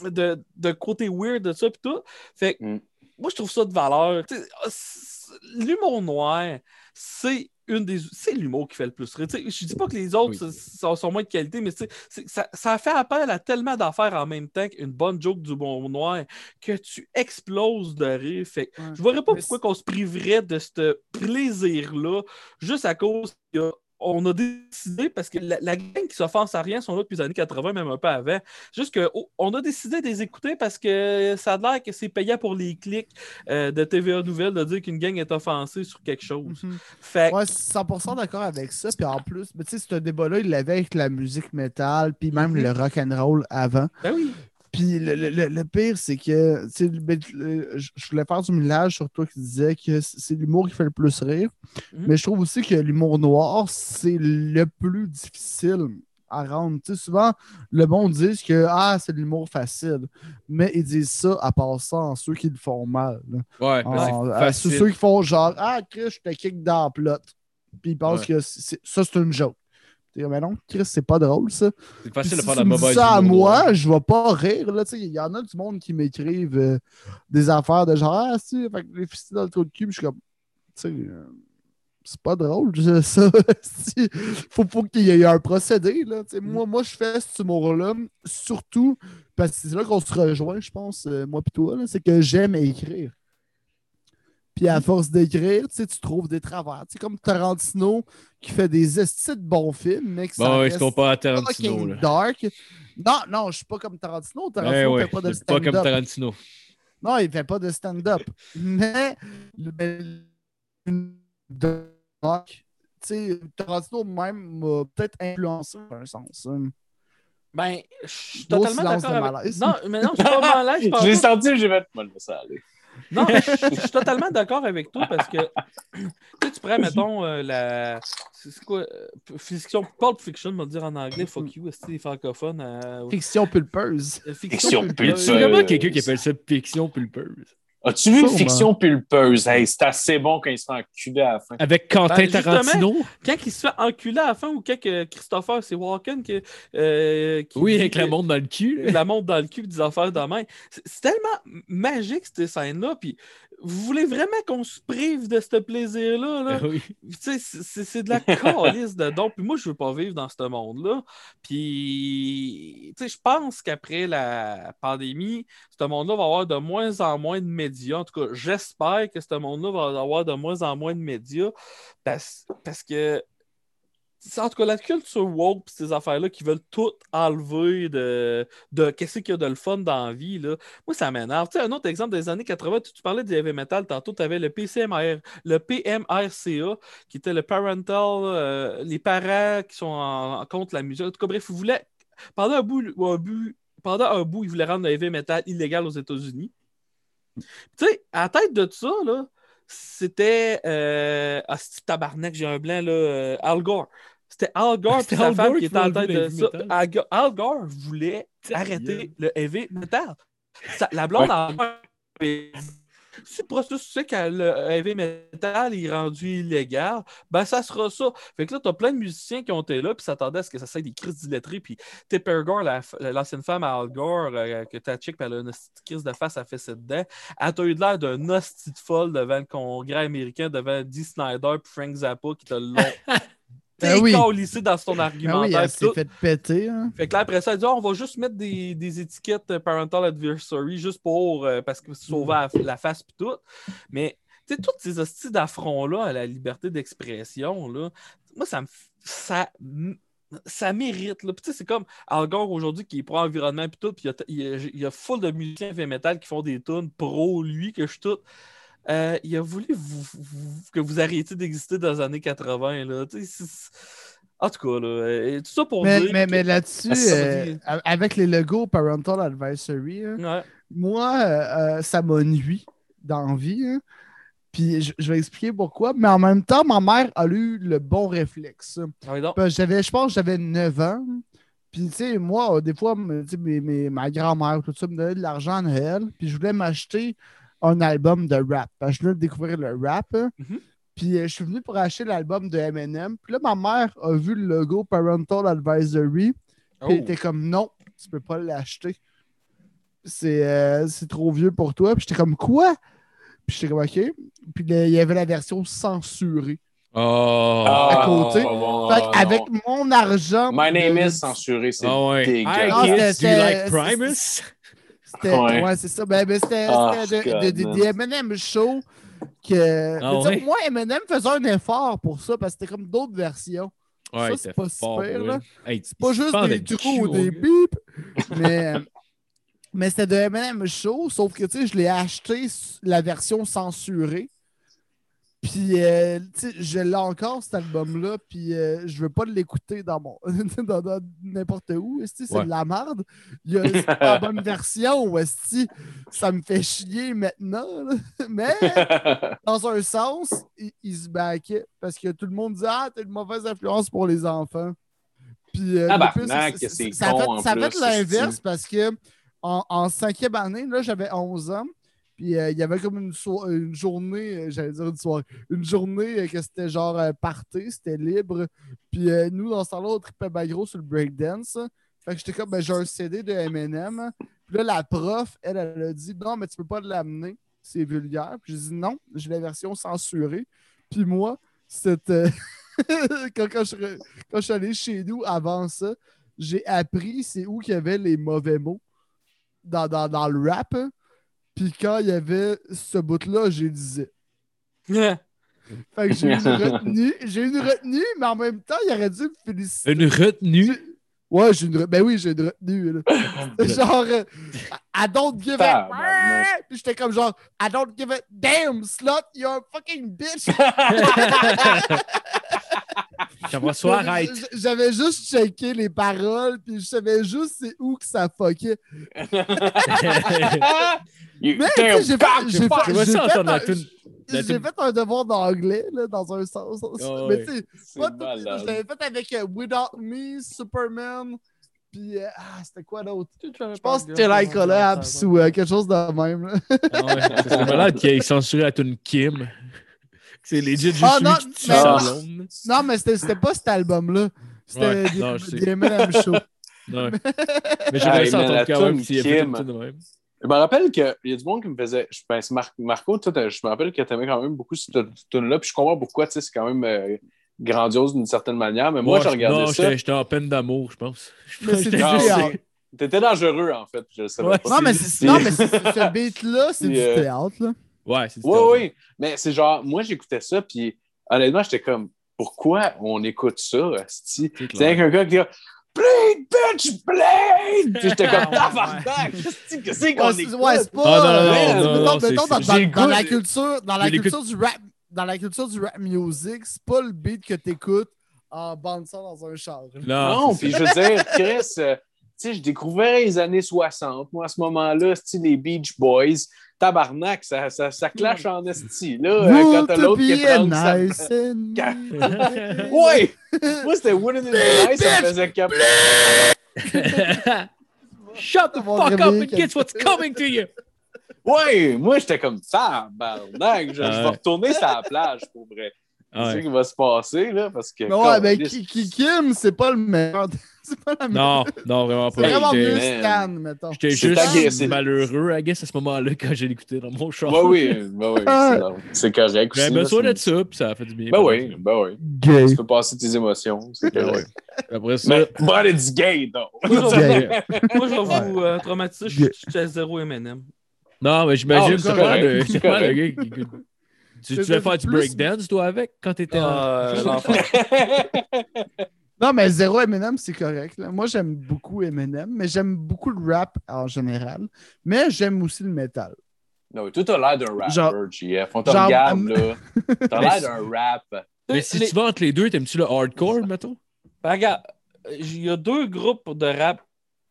de, de, de côté weird de ça, puis tout. Fait que, Mm. moi, je trouve ça de valeur. Ah, L'humour noir, c'est une des c'est l'humour qui fait le plus rire. Je dis pas que les autres Oui. sont, sont moins de qualité, mais ça, ça fait appel à tellement d'affaires en même temps qu'une bonne joke du bon noir que tu exploses de rire. Fait que Ouais. je verrais pas Mais pourquoi qu'on se priverait de ce plaisir-là juste à cause qu'on a décidé, parce que la, la gang qui s'offense à rien sont là depuis les années 80, même un peu avant. Juste qu'on a décidé de les écouter parce que ça a l'air que c'est payant pour les clics euh, de TVA Nouvelle de dire qu'une gang est offensée sur quelque chose. Mhm. Fait que- Ouais, 100% d'accord avec ça. Puis en plus, mais tu sais, ce débat-là, il l'avait avec la musique métal, puis même Mhm. le rock and roll avant. ben oui. Puis le, le- le- le pire, c'est que, sais, ben, le- je voulais faire du millage sur toi qui disais que c'est l'humour qui fait le plus rire. Mhm. Mais je trouve aussi que l'humour noir, c'est le plus difficile à rendre. Tu sais, souvent, le monde dit que ah, c'est de l'humour facile. Mais ils disent ça à passant ceux qui le font mal. Ouais, En- à ceux, qui font genre Ah, Chris, je te kick dans la plot. Puis ils pensent Ouais. que ça, c'est une joke. T'es mais non, Chris, c'est pas drôle, ça. C'est Puis facile de si faire tu la mauvaise ça à moi, noir. je vais pas rire. là, tu sais, Il y en a du monde qui m'écrivent euh, des affaires de genre Ah, si, fait que les fistines dans le trou de cul. Je suis comme, tu sais, euh, c'est pas drôle, je- ça. Faut, faut qu'il y ait un procédé. Là, sais. moi, moi, je fais cet humour-là, surtout parce que c'est là qu'on se rejoint, je pense, euh, moi et toi, c'est que j'aime écrire. Puis à force d'écrire, tu sais, tu trouves des travers. Tu sais, comme Tarantino qui fait des estis de bons films, mais que ça Bon, ouais, reste c'est comparé à Tarantino, là. dark. Non, non, je suis pas comme Tarantino. Tarantino ouais, fait pas de c'est pas comme stand-up. Tarantino. Non, il fait pas de stand-up. Mais dark, tu sais, Tarantino même m'a peut-être influencé dans un sens. hein. Ben, je suis totalement d'accord avec... Non, mais non, je suis pas malaise. je pas. senti, j'ai fait. Moi, je vais ça aller. Non, je je suis totalement d'accord avec toi parce que tu prends, mettons, euh, la. C'est quoi euh, Fiction, Pulp Fiction, on va dire en anglais, fuck you, c'est les francophones. euh, Fiction pulpeuse. euh, Fiction pulpeuse. pulpeuse. C'est vraiment quelqu'un qui appelle ça fiction pulpeuse. As-tu vu Sûrement. Fiction Pulpeuse? Hey, c'est assez bon quand il se fait enculer à la fin. Avec Quentin Ben, Tarantino. Quand il se fait enculer à la fin ou quand Christopher, c'est Walken que, euh, qui Oui, avec la montre dans le cul. la montre dans le cul, des affaires de. C'est c'est tellement magique, cette scène-là. Puis, vous voulez vraiment qu'on se prive de ce plaisir-là? Là? Oui. Tu sais, c'est- de la calice de. Puis moi, je veux pas vivre dans ce monde-là. Puis, je pense qu'après la pandémie, ce monde-là va avoir de moins en moins de médias. En tout cas, j'espère que ce monde-là va avoir de moins en moins de médias parce, parce que en tout cas la culture woke ces affaires-là qui veulent tout enlever de, de qu'est-ce qu'il y a de le fun dans la vie. Là. Moi, ça m'énerve. Tu sais, un autre exemple des années 80, tu, parlais du heavy metal tantôt, tu avais le PCMR, le PMRCA, qui était le parental, euh, les parents qui sont en contre la musique. En tout cas, bref, ils voulaient, pendant un bout, un bout- pendant un bout, ils voulaient rendre le heavy metal illégal aux États-Unis. Tu sais, à la tête de ça, là, c'était. Euh... Ah, c'est tabarnak, j'ai un blanc, là. euh, Al Gore. C'était Al Gore C'était et sa Al femme Gore qui était en tête de ça. Al Go- Al Gore voulait Ta arrêter le heavy metal. Ça- la blonde Ouais. Gore, si le processus tu sais que le heavy metal est rendu illégal, ben ça sera ça. Fait que là, t'as plein de musiciens qui ont été là puis s'attendaient à ce que ça soit des crises d'illettrés. Puis Tipper Gore, la- l'ancienne femme à Al Gore, euh, que ta chick, puis elle a une crise de face à fesser dedans, elle t'a eu de l'air d'un hostie de folle devant le congrès américain, devant Dee Snyder puis Frank Zappa qui te l'ont Ben oui. décalissé dans son Ben argumentaire. oui, elle s'est tout. fait péter. hein. Fait que là, après ça, elle dit Ah, on va juste mettre des, des étiquettes euh, Parental Advisory juste pour euh, parce que sauver la, la face puis tout. Mais tu sais, toutes ces hosties d'affront-là à la liberté d'expression, là, moi, ça me ça, ça mérite. Là. C'est comme Al Gore aujourd'hui qui est pro-environnement puis tout, puis il y a, y a- y a full de musiciens metal qui font des tunes pro lui que je suis tout. Euh, il a voulu vous- vous- que vous arrêtiez d'exister dans les années 80. Là. En tout cas, là, euh, tout ça pour Mais, dire. mais, là-dessus, euh, avec les logos Parental Advisory, hein, Ouais. moi, euh, ça m'a nuit dans la vie. hein. Puis je, je vais expliquer pourquoi. Mais en même temps, ma mère a eu le bon réflexe. Ah oui, j'avais, je pense que j'avais 9 ans. Puis, tu sais, moi, des fois, mes- mes- ma grand-mère, tout ça, me donnait de l'argent à Noël. Puis, je voulais m'acheter un album de rap. Parce que je voulais découvrir le rap. hein. Mhm. Puis, euh, je suis venu pour acheter l'album de Eminem. Puis là, ma mère a vu le logo Parental Advisory. Puis, Oh. elle était comme, non, tu peux pas l'acheter. C'est, euh, c'est trop vieux pour toi. Puis, j'étais comme, quoi? Puis, j'étais comme, OK. Puis, là, il y avait la version censurée. Oh. à côté. Fait avec mon argent. My name de- is censuré, c'est Ah ouais. Dégueulasse. Ah, kids, c'était- do you like Primus? C'était, Ouais. ouais, c'est ça. Ben, ben, c'était Ah, c'était de- de- des M&M show que. Ah ouais? Moi, M&M faisait un effort pour ça parce que c'était comme d'autres versions. Ça, c'est pas fort, ouais. là. Hey, C'est pas juste des trous ou des bips. mais mais c'était de M&M show, sauf que tu sais, je l'ai acheté la version censurée. Puis, euh, tu sais, je l'ai encore, cet album-là, puis euh, je veux pas l'écouter dans mon dans, dans n'importe où. C'est Ouais. de la merde. Il y a la bonne version, esti. ça me fait chier maintenant. là. Mais, dans un sens, il, il se baquait parce que tout le monde dit Ah, t'as une mauvaise influence pour les enfants. Puis, euh, plus, ça con, fait, en ça a fait plus, l'inverse parce que en, en cinquième année, là, j'avais 11 ans. Puis euh, il y avait comme une, une journée, euh, j'allais dire une soirée, une journée euh, que c'était genre party, c'était libre. Puis nous, dans ce temps-là, on tripait bien gros sur le breakdance. Fait que j'étais comme, ben, j'ai un CD de Eminem. Puis là, la prof, elle, elle a dit, non, mais tu peux pas l'amener, c'est vulgaire. Puis j'ai dit, non, j'ai la version censurée. Puis moi, c'était. quand, quand, je, quand je suis allé chez nous avant ça, j'ai appris c'est où qu'il y avait les mauvais mots dans, dans, dans le rap. Puis quand il y avait ce bout-là, j'ai disais. Fait que j'ai eu une retenue. J'ai eu une retenue, mais en même temps, il aurait dû me féliciter. Une retenue? Ouais, j'ai une re- Ben oui, j'ai une retenue. là. genre, euh, I don't give a. Puis j'étais comme genre, I don't give a damn slut, you're a fucking bitch. Arrête. J'avais juste checké les paroles, puis je savais juste c'est où que ça fuckait. Mais tu sais, j'ai fait, j'ai fait, j'ai fait un- devoir d'anglais, là, dans un sens. Oh, mais tu sais, c'est pas tout. Je l'avais fait avec euh, Without Me, Superman, puis euh, ah, c'était quoi d'autre? Je pense que c'était Like Collapse ou euh, quelque chose de même. là. Ah ouais, malade qu'il ait censuré la tune Kim. C'est legit juste Ah, lui non, qui tue. Non, mais c'était c'était pas cet album-là. C'était Ouais, des, non, je M&M Show. Ouais. Mais j'aimerais ça quand même tune s'il a de même. Je me rappelle qu'il y a du monde qui me faisait. Je pense, Mar- Marco, toi, je me rappelle que tu aimais quand même beaucoup cette tune-là. Puis je comprends pourquoi, tu sais, c'est quand même euh, grandiose d'une certaine manière. Mais moi, Moi, j'ai regardé non, ça. j'étais j'étais en peine d'amour, je pense. Mais c'est. T'étais dangereux, en fait. Je le savais Ouais, pas. Non, mais, non, mais ce beat-là, c'est du théâtre. Là. Ouais, c'est Oui, oui. Mais c'est genre, moi, j'écoutais ça, puis honnêtement, j'étais comme, pourquoi on écoute ça? C'est avec un gars qui dit, Bleed, bitch, bleed! Puis j'étais comme, Ah, tabarnak! Qu'est-ce qu'on écoute? ouais, c'est pas. Non, dans, la culture, dans la culture du rap, dans la culture du rap music, c'est pas le beat que t'écoutes en bande son dans un char. Non, puis je veux dire, Chris, euh, tu sais, je découvrais les années 60, moi, à ce moment-là, les Beach Boys? Tabarnak, ça, ça, ça clash en esti, là, euh, quand Would t'as to l'autre qui est a 30 nice and Quand- Ouais! Moi, c'était Wouldn't It Be Nice, ça me faisait cap... Shut the fuck up and get what's coming to you! Ouais! Moi, j'étais comme, tabarnak, je, je Ah vais retourner sur la plage, pour vrai. Ah C'est ouais. ce qui va se passer, là, parce que... Mais ouais, mais Ki- Kim, c'est pas le meilleur. C'est pas la Non, non, vraiment C'est pas. vraiment J'étais- mieux man. Stan, mettons. J'étais C'est juste agressif. malheureux, I guess, à ce moment-là, quand j'ai l'écouté dans mon char. Ouais, oui, ouais, oui, Ah. c'est- c'est correct. J'avais besoin c'est- de ça, puis ça a fait du bien. Ben oui, ben oui. Gay. Tu peux passer tes émotions, c'est Ben correct. Après ça, Mais, but it's gay, though. Moi, je Gay. vais vous- moi, je vais vous euh, traumatiser. Je suis à zéro M&M. non, mais j'imagine Ah, c'est c'est pas correct, le, c'est c'est gars qui écoute. Tu, tu C'est devais faire du breakdance, toi, avec, quand t'étais en. Euh, l'enfant. Non, mais zéro Eminem, c'est correct. là. Moi, j'aime beaucoup Eminem, mais j'aime beaucoup le rap en général. Mais j'aime aussi le métal. Non, mais toi, t'as l'air d'un Genre- rapper, GF. On te genre, regarde, am- là. T'as l'air d'un rap. Mais si Les- tu vas entre les deux, t'aimes-tu le hardcore, mettons? Ben, regarde, il y a deux groupes de rap.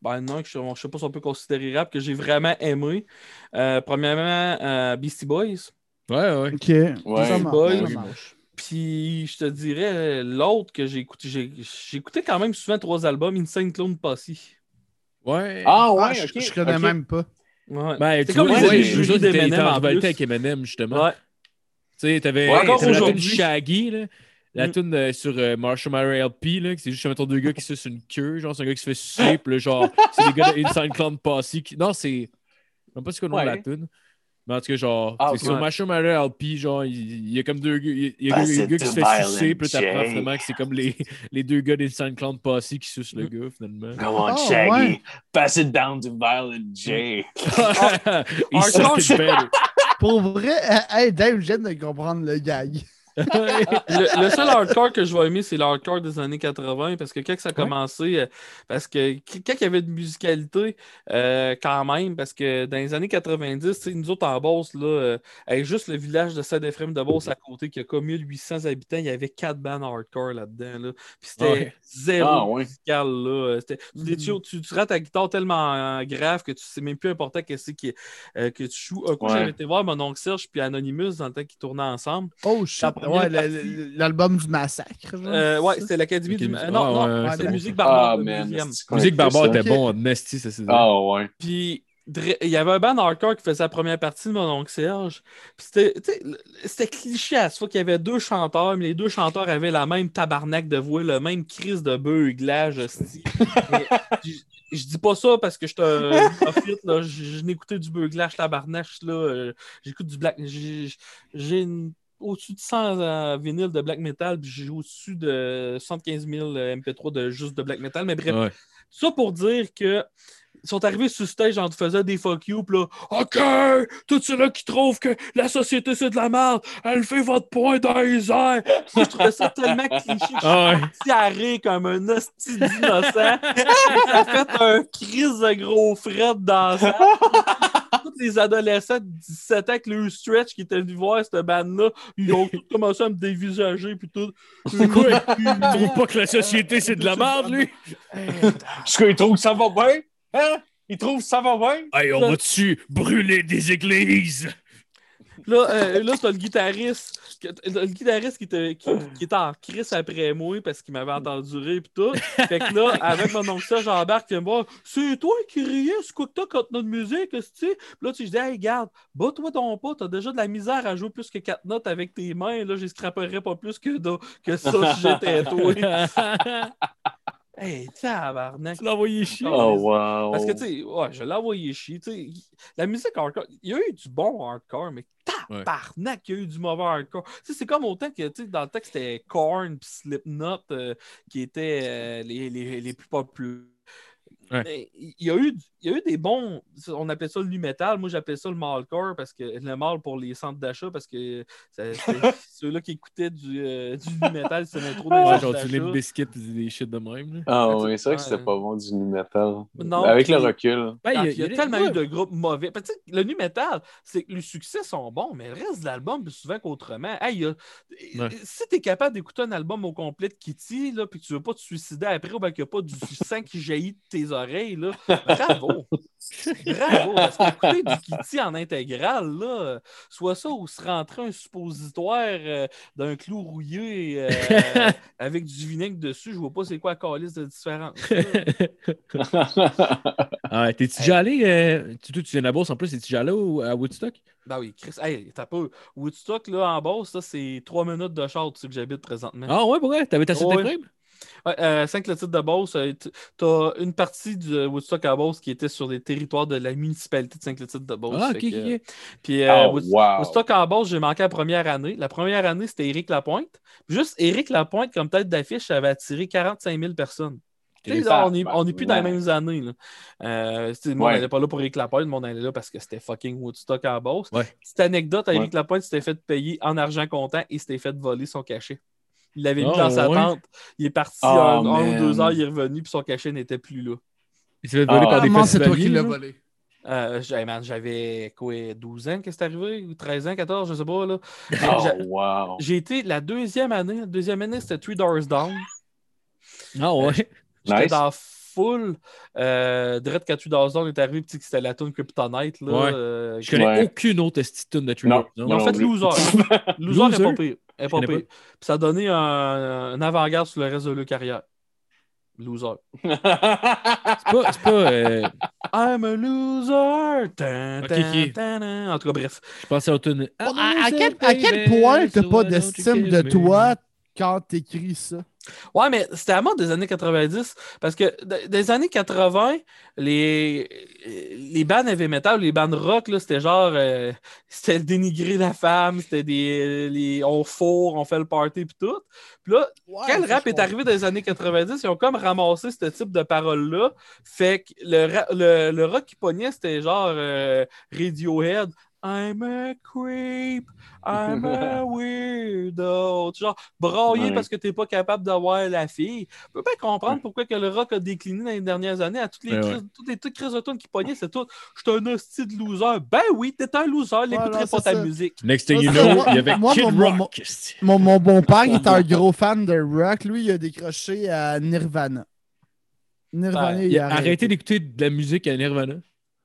Ben non, que je, je sais pas si on peut considérer rap que j'ai vraiment aimé. Euh, premièrement, euh, Beastie Boys. Ouais, ouais. OK. Ouais, ça boy. marche, ça marche. Puis je te dirais, l'autre que j'ai écouté, j'ai écouté quand même souvent trois albums, Insane Clone Posse. Ouais. Ah, ouais, Ah, je, ok. je connais même pas. Ouais. Ben, c'est tu comme vois, les ouais, d'Eminem en plus. avec Eminem, justement. Ouais. Tu sais, t'avais Ouais, la tune. Shaggy, là. La Mm. tune euh, sur euh, Marshall Mario LP, là, c'est juste, mettons, deux gars qui sucent une queue. Genre, c'est un gars qui se fait sucer, puis genre, c'est des gars de Inside Clown Posse. Qui... Non, c'est. Je sais pas c'est quoi le nom de la Ouais. tune. Mais en tout cas, genre, Ah, c'est sur Mario LP, genre, il, il y a comme deux gars. Il y a un it gars qui se fait sucer, puis t'apprends finalement que c'est comme les, les deux gars d'Inside Clown Posse qui sucent le Mm. gars, finalement. Come on, Oh, Shaggy. ouais. Pass it down to Violent J. Il suck it better. Pour vrai, hey, Dave, je viens de comprendre le gag. Le, le seul hardcore que je vais aimer, c'est le hardcore des années 80, parce que quand ça a commencé, euh, parce que qu- quand il y avait de musicalité, euh, quand même, parce que dans les années 90, tu sais, nous autres en Beauce, là, euh, avec juste le village de Saint-Ephraim de Beauce à côté, qui a comme 1800 habitants, il y avait quatre bandes hardcore là-dedans. Là. Puis c'était Ouais. zéro Ah, ouais. musical. Là. C'était- tu, Mhm. tu, tu, rates ta guitare tellement euh, grave que tu sais même plus important que c'est qui, euh, que tu joues. Un coup, j'avais été voir mon oncle Serge puis Anonymous dans le temps qu'ils tournaient ensemble. Oh shit. Ouais, l'Album du massacre. Euh, ouais, c'est l'Académie du. Euh, non, Ah, non, ouais, c'était c'est Musique Ah, Barbare. man. qu'on Musique Barbare était bon Nasty, ça c'est Ah, ouais. Puis il y avait un band hardcore qui faisait la première partie de mon oncle Serge. Puis c'était, cliché à ce fois qu'il y avait deux chanteurs, mais les deux chanteurs avaient la même tabarnak de voix, le même crise de beuglage. Je dis pas ça parce que je suis un néophyte, là. Je, je n'écoutais du beuglage tabarnak, là. euh, J'écoute du black. J'ai j'ai une- au-dessus de 100 euh, vinyles de black metal, puis j'ai au-dessus de 75 000 MP3 de juste de black metal. Mais bref, Ouais. ça pour dire que ils sont arrivés sur stage en te faisant des fuck you, pis là, OK, tous ceux-là qui trouvent que la société c'est de la merde, elle fait votre point dans les airs. Je trouvais ça tellement cliché que je suis Ah ouais. à rire comme un hostie d'innocent. ça fait un crise de gros fret dans ça. Des adolescents de 17 ans avec le stretch qui étaient venus voir cette bande-là. Ils ont tous commencé à me dévisager. Puis tout. C'est quoi? Il trouve pas que la société, c'est de la merde, lui? Est-ce qu'il trouve que ça va bien? Hein? Il trouve que ça va bien? Hey, on va-tu brûler des églises? Là, euh, là t'as le guitariste. Le guitariste qui était, qui, en crise après moi parce qu'il m'avait entendu rire et tout. Fait que là, avec mon oncle ça, j'embarque et me voir. C'est toi qui riais, c'est quoi que t'as contre notre musique, tu sais? Là, tu dis, hey, regarde, bats-toi ton pas, t'as déjà de la misère à jouer plus que quatre notes avec tes mains. Là, je scraperais pas plus que, de- que ça si j'étais toi. hey, tabarnak. Tu l'as envoyé chier. Oh, wow. Parce que, tu sais, ouais, je l'ai envoyé chier. La musique hardcore, il y a eu du bon hardcore, mais tabarnak, il y a eu du mauvais hardcore. C'est comme autant que, dans le texte, c'était Korn puis Slipknot euh, qui étaient euh, les, les, les plus populaires. Ouais. Mais il y, a eu, il y a eu des bons, on appelait ça le nu metal, moi j'appelais ça le malcore parce que le mal pour les centres d'achat parce que ceux-là qui écoutaient du, euh, du nu metal, c'était trop des Ouais, genre du Limp Bizkit, des shit de même. là. Ah Ouais, oui, c'est vrai que c'était pas bon du nu metal. Non, Avec le recul. Ben, Ah, il y a, tellement eu de groupes mauvais. Le nu metal, c'est que les succès sont bons, mais le reste de l'album, plus souvent qu'autrement. Hey, il y a- Ouais. Si tu es capable d'écouter un album au complet de Kitty, là, puis que tu veux pas te suicider après, ou bien qu'il n'y a pas du sang qui jaillit de tes oreilles, là, bravo! bravo! Parce qu'écouter du Kitty en intégrale, là, soit ça ou se rentrer un suppositoire euh, d'un clou rouillé euh, avec du vinaigre dessus, je vois pas c'est quoi la calice de différence. Ah, T'es-tu déjà allé? euh, tu, tu viens de la bourse en plus, t'es-tu déjà allé au- à Woodstock? Ben oui, Chris, hey, t'as pas. Woodstock, là, en bas, ça, c'est trois minutes de char, que j'habite présentement. Ah ouais, pour vrai? T'avais ta Ouais. Ouais, euh, 5 le titre de Beauce, euh, t- t'as une partie du euh, Woodstock à Beauce qui était sur les territoires de la municipalité de 5 le titre de Beauce. Ah, Fait ok, que, ok, euh. Puis euh, Oh, Wood- wow. Woodstock en Beauce, j'ai manqué la première année. La première année, c'était Éric Lapointe. Juste Éric Lapointe, comme tête d'affiche, ça avait attiré 45 000 personnes. Tu là, on n'est on plus dans les mêmes années. Là. Euh, tu monde Ouais. n'allait pas là pour Éric Lapointe, le monde allait là parce que c'était fucking Woodstock en Beauce. Ouais. Petite anecdote, Ouais. Éric Lapointe s'était fait payer en argent comptant et s'était fait voler son cachet. Il l'avait mis Oh, dans sa ouais. tente. Il est parti Oh, un, un ou man. deux heures, il est revenu, puis son cachet n'était plus là. Il s'est fait voler Ah. par des Comment c'est toi qui l'as volé? Euh, j'ai- man, J'avais quoi, 12 ans que c'est arrivé, ou 13 ans, 14, je sais pas. Là. Oh, J'ai- wow. J'ai été la deuxième année. La deuxième année, c'était Three Doors Down. Ah ouais. J'étais Nice. dans full. Euh, direct quand Three Doors Down est arrivé, puis que c'était la tune Kryptonite. Là, Ouais. euh, Je connais Ouais. aucune autre tune de Tree Non. Doors Down. Ils ont Non fait. Loser Loser? est pas pire. Est pas pire. Puis ça a donné un, un avant-garde sur le reste de leur carrière. Loser. C'est pas. C'est pas euh, I'm a loser. Tan, tan, tan. En tout cas, bref. je pensais à tune. À, à quel, à quel point t'as pas d'estime de toi quand t'écris ça? Ouais, mais c'était à mode des années 90 parce que des années 80, les, les bands heavy metal, les bands rock, c'était genre euh, c'était dénigrer la femme, c'était des les, on fourre, on fait le party puis tout. Puis là, quand le rap est arrivé dans les années 90, ils ont comme ramassé ce type de paroles-là. Fait que le, le, le rock qui pognait, c'était genre euh, Radiohead. I'm a creep, I'm a weirdo. Genre, brailler Ouais. parce que t'es pas capable d'avoir la fille. Je peux pas comprendre pourquoi que le rock a décliné dans les dernières années. À toutes les Ouais, crises, ouais. toutes les toutes crises de tunes qui pognaient, c'est tout. Je suis un hostie de loser. Ben oui, t'es un loser, l'écouterai Voilà, pas ta ça. musique. Next thing you know, il y avait moi, Kid mon- Rock. Mon, mon bon-père, il est un gros fan de rock. Lui, il a décroché à Nirvana. Nirvana, Ben, il Il a a arrêté d'écouter de la musique à Nirvana.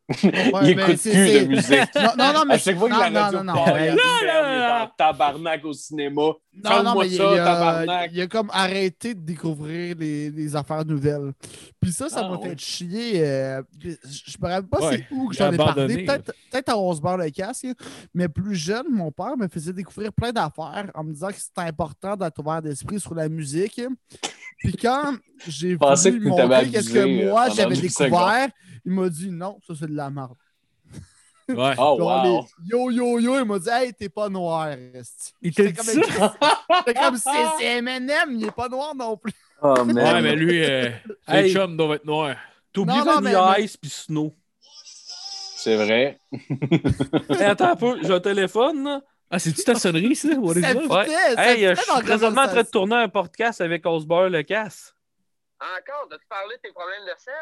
Ouais, il écoute plus de musique. Non, non, non, mais À chaque fois que la radio mais- il est tabarnak au cinéma. Non, non, mais il, ça, il a, tabarnak. il a comme arrêté de découvrir les, les affaires nouvelles. Puis ça, ça Ah, m'a ouais. fait chier. euh, je me rappelle pas Ouais, c'est où que j'en ai parlé. peut-être à 11 barres le casque. Mais plus jeune, mon père me faisait découvrir plein d'affaires en me disant que c'était important d'être ouvert d'esprit sur la musique. Puis quand j'ai t'avais montrer qu'est-ce que euh, moi pendant j'avais découvert, il m'a dit non, ça c'est de la merde. Ouais. Oh, wow. les Yo, yo, yo, il m'a dit Hey, t'es pas noir. Il t'a dit comme, ça? Comme c'est c'est Eminem, il est pas noir non plus. Oh, Ouais, man. mais lui, euh, Hey. chums doivent être noirs. T'oublies Non, non, Vanilla mais- Ice puis Snow. C'est vrai. Hey, attends un peu, j'ai un téléphone. là. Ah, c'est-tu ta sonnerie, ça? What is Ça that? Ouais. ça Hey, euh, je suis présentement en train de tourner un podcast avec Osborne le casse. Encore, as-tu parlé de tes problèmes de sel?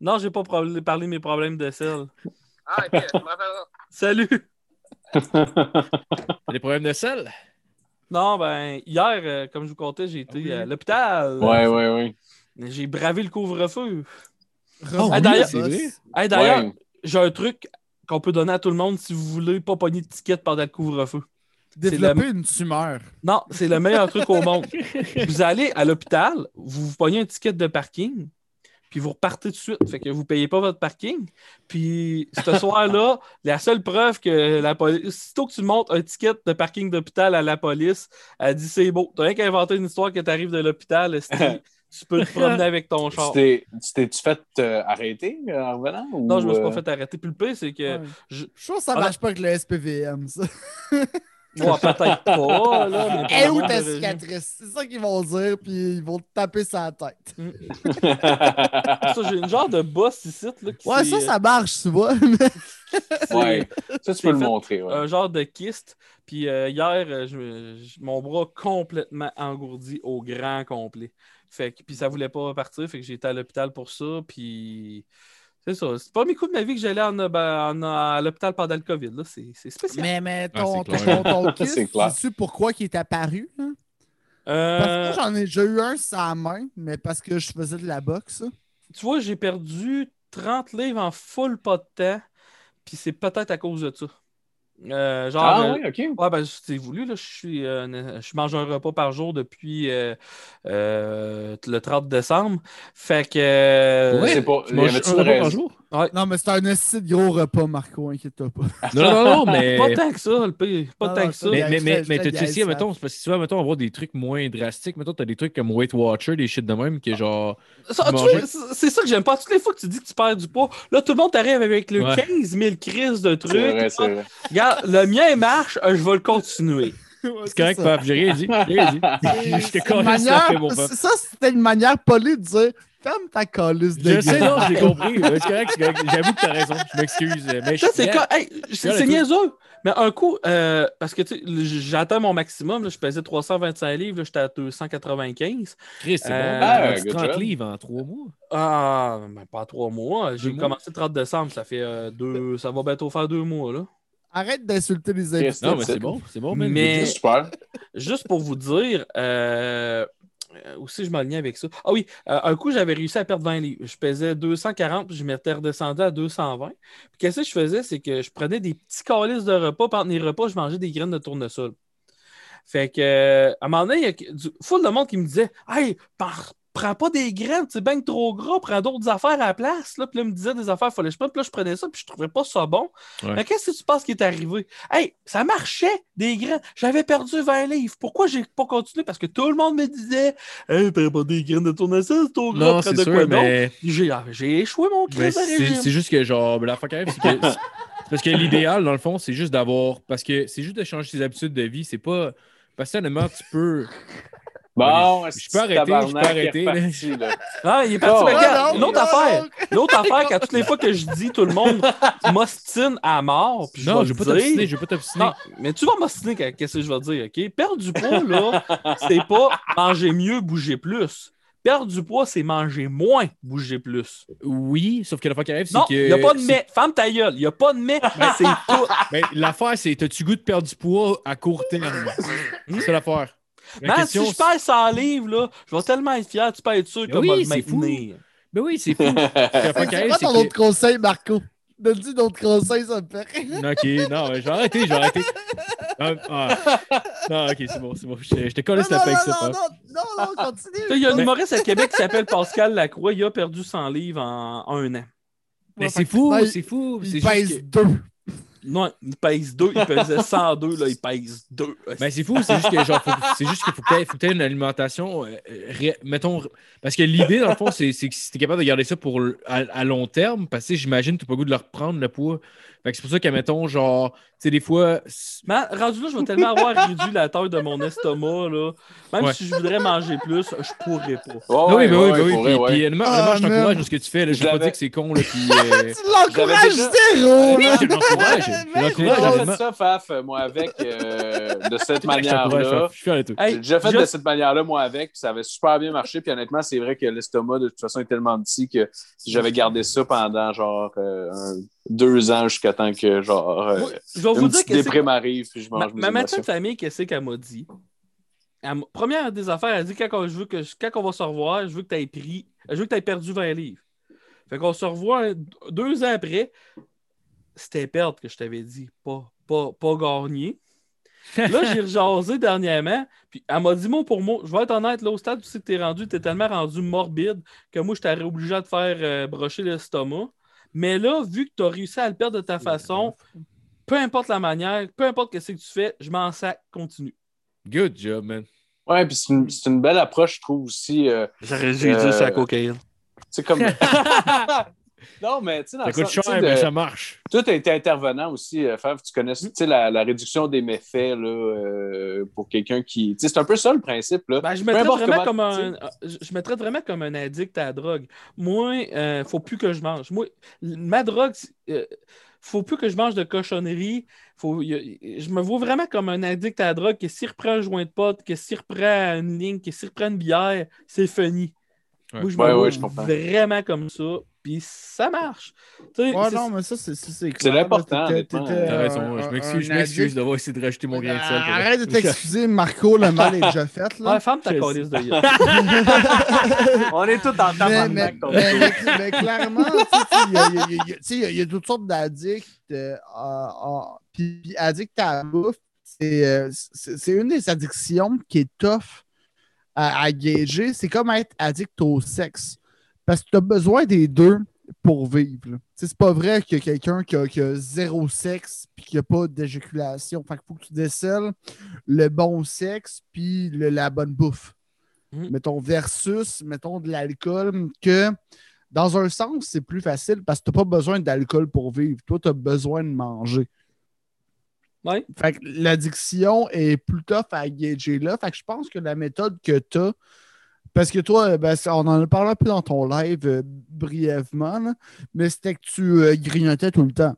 Non, j'ai pas parlé parlé de mes problèmes de sel. Ah, ok, je m'en rappelle. Salut! T'as des problèmes de sel? Non, ben, hier, euh, comme je vous contais, j'ai été Oui. à l'hôpital. Ouais, ouais, ouais. J'ai bravé le couvre-feu. Oh, Ah, d'ailleurs-. Hey, Ouais. j'ai un truc qu'on peut donner à tout le monde si vous voulez pas pogner de ticket pendant le couvre-feu. Développer une tumeur. Non, c'est le meilleur truc au monde. Vous allez à l'hôpital, vous vous pognez un ticket de parking, puis vous repartez tout de suite. Fait que vous payez pas votre parking. Puis ce soir-là, la seule preuve que la police. Sitôt que tu montes un ticket de parking d'hôpital à la police, elle dit c'est beau. T'as rien qu'à inventer une histoire que tu arrives de l'hôpital, tu peux te promener avec ton Tu char. t'es- tu t'es-tu fait euh, arrêter euh, en revenant? ou, Non, je me suis euh, pas fait arrêter. Puis le pire, c'est que. Ouais. je- Je trouve que ça Ah, marche pas avec le SPVM, ça. Ouais, peut-être pas, là. mais Et où ta cicatrice? C'est ça qu'ils vont dire, puis ils vont te taper sa tête. Ça, j'ai une genre de boss ici, là. qui Ouais, ça, ça marche, tu vois. c'est- ouais, ça, tu peux le montrer. Ouais. un genre de kyste. Puis euh, hier, euh, je me- je- mon bras complètement engourdi au grand complet. Fait que, puis ça voulait pas partir, fait que j'ai été à l'hôpital pour ça. Puis c'est ça. C'est pas mes coups de ma vie que j'allais en, ben, en- à l'hôpital pendant le COVID. là. C'est c'est spécial. Mais, mais Ah, ton, c'est ton, sais-tu pourquoi il est apparu? hein? Parce Euh, que moi, j'en ai déjà eu un la main, mais parce que je faisais de la boxe. tu vois, j'ai perdu 30 livres en full pas de temps. Puis c'est peut-être à cause de ça. Euh, genre, Ah, euh, oui, ok. Ouais, ben, c'est voulu, là. Je, suis, euh, je mange un repas par jour depuis euh, euh, le 30 décembre. Fait que. euh, Ouais. C'est pas. Y avait-tu un une raison? Non, mais c'est un assez de gros repas, Marco, inquiète-toi pas. Non, non, non, mais. Pas tant que ça, le pire. Pas Non, tant non, que ça. Mais, mais, mais, mais t'as-tu essayé, mettons, c'est parce que si tu vas, mettons, avoir des trucs moins drastiques, mettons, t'as des trucs comme Weight Watcher, des shit de même, qui est genre. Ça, manger. c'est ça que j'aime pas. Toutes les fois que tu dis que tu perds du poids, là, tout le monde t'arrive avec le Ouais. 15 000 crises de trucs. Vrai. Regarde, le mien marche, je vais le continuer. C'est correct, ça. Pap, j'ai rien dit. J'ai rien dit. Manière- mon. Ça, c'était une manière polie de dire ferme ta calice de Je sais, non, j'ai compris. C'est correct, c'est correct. J'avoue que t'as raison. Je m'excuse. Mais je c'est? Hey, c'est niaiseux. Mais un coup, euh, parce que j'atteins mon maximum, là, je pesais 325 livres, j'étais à 295. Chris, c'est Euh, bon. Ah, good 30 job. livres en trois mois. Ah, ben, pas trois mois. J'ai commencé le 30 décembre, ça fait euh, deux. Ça va bientôt faire deux mois, là. Arrête d'insulter les invités. Non, mais c'est bon. C'est bon. Mais- super. Juste pour vous dire, euh, euh, aussi je m'alignais avec ça. Ah oui, euh, un coup, j'avais réussi à perdre 20 livres. Je pesais 240, puis je m'étais redescendu à 220. Puis qu'est-ce que je faisais, c'est que je prenais des petits calices de repas. Pendant les repas, je mangeais des graines de tournesol. Fait que, euh, à un moment donné, il y a du full de monde qui me disait Hey, par- prends pas des graines, c'est bien trop gras, prends d'autres affaires à la place. Là, puis là, il me disait des affaires, fallait que je prenne. Puis là, je prenais ça, puis je trouvais pas ça bon. Ouais. Mais qu'est-ce que tu penses qui est arrivé? Hey, ça marchait, des graines. J'avais perdu 20 livres. Pourquoi j'ai pas continué? Parce que tout le monde me disait Hey, prends pas des graines de tournesol, c'est trop gras, Non, prends de sûr, quoi mais. J'ai ah, j'ai échoué mon crise c'est juste que, genre, la fois quand même, c'est que. Parce que l'idéal, dans le fond, c'est juste d'avoir. Parce que c'est juste de changer ses habitudes de vie. C'est pas. Parce que honnêtement, tu peux. Bon, je peux arrêter, je peux arrêter, là. Parti, là? Ah, il est parti. Oh. mais Ah, regarde, l'autre affaire. L'autre affaire, quand toutes les fois que je dis tout le monde m'ostine à mort, puis je Non, vais je le pas t'obstiner, je veux pas t'obstiner. Non, mais tu vas m'ostiner qu'est-ce que je vais dire, OK? Perdre du poids, là, c'est pas manger mieux, bouger plus. Perdre du poids, c'est manger moins, bouger plus. Oui, sauf que la fois qui arrive, c'est que. il n'y a pas de mais. Ferme ta gueule. Il n'y a pas de mais. c'est tout. Ben, l'affaire, c'est t'as-tu goût de perdre du poids à court terme? c'est l'affaire. Man, question, si je perds 100 livres, là, je vais tellement être fier, tu peux être sûr qu'on oui, va le c'est fou. maintenir. Ben oui, c'est fou. C'est quoi ton que- autre conseil, Marco? Donne-lui d'autres conseils, ça me fait. Ok, non, je vais arrêter, je vais arrêter. Ah, ah. Non, ok, c'est bon, c'est bon. Je, je te colle Non, la non, avec ça. non, non, non, non, continue. Il y a un humoriste à Québec qui s'appelle Pascal Lacroix. Il a perdu 100 livres en un an. Mais Ouais, c'est que fou, il- c'est fou. Il pèse que- deux. Non, il pèse 2. Il pesait 102, là, il pèse 2. Ben, c'est fou, c'est juste que genre, faut- c'est juste qu'il faut que tu aies, une alimentation, euh, ré- mettons, parce que l'idée, dans le fond, c'est c'est que si tu es capable de garder ça pour à, à long terme, parce que j'imagine que tu n'as pas le goût de le reprendre, le poids. Fait que c'est pour ça que, mettons, genre, tu sais, des fois, Mais rendu là, je vais tellement avoir réduit la taille de mon estomac. Là. Même Ouais. si je voudrais manger plus, je pourrais pas. Oh, Ah oui, ouais, ben oui, ouais, ben oui. pour Puis, puis, honnêtement, Ah, je t'encourage dans ce que tu fais. Là. Je Je vais pas dire que c'est con. Là, puis, euh, Tu l'encourages déjà- zéro, Oui, là. je l'encourage. J'ai J'ai fait ça, Faf, moi, avec, euh, de cette manière-là. J'ai déjà fait de cette manière-là, moi, avec, puis ça avait super bien marché. Puis honnêtement, c'est vrai que l'estomac, de toute façon, est tellement petit que j'avais gardé ça pendant, genre, euh, un- deux ans jusqu'à temps que, genre, euh, Moi, je vais vous une dire que déprime arrive, puis je Ma, mange ma médecin émotions. de famille, qu'est-ce qu'elle m'a dit? Elle m'a- première des affaires, elle dit quand on, je veux que, quand on va se revoir, je veux que tu aies pris, je veux que tu aies perdu 20 livres. Fait qu'on se revoit deux ans après. C'était perdre que je t'avais dit, pas, pas, pas gagner. Là, j'ai rejasé dernièrement, puis elle m'a dit mot pour mot. Je vais être honnête, là, au stade où c'est que t'es rendu, t'es tellement rendu morbide que moi, je t'aurais obligé de faire euh, brocher l'estomac. Mais là, vu que tu as réussi à le perdre de ta façon, peu importe la manière, peu importe ce que tu fais, je m'en sac, continue. Good job, man. Ouais, puis c'est une, c'est une belle approche, je trouve aussi. euh, J'aurais dû dire ça à la cocaïne. c'est comme. non, mais tu sais, dans Ça le coûte sens, tu cher, sais, mais de- ça marche. Toi, tu as été intervenant aussi, euh, Fav. Tu connais la, la réduction des méfaits là, euh, pour quelqu'un qui. C'est un peu ça le principe. Là. Ben, je, me traite vraiment comment- comme un, je, je me traite vraiment comme un addict à la drogue. Moi, euh, faut plus que je mange. Moi, ma drogue, c'est, euh, faut plus que je mange de cochonneries. Faut, je me vois vraiment comme un addict à la drogue que s'il reprend un joint de pote, que s'il reprend une ligne, que s'il reprend une bière, c'est funny. Ouais. Moi, je Ouais, me vois je comprends. vraiment comme ça. Puis ça marche. Ouais, non, mais ça, c'est c'est l'important, T'as raison. Je un- m'excuse, je m'excuse d'avoir essayé de rajouter mon grain de sel. Arrête de t'excuser, Marco, le mal est déjà fait. Là. Ouais, ferme ta Je calice de. On est tous mais, tabarnak mais, mais- clairement, tu sais, il y a- toutes sortes d'addicts. euh, à- à- Puis addict à la bouffe, c'est euh, c'est- c'est une des addictions qui est tough à, à gager. C'est comme être addict au sexe. Parce que tu as besoin des deux pour vivre. C'est pas vrai que quelqu'un qui a, qui a zéro sexe puis qui a pas d'éjaculation. Fait qu'il faut que tu décèles le bon sexe puis la bonne bouffe. Mhm. Mettons, versus, mettons, de l'alcool, que dans un sens, c'est plus facile parce que tu n'as pas besoin d'alcool pour vivre. Toi, tu as besoin de manger. Ouais. Fait que l'addiction est plus tough à gager là. Fait que je pense que la méthode que tu as, parce que toi, ben, ça- on en a parlé un peu dans ton live euh, brièvement, là, mais c'était que tu euh, grignotais tout le temps.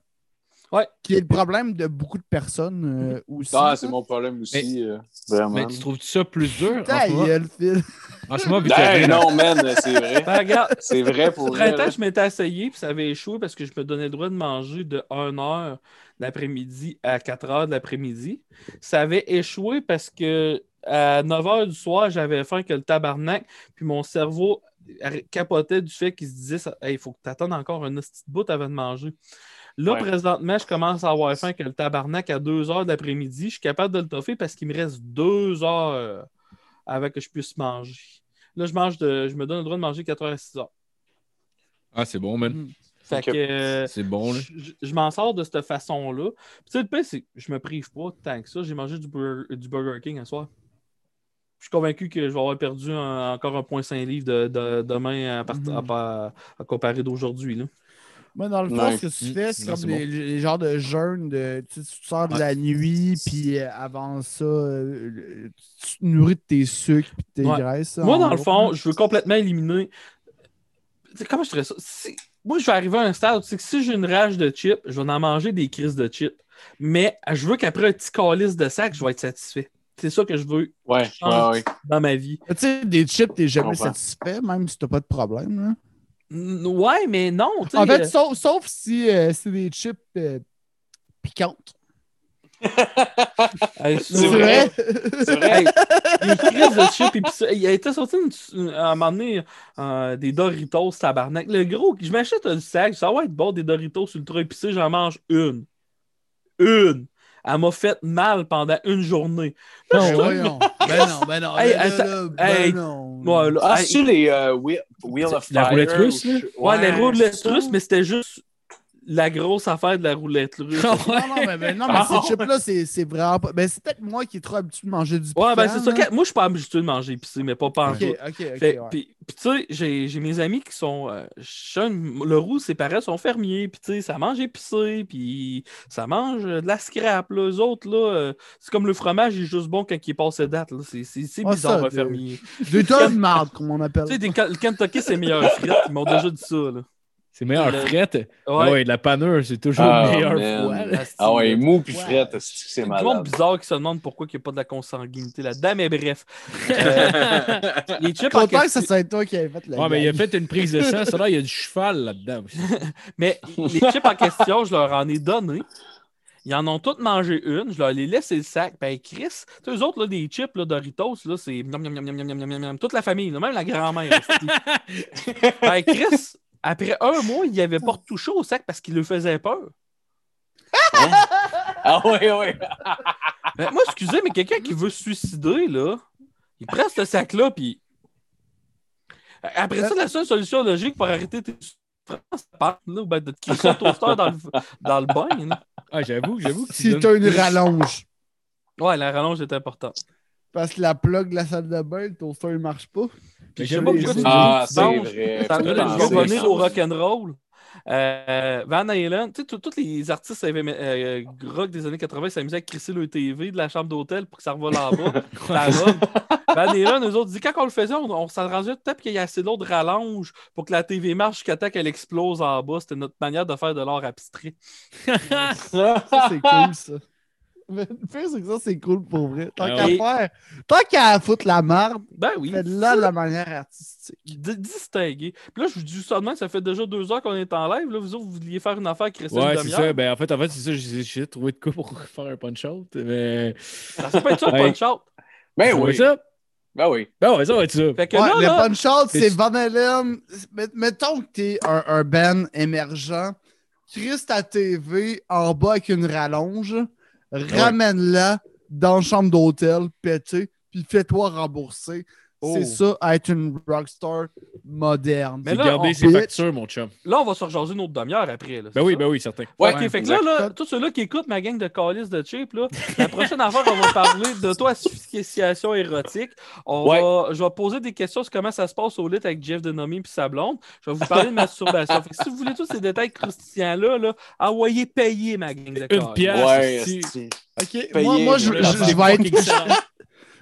Ouais. Qui est le problème de beaucoup de personnes euh, aussi. Ah, c'est mon problème aussi. euh, vraiment. Mais tu trouves ça plus dur moment? gueule, Phil. En ce moment, Ben, non, man, c'est vrai. Ben, regarde, C'est vrai pour Au vrai. printemps, là. je m'étais essayé, puis ça avait échoué parce que je me donnais le droit de manger de 1h l'après-midi à 4h de l'après-midi. Ça avait échoué parce que à 9h du soir, j'avais faim que le tabarnak, puis mon cerveau capotait du fait qu'il se disait Hey, il faut que tu attendes encore un petit bout avant de manger. Là, Ouais. présentement, je commence à avoir faim que le tabarnak à 2h de l'après-midi. Je suis capable de le toffer parce qu'il me reste 2 heures avant que je puisse manger. Là, je mange de, je me donne le droit de manger 4h à 6h. Ah, c'est bon, man. Fait Ok. que euh, C'est bon, là. je, m'en sors de cette façon-là. Puis, tu sais, le pire, c'est je me prive pas tant que ça. J'ai mangé du Burger King un soir. Je suis convaincu que je vais avoir perdu un- encore un point 5 livres de, de- demain à, part- Mhm. à pa- à comparer d'aujourd'hui. là. Moi, dans le fond, Ouais. ce que tu Mm. fais, c'est Non, comme c'est les, les genres de jeûnes de tu, sais, tu sors de Ouais. la nuit, puis euh, avant ça, euh, tu te nourris de tes sucres et tes Ouais. graisses. Moi, dans le fond, je veux complètement éliminer. Comment je dirais ça? Si- Moi, je vais arriver à un stade où c'est que si j'ai une rage de chips, je vais en manger des crises de chips. Mais je veux qu'après un petit calice de sac, je vais être satisfait. C'est ça que je veux Ouais, ouais, ouais. dans ma vie. Tu sais, des chips, t'es jamais satisfait, même si t'as pas de problème. là. Ouais, mais non. En fait, euh, sauf, sauf si euh, c'est des chips euh, piquantes. hey, C'est vrai. C'est vrai. Hey, les crises de chips épicés. Il a été sorti une- à un moment donné euh, des Doritos tabarnak. Le gros, je m'achète un sac, ça va être bon des Doritos ultra épicés, j'en mange une. Une. Elle m'a fait mal pendant une journée. Là, Non, suis voyons. Ben non, ben non. Hey, ben là, attends, là, ben hey, non. Ouais, là, Ah, hey, c'est-tu les euh, Wheel, of La Fire? roulette russe, ou là? ouais, la roulette c'est ça? russe, mais c'était juste la grosse affaire de la roulette russe. Non, non, mais, mais non, mais Ah, ces chips-là, c'est c'est vraiment pas. Ben, c'est peut-être moi qui est trop habitué de manger du Ouais, ben piquant, c'est ça. Quand- Moi, je suis pas habitué de manger épicé, mais pas pas en Ok, tout. ok, ok. Fait- ouais. Puis, tu sais, j'ai j'ai mes amis qui sont. euh, le roux, c'est pareil, sont fermiers. Puis tu sais, ça mange épicé. Puis ça mange euh, de la scrap. Là. Eux autres, là, euh, c'est comme le fromage, il est juste bon quand il est passé date. là. C'est Ouais, bizarre, ça, un fermier. Des tonnes de marde, comme on appelle. Tu sais, le Kentucky, c'est meilleur frites. Ils m'ont déjà dit ça. Là. C'est meilleur Le- frette. Ah Ouais. de la panure, c'est toujours Ah, le meilleur là. Ah ouais, mou puis Ouais. frette, c'est c'est C'est le monde malade. bizarre qui se demande pourquoi il n'y a pas de la consanguinité là-dedans, mais bref. Euh, les chips en que question- ça soit toi qui avais fait le Ouais, mais il a fait une prise de sang. Ça là, il y a du cheval là-dedans. aussi. Mais les chips en question, je leur en ai donné. Ils en ont toutes mangé une. Je leur ai laissé le sac. Ben, Chris, tu sais, eux autres, là, des chips là, Doritos, là, c'est toute la famille, là, même la grand-mère. ben, Chris, après un mois, il n'y avait pas retouché au sac parce qu'il le faisait peur. Ah ouais, ouais. Ben, moi, excusez, mais quelqu'un qui veut se suicider, là, il prend ce sac-là, puis. Après ça, la seule solution logique pour arrêter tes souffrances, c'est ben, de te crisser un toaster dans le, dans le bain. là. Ah, j'avoue, j'avoue que tu Si donnes t'as une rallonge. Ouais, la rallonge est importante. Parce que la plug de la salle de bain, le toaster, il marche pas. Mais Je sais j'aime pas pourquoi tu Ah, c'est vrai. Ça revenir au rock'n'roll. Euh, Van Halen, tu sais, tous les artistes me- euh, rock des années 80 s'amusaient à crisser le TV de la chambre d'hôtel pour que ça revole en bas. Van Halen, eux autres, disaient, quand on le faisait, on, le temps pour qu'il y ait assez d'eau de rallonge pour que la TV marche jusqu'à temps qu'elle explose en bas. C'était notre manière de faire de l'art abstrait. Ça, c'est cool, ça. Mais le pire, c'est que ça, c'est cool pour vrai. Tant Ah qu'à oui. faire, tant qu'à foutre la marde, Ben oui. fais-la de la manière artistique. D- Distingué. Puis là, je vous dis ça même, ça fait déjà deux heures qu'on est en live. Là, vous autres, vous vouliez faire une affaire qui restait Ouais, c'est ça. Ben, en fait, en fait c'est ça. J'ai j'ai de quoi pour faire un punch-out. Mais. Ça peut être ça, le Ouais. punch-out. Ben Ça oui. ça? Ben oui. Ben ouais, ça va être ça. Fait que Ouais, là, le là, punch-out, c'est- c'est Van Halen. Met- Mettons que t'es un, un band émergent, crisse ta TV en bas avec une rallonge, ramène-la dans la chambre d'hôtel, pété, puis fais-toi rembourser. Oh. C'est ça, être une rockstar moderne. Mais C'est là, garder on- ses factures, mon chum. Là, on va se rejaser une autre demi-heure après. Là, Ben oui, ça? ben oui, certain. Ouais, ok, fait que là, là, tous ceux-là qui écoutent ma gang de calices de cheap, là, la prochaine affaire, on va parler d'auto-asphyxiation érotique. On Ouais. va, je vais poser des questions sur comment ça se passe au lit avec Jeff Denomie et sa blonde. Je vais vous parler de masturbation. Fait que si vous voulez tous ces détails croustillants-là, là, envoyez payer ma gang de Une calices. pièce. Ouais, si- Ok, moi, moi je, je- je vais être.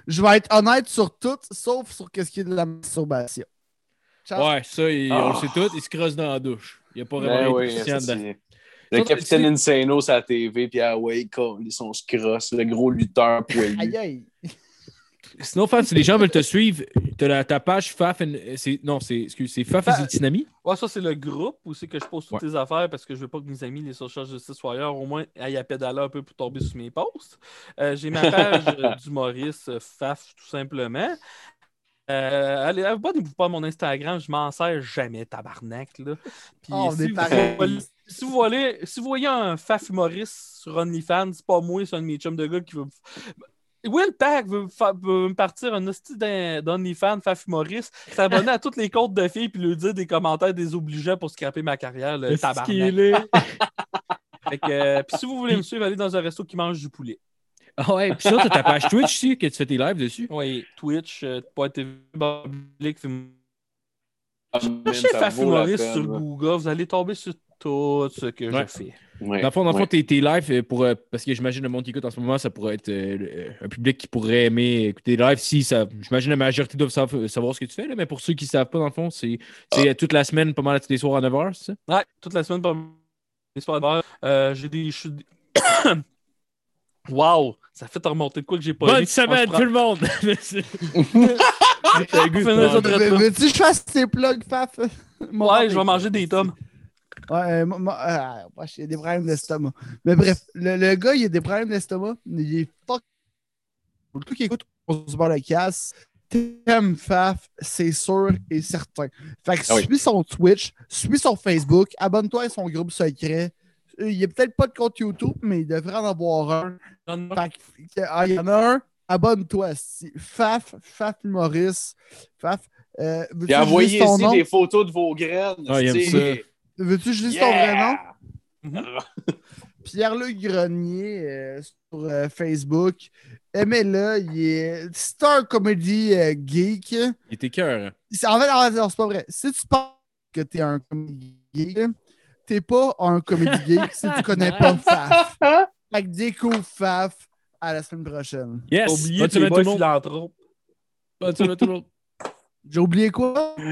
Je vais être honnête sur tout, sauf sur ce qui est de la masturbation. Ouais, ça, il- Ah. on le sait tout, il se crosse dans la douche. Il n'y a pas Ben vraiment oui, de Le Ça, capitaine Insano la TV, puis ah ouais, ils sont cross, le gros lutteur poilu. Aïe, aïe. Sinon, Faf, si les gens veulent te suivre, tu as ta page Faf. Non, c'est excuse, c'est Faf Fa- et Tsunami. Ouais, ça, c'est le groupe où c'est que je pose toutes Ouais. tes affaires parce que je veux pas que mes amis, les social justice warriors, au moins aillent à pédaler un peu pour tomber sur mes posts. Euh, J'ai ma page euh, d'humoriste euh, FAF, tout simplement. Euh, allez, abonnez-vous pas à mon Instagram, je m'en sers jamais, tabarnak. Là. Puis Oh, si, vous voyez, si, vous voyez, si vous voyez un FAF humoriste sur OnlyFans, c'est pas moi, c'est un de mes chums de gars qui veut. Will Pack veut, me fa- veut me partir un hostie d'un- d'OnlyFans, FAF humoriste, s'abonner à toutes les comptes de filles puis lui dire des commentaires désobligeants pour scraper ma carrière, le tabarnak. est là? Fait que, euh, puis si vous voulez me suivre, allez dans un resto qui mange du poulet. Ah ouais, puis ça, tu as ta page Twitch aussi, que tu fais tes lives dessus. Oui, Twitch, euh, .tv, public. Ah, Cherchez ça FAF humoriste sur. Google, vous allez tomber sur tout ce que Ouais. je fais. Ouais, Dans le fond, dans le fond, ouais. tes, tes lives, euh, pour, euh, parce que j'imagine le monde qui écoute en ce moment, ça pourrait être euh, un public qui pourrait aimer écouter des lives. Si ça, j'imagine la majorité doivent savoir, savoir ce que tu fais, là, mais pour ceux qui ne savent pas, dans le fond, c'est c'est, euh, toute la semaine, pas mal tous les soirs à 9h, c'est ça? Ouais, toute la semaine, par les soirs d'heure, euh, j'ai des. Wow! Ça fait remonter de quoi que j'ai pas Bonne eu. semaine, tout le monde! Veux-tu que je fasse tes plugs, Faf? Ouais, je vais manger des tomes. Ouais, euh, moi- moi, euh, moi, j'ai des problèmes d'estomac. Mais bref, le, le gars, il a des problèmes d'estomac. Il est fuck. Pour le coup qui écoute, on se barre la casse. T'aimes Faf, c'est sûr et certain. Fait que Ah oui. suis son Twitch, suis son Facebook, abonne-toi à son groupe secret. Euh, Il n'y a peut-être pas de compte YouTube, mais il devrait en avoir un. Fait que, ah, il y en a un, abonne-toi. si- Faf, Faf Maurice, Faf. Euh, envoyez ici nom? des photos de vos graines. Ah, Veux-tu que je lise ton vrai nom? Yeah! Pierre-Luc Grenier euh, sur euh, Facebook. Aimez-le, il est Star Comedy euh, Geek. Il était cœur. hein. C'est- En fait, non, c'est pas vrai. Si tu penses que t'es un comédie geek, t'es pas un comédie geek si tu connais pas Faf. Fait que découvre Faf à la semaine prochaine. Yes! Oubliez. Bonne semaine, tout le monde. J'ai oublié quoi?